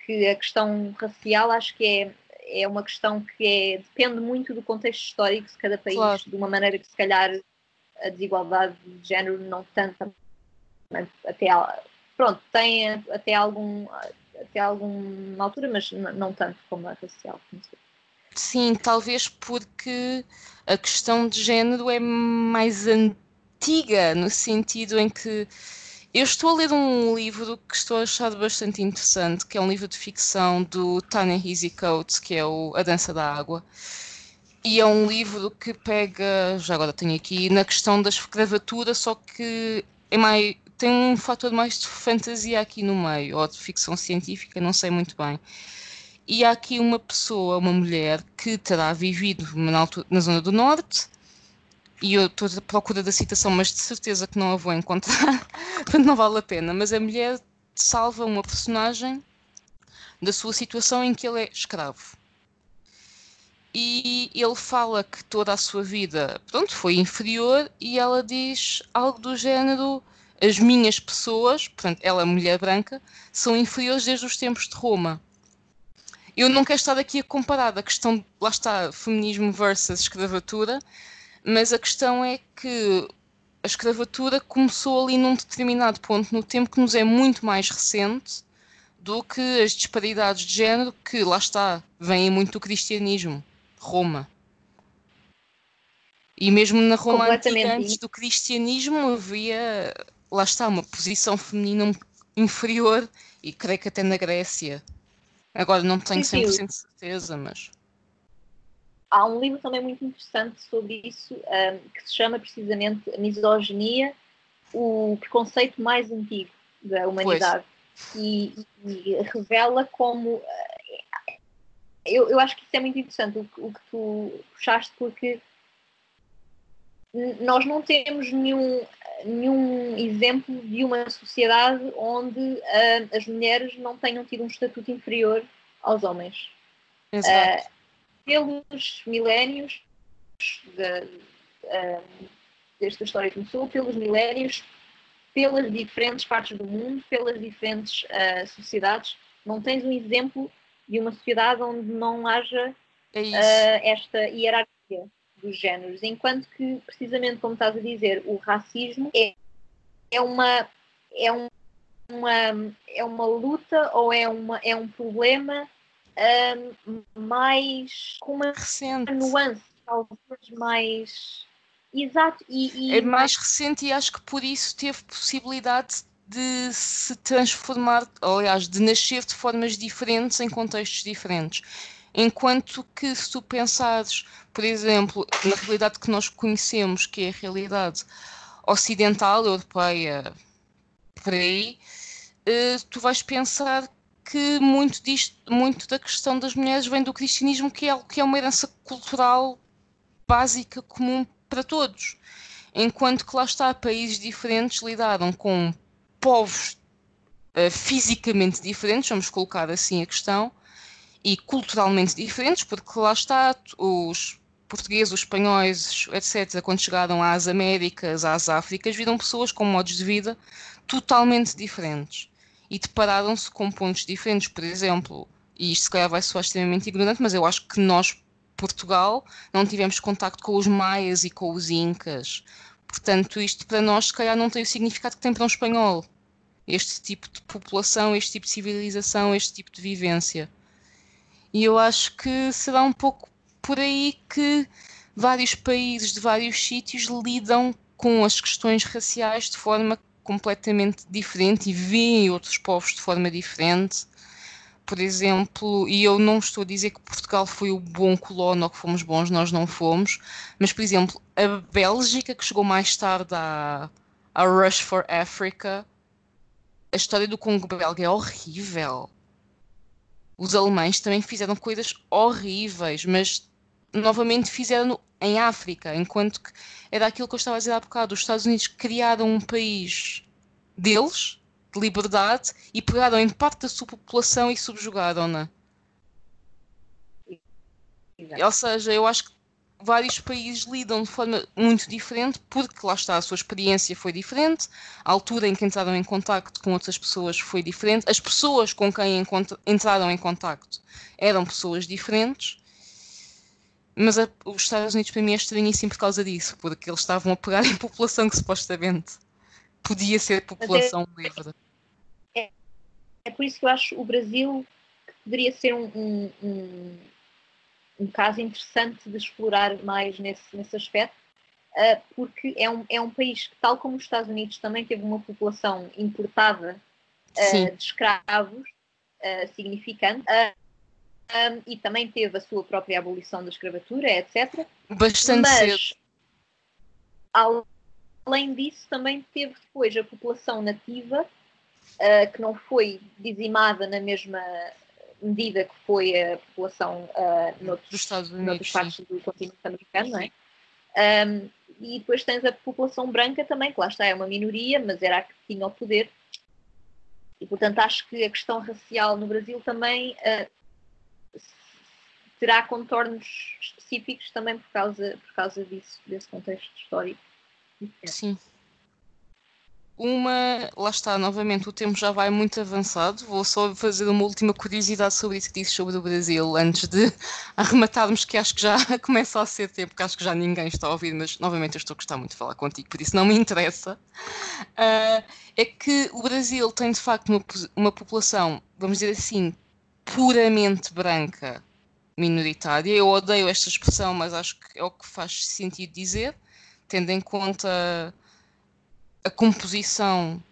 Speaker 2: que a questão racial, acho que é, é uma questão que é, depende muito do contexto histórico de cada país, claro. de uma maneira que se calhar a desigualdade de género não tanto até pronto, tem até algum até alguma altura, mas não tanto como a racial.
Speaker 1: Sim, talvez porque a questão de género é mais antiga, no sentido em que eu estou a ler um livro que estou a achar bastante interessante, que é um livro de ficção do Ta-Nehisi Coates, que é o A Dança da Água. E é um livro que pega, já agora tenho aqui, na questão da escravatura, só que é mais, tem um fator mais de fantasia aqui no meio, ou de ficção científica, não sei muito bem. E há aqui uma pessoa, uma mulher, que terá vivido na, altura, na zona do norte, e eu estou à procura da citação, mas de certeza que não a vou encontrar, portanto não vale a pena. Mas a mulher salva uma personagem da sua situação em que ele é escravo. E ele fala que toda a sua vida, pronto, foi inferior, e ela diz algo do género: as minhas pessoas, portanto, ela, mulher branca, são inferiores desde os tempos de Roma. Eu não quero estar aqui a comparar a questão, lá está, feminismo versus escravatura, mas a questão é que a escravatura começou ali num determinado ponto no tempo que nos é muito mais recente do que as disparidades de género que, lá está, vêm muito do cristianismo, Roma. E mesmo na Roma antiga, antes do cristianismo, havia lá está, uma posição feminina inferior e creio que até na Grécia. Agora não tenho 100% de certeza, mas.
Speaker 2: Há um livro também muito interessante sobre isso, um, que se chama precisamente A Misoginia, o preconceito mais antigo da humanidade. E, e, revela como. Uh, eu, eu acho que isso é muito interessante, o, o que tu puxaste, porque nós não temos nenhum, nenhum exemplo de uma sociedade onde uh, as mulheres não tenham tido um estatuto inferior aos homens.
Speaker 1: Exato. Uh,
Speaker 2: pelos milénios, de, uh, a história começou, pelos milénios, pelas diferentes partes do mundo, pelas diferentes sociedades, não tens um exemplo de uma sociedade onde não haja
Speaker 1: é
Speaker 2: esta hierarquia dos géneros, enquanto que, precisamente como estás a dizer, o racismo é, é uma é um, uma é uma luta ou é uma é um problema um, mais com uma
Speaker 1: recente
Speaker 2: nuance talvez mais exato e,
Speaker 1: e, é mais recente e acho que por isso teve possibilidade de se transformar, aliás, de nascer de formas diferentes em contextos diferentes. Enquanto que se tu pensares, por exemplo, na realidade que nós conhecemos, que é a realidade ocidental, europeia, por aí, eh, tu vais pensar que muito, disto, muito da questão das mulheres vem do cristianismo, que é algo que é uma herança cultural básica, comum para todos. Enquanto que lá está, países diferentes lidaram com povos uh, fisicamente diferentes, vamos colocar assim a questão, e culturalmente diferentes, porque lá está, os portugueses, os espanhóis, etc., quando chegaram às Américas, às Áfricas, viram pessoas com modos de vida totalmente diferentes e depararam-se com pontos diferentes. Por exemplo, e isto se calhar vai soar extremamente ignorante, mas eu acho que nós, Portugal, não tivemos contacto com os maias e com os incas. Portanto, isto para nós, se calhar, não tem o significado que tem para um espanhol. Este tipo de população, este tipo de civilização, este tipo de vivência. E eu acho que será um pouco por aí que vários países de vários sítios lidam com as questões raciais de forma completamente diferente e veem outros povos de forma diferente. Por exemplo, e eu não estou a dizer que Portugal foi o bom colono ou que fomos bons, nós não fomos, mas, por exemplo, a Bélgica, que chegou mais tarde à, à Rush for Africa, a história do Congo belga é horrível. Os alemães também fizeram coisas horríveis, mas novamente fizeram em África, enquanto que era aquilo que eu estava a dizer há bocado. Os Estados Unidos criaram um país deles, de liberdade, e pegaram em parte da sua população e subjugaram-na. Ou seja, eu acho que vários países lidam de forma muito diferente, porque lá está, a sua experiência foi diferente, a altura em que entraram em contacto com outras pessoas foi diferente, as pessoas com quem entraram em contacto eram pessoas diferentes, mas a, os Estados Unidos para mim é estranhíssimo por causa disso, porque eles estavam a pegar em população que supostamente podia ser população é, livre.
Speaker 2: É, é, por isso que eu acho o Brasil que poderia ser um, um, um, um caso interessante de explorar mais nesse, nesse aspecto, uh, porque é um, é um país que, tal como os Estados Unidos, também teve uma população importada uh, de escravos uh, significante um, e também teve a sua própria abolição da escravatura, etc.
Speaker 1: Bastante Mas, cedo.
Speaker 2: Além disso, também teve depois a população nativa, uh, que não foi dizimada na mesma medida que foi a população uh, noutros, Dos Estados Unidos, noutras partes do continente americano, não é? Um, e depois tens a população branca também, que lá está, é uma minoria, mas era a que tinha o poder. E portanto acho que a questão racial no Brasil também uh, terá contornos específicos também por causa, por causa disso, desse contexto histórico.
Speaker 1: Sim. Uma, lá está, novamente, o tempo já vai muito avançado. Vou só fazer uma última curiosidade sobre isso que disse sobre o Brasil, antes de arrematarmos, que acho que já começa a ser tempo, que acho que já ninguém está a ouvir, mas novamente eu estou a gostar muito de falar contigo, por isso não me interessa. Uh, é que o Brasil tem de facto uma, uma população, vamos dizer assim, puramente branca minoritária. Eu odeio esta expressão, mas acho que é o que faz sentido dizer, tendo em conta a composição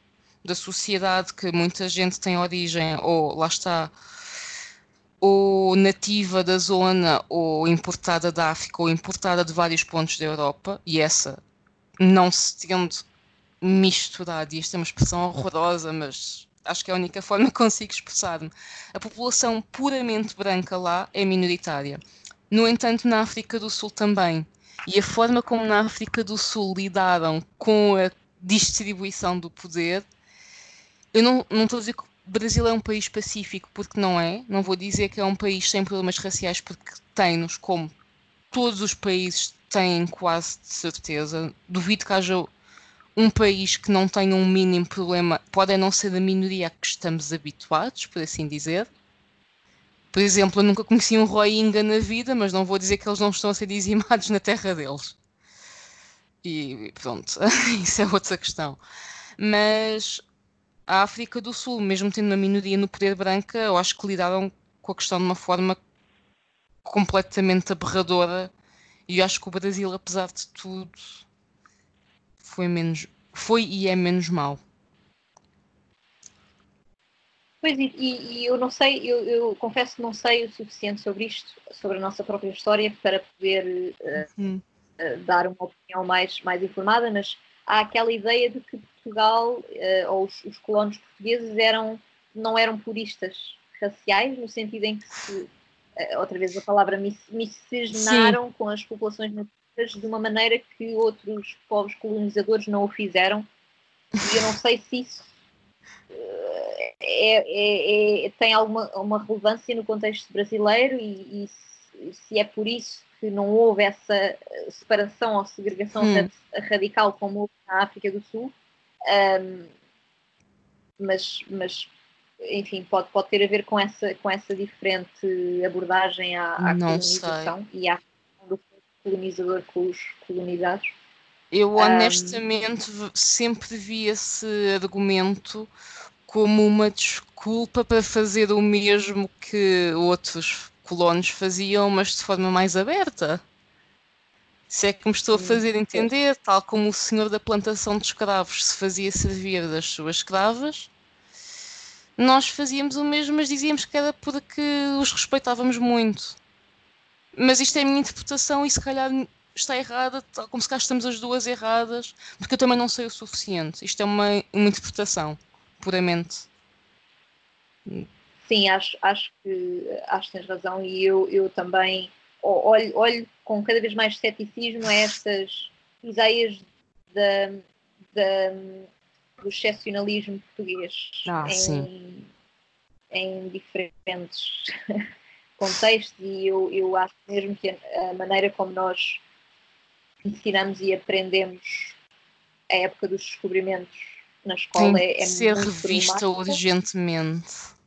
Speaker 1: da sociedade que muita gente tem origem, ou lá está, ou nativa da zona, ou importada da África, ou importada de vários pontos da Europa, e essa não se tendo misturado, e esta é uma expressão horrorosa, mas acho que é a única forma que consigo expressar-me. A população puramente branca lá é minoritária. No entanto, na África do Sul também. E a forma como na África do Sul lidaram com a distribuição do poder, eu não, não estou a dizer que o Brasil é um país pacífico, porque não é. Não vou dizer que é um país sem problemas raciais, porque tem-nos, como todos os países têm quase de certeza. Duvido que haja um país que não tenha um mínimo problema pode não ser da minoria a que estamos habituados, por assim dizer. Por exemplo, eu nunca conheci um Rohingya na vida, mas não vou dizer que eles não estão a ser dizimados na terra deles. E pronto, isso é outra questão. Mas a África do Sul, mesmo tendo uma minoria no poder branca, eu acho que lidaram com a questão de uma forma completamente aberradora. E eu acho que o Brasil, apesar de tudo, foi menos foi e é menos mau.
Speaker 2: Pois, e, e, eu não sei, eu, eu, confesso que não sei o suficiente sobre isto, sobre a nossa própria história, para poder uh, uh, dar uma opinião mais, mais informada, mas há aquela ideia de que Portugal, uh, ou os, os colonos portugueses, eram, não eram puristas raciais, no sentido em que se, outra vez a palavra, miscigenaram com as populações de uma maneira que outros povos colonizadores não o fizeram. E eu não sei se isso é, é, é, tem alguma uma relevância no contexto brasileiro e, e se, se, é por isso que não houve essa separação ou segregação hum. radical como houve na África do Sul. Um, mas, mas enfim, pode, pode ter a ver com essa, com essa diferente abordagem à, à colonização sei. e à colonizador com os colonizados.
Speaker 1: Eu honestamente um, sempre vi esse argumento como uma desculpa para fazer o mesmo que outros colonos faziam, mas de forma mais aberta. Se é que me estou a fazer entender, tal como o senhor da plantação de escravos se fazia servir das suas escravas, nós fazíamos o mesmo, mas dizíamos que era porque os respeitávamos muito. Mas isto é a minha interpretação e se calhar está errada, tal como se cá estamos as duas erradas, porque eu também não sei o suficiente. Isto é uma, uma interpretação, puramente.
Speaker 2: Sim, acho, acho, que, acho que tens razão e eu, eu também olho, olho com cada vez mais ceticismo a estas ideias da, da, do excepcionalismo português
Speaker 1: ah,
Speaker 2: em, em, diferentes contextos e eu, eu acho mesmo que a, maneira como nós ensinamos e aprendemos a época dos descobrimentos na escola
Speaker 1: Tem
Speaker 2: é, é
Speaker 1: ser revista urgentemente.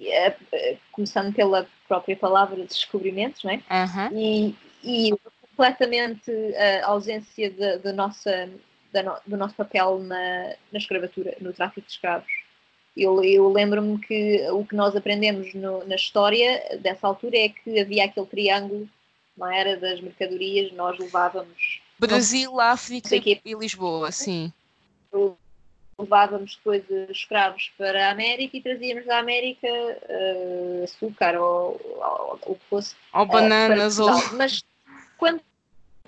Speaker 2: É, é, começando pela própria palavra descobrimentos, não é?
Speaker 1: Uhum.
Speaker 2: E, e completamente a ausência de, de nossa, no, do nosso papel na, na escravatura, no tráfico de escravos. Eu, eu lembro-me que o que nós aprendemos no, na história dessa altura é que havia aquele triângulo, não era, das mercadorias, nós levávamos...
Speaker 1: Brasil, África e Lisboa, sim
Speaker 2: levávamos depois escravos para a América e trazíamos da América uh, açúcar ou, o que fosse.
Speaker 1: Ou uh, bananas. Ou...
Speaker 2: Mas quando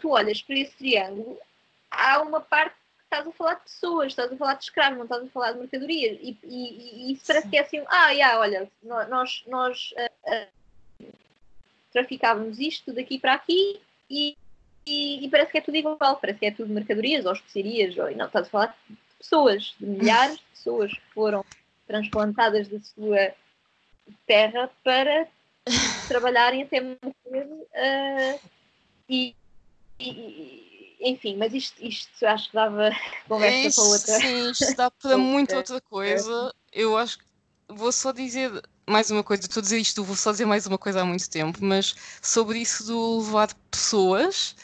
Speaker 2: tu olhas para esse triângulo, há uma parte que estás a falar de pessoas, estás a falar de escravos, não estás a falar de mercadorias. E, e, e isso parece que é assim: ah, yeah, olha, nós, nós uh, traficávamos isto daqui para aqui e e, e, parece que é tudo igual, parece que é tudo mercadorias ou especiarias, ou, não, estás a falar de pessoas, de milhares de pessoas que foram transplantadas da sua terra para trabalharem até morrer uh, e, e, enfim, mas isto, isto acho que dava conversa
Speaker 1: isto,
Speaker 2: para outra.
Speaker 1: Sim, isto dá para muita outra coisa. Eu acho que vou só dizer mais uma coisa, estou a dizer isto, vou só dizer mais uma coisa há muito tempo, mas sobre isso do levar pessoas,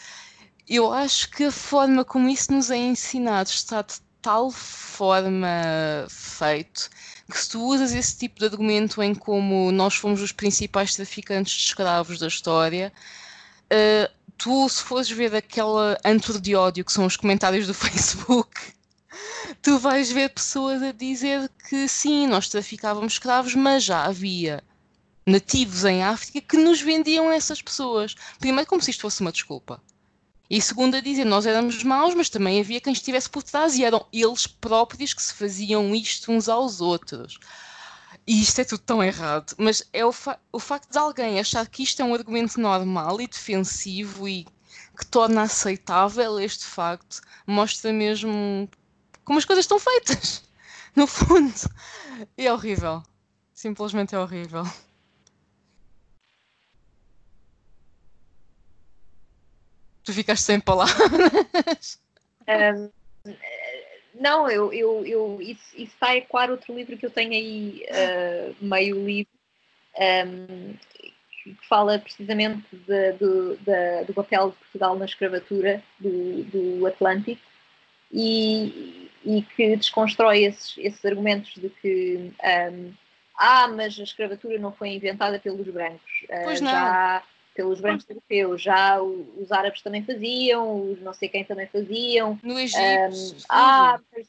Speaker 1: eu acho que a forma como isso nos é ensinado está de tal forma feito que se tu usas esse tipo de argumento em como nós fomos os principais traficantes de escravos da história, uh, tu se fores ver aquela antro de ódio que são os comentários do Facebook, tu vais ver pessoas a dizer que sim, nós traficávamos escravos, mas já havia nativos em África que nos vendiam essas pessoas. Primeiro como se isto fosse uma desculpa. E segundo a dizer, nós éramos maus, mas também havia quem estivesse por trás e eram eles próprios que se faziam isto uns aos outros. E isto é tudo tão errado. Mas é o, fa o facto de alguém achar que isto é um argumento normal e defensivo e que torna aceitável este facto, mostra mesmo como as coisas estão feitas. No fundo. É horrível. Simplesmente é horrível. Tu ficaste sem palavras.
Speaker 2: Um, não, eu, eu, eu isso, isso está a ecoar outro livro que eu tenho aí, uh, meio livro, um, que fala precisamente de, do, de, do papel de Portugal na escravatura do, do Atlântico e, e que desconstrói esses, esses argumentos de que um, ah, mas a escravatura não foi inventada pelos brancos.
Speaker 1: Uh, pois não.
Speaker 2: Já pelos brancos europeus. Já os árabes também faziam, os não sei quem também faziam.
Speaker 1: No Egito. Um,
Speaker 2: ah, mas,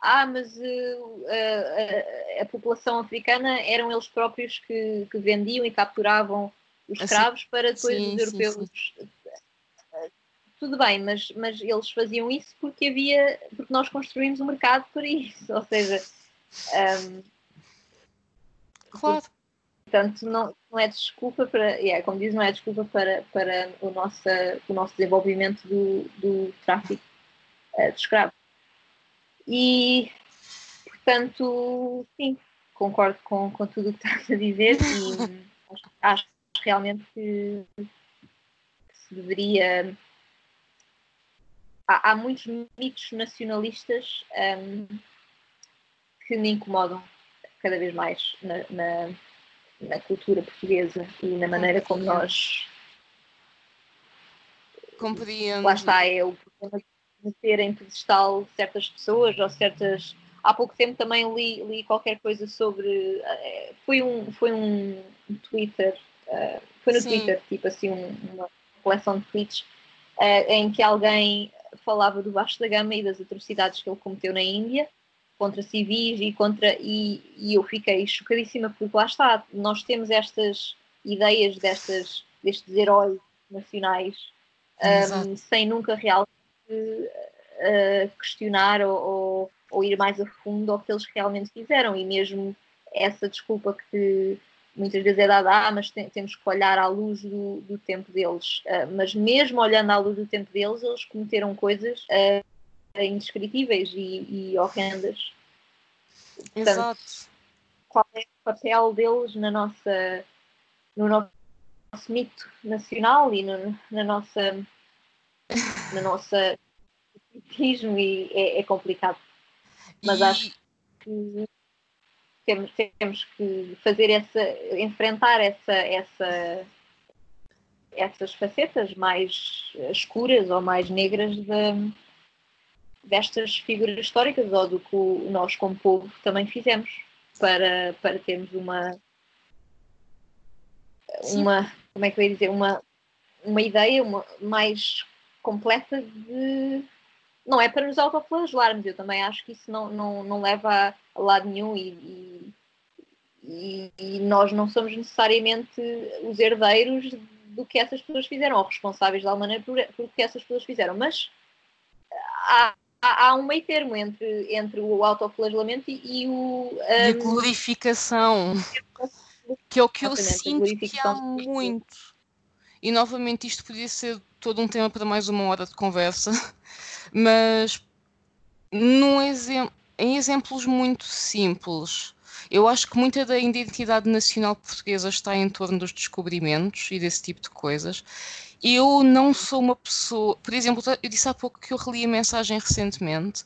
Speaker 2: ah, mas uh, uh, a, população africana eram eles próprios que, que vendiam e capturavam os assim, escravos assim, para depois sim, os europeus. Sim, sim. Tudo bem, mas, mas eles faziam isso porque havia, porque nós construímos um mercado para isso, ou seja, um,
Speaker 1: claro.
Speaker 2: Portanto, não, não é desculpa para, yeah, como diz, não é desculpa para, para o, nosso, o nosso desenvolvimento do, do tráfico uh, de escravos. E, portanto, sim, concordo com, com tudo o que estás a dizer e acho, acho realmente que, que, se deveria. Há, há muitos mitos nacionalistas um, que me incomodam cada vez mais na, na na cultura portuguesa e na maneira como nós.
Speaker 1: Compreendo.
Speaker 2: Lá está, é o problema de meter em pedestal certas pessoas ou certas. Há pouco tempo também li, li qualquer coisa sobre. Foi um, foi um Twitter. Uh, foi no Sim. Twitter, tipo assim, um, uma coleção de tweets uh, em que alguém falava do baixo da gama e das atrocidades que ele cometeu na Índia contra civis e contra e, e eu fiquei chocadíssima porque lá está nós temos estas ideias destas destes heróis nacionais um, sem nunca realmente uh, questionar ou, ou, ou, ir mais a fundo ao que eles realmente fizeram e mesmo essa desculpa que muitas vezes é dada, ah, mas tem, temos que olhar à luz do, do tempo deles. Uh, mas mesmo olhando à luz do tempo deles, eles cometeram coisas uh, indescritíveis e, e horrendas.
Speaker 1: Portanto, Exato.
Speaker 2: Qual é o papel deles na nossa, no nosso mito nacional e no, na nossa na nossa e é, é complicado. Mas e... acho que temos, temos que fazer essa, enfrentar essa, essa, essas facetas mais escuras ou mais negras de, destas figuras históricas ou do que nós como povo também fizemos para, para termos uma uma como é que eu ia dizer uma uma ideia uma, mais completa de não é para nos autoflagelarmos, eu também acho que isso não, não, não leva a lado nenhum e, e, e, nós não somos necessariamente os herdeiros do que essas pessoas fizeram, ou responsáveis de alguma maneira por, por que essas pessoas fizeram, mas há, há, há um meio termo entre, entre o autoflagelamento e, e o... Um,
Speaker 1: e a glorificação, que é o que eu sinto que há muito. E novamente isto podia ser todo um tema para mais uma hora de conversa, mas num em exemplos muito simples, eu acho que muita da identidade nacional portuguesa está em torno dos descobrimentos e desse tipo de coisas. Eu não sou uma pessoa. Por exemplo, eu disse há pouco que eu reli a mensagem recentemente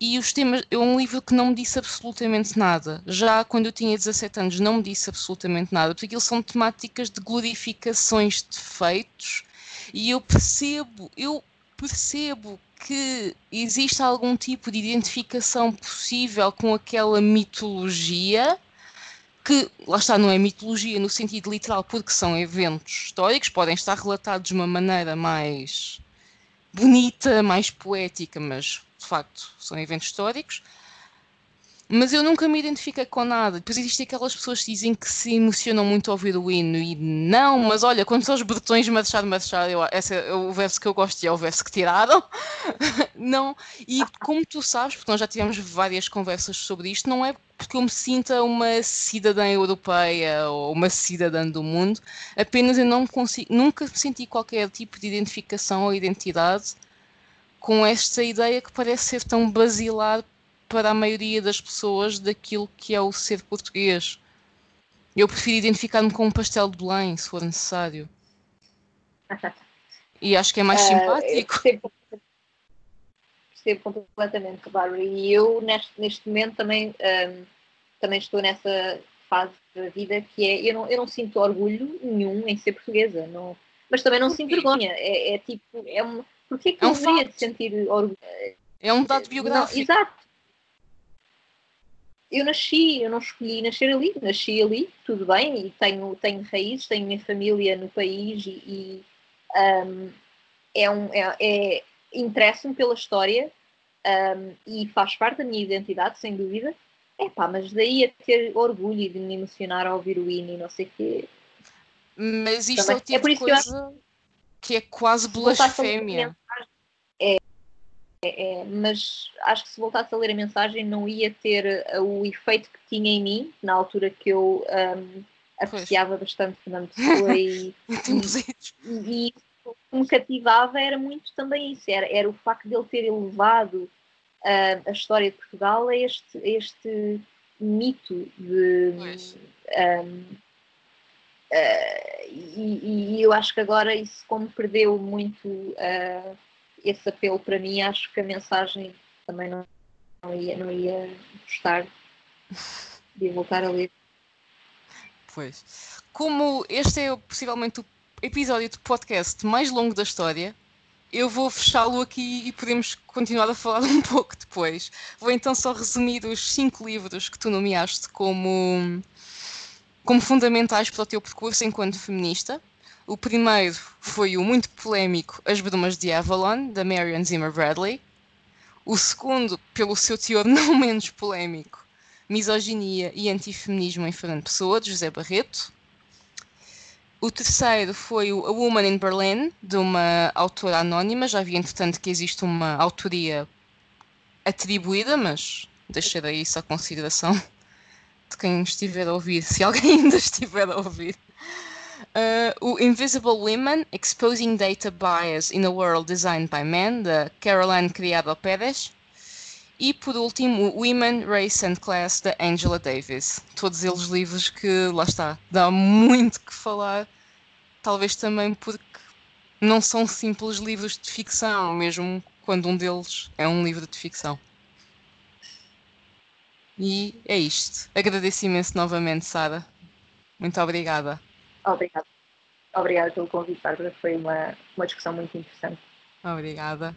Speaker 1: e os temas. É um livro que não me disse absolutamente nada. Já quando eu tinha 17 anos, não me disse absolutamente nada, porque aquilo são temáticas de glorificações de feitos e eu percebo, eu percebo que existe algum tipo de identificação possível com aquela mitologia, que lá está, não é mitologia no sentido literal, porque são eventos históricos, podem estar relatados de uma maneira mais bonita, mais poética, mas de facto são eventos históricos mas eu nunca me identifiquei com nada. Depois existem aquelas pessoas que dizem que se emocionam muito ao ouvir o hino e não, mas olha, quando são os bretões marchar, marchar, eu, esse é o verso que eu gosto e é o verso que tiraram. não, e como tu sabes, porque nós já tivemos várias conversas sobre isto, não é porque eu me sinta uma cidadã europeia ou uma cidadã do mundo, apenas eu não consigo, nunca senti qualquer tipo de identificação ou identidade com esta ideia que parece ser tão basilar para a maioria das pessoas daquilo que é o ser português. Eu prefiro identificar-me com um pastel de Belém, se for necessário. E acho que é mais uh, simpático.
Speaker 2: Percebo, percebo completamente, Bárbara. E eu, neste, neste momento, também, um, também estou nessa fase da vida que é. Eu não, eu não sinto orgulho nenhum em ser portuguesa, não, mas também não sinto vergonha. É, é tipo. É um, Porquê que é um eu deveria de sentir orgulho?
Speaker 1: É um dado biográfico.
Speaker 2: Não, exato eu nasci, eu não escolhi nascer ali, nasci ali, tudo bem, e tenho, tenho raízes, tenho minha família no país e, e um, é um, é, é interessa-me pela história um, e faz parte da minha identidade, sem dúvida. É pá, mas daí a ter orgulho de me emocionar ao ouvir o hino e não sei o quê.
Speaker 1: Mas isto Também. é o tipo é de coisa que, acho... que, é quase blasfémia.
Speaker 2: É, é, é, mas acho que se voltasse a ler a mensagem não ia ter uh, o efeito que tinha em mim, na altura que eu um, apreciava pois. bastante Fernando Pessoa e, e, e, o que me cativava era muito também isso, era, era o facto de ele ter elevado uh, a história de Portugal a este, este mito de um, uh, e, e, eu acho que agora isso como perdeu muito uh, esse apelo para mim, acho que a mensagem também não, não, ia, não ia gostar de voltar a ler.
Speaker 1: Pois. Como este é possivelmente o episódio de podcast mais longo da história, eu vou fechá-lo aqui e podemos continuar a falar um pouco depois. Vou então só resumir os cinco livros que tu nomeaste como, como fundamentais para o teu percurso enquanto feminista. O primeiro foi o muito polémico As Brumas de Avalon, da Marion Zimmer Bradley. O segundo, pelo seu teor não menos polémico, Misoginia e Antifeminismo em Fernando Pessoa, de José Barreto. O terceiro foi o A Woman in Berlin, de uma autora anónima. Já vi, entretanto, que existe uma autoria atribuída, mas deixarei isso à consideração de quem estiver a ouvir, se alguém ainda estiver a ouvir. Uh, o Invisible Women, Exposing Data Bias in a World Designed by Men, da Caroline Criado Pérez. E por último, Women, Race and Class, da Angela Davis. Todos eles livros que, lá está, dá muito que falar, talvez também porque não são simples livros de ficção, mesmo quando um deles é um livro de ficção. E é isto. Agradeço imenso novamente, Sara. Muito obrigada.
Speaker 2: Obrigada. Obrigada pelo convite, Bárbara. Foi uma, uma discussão muito interessante.
Speaker 1: Obrigada.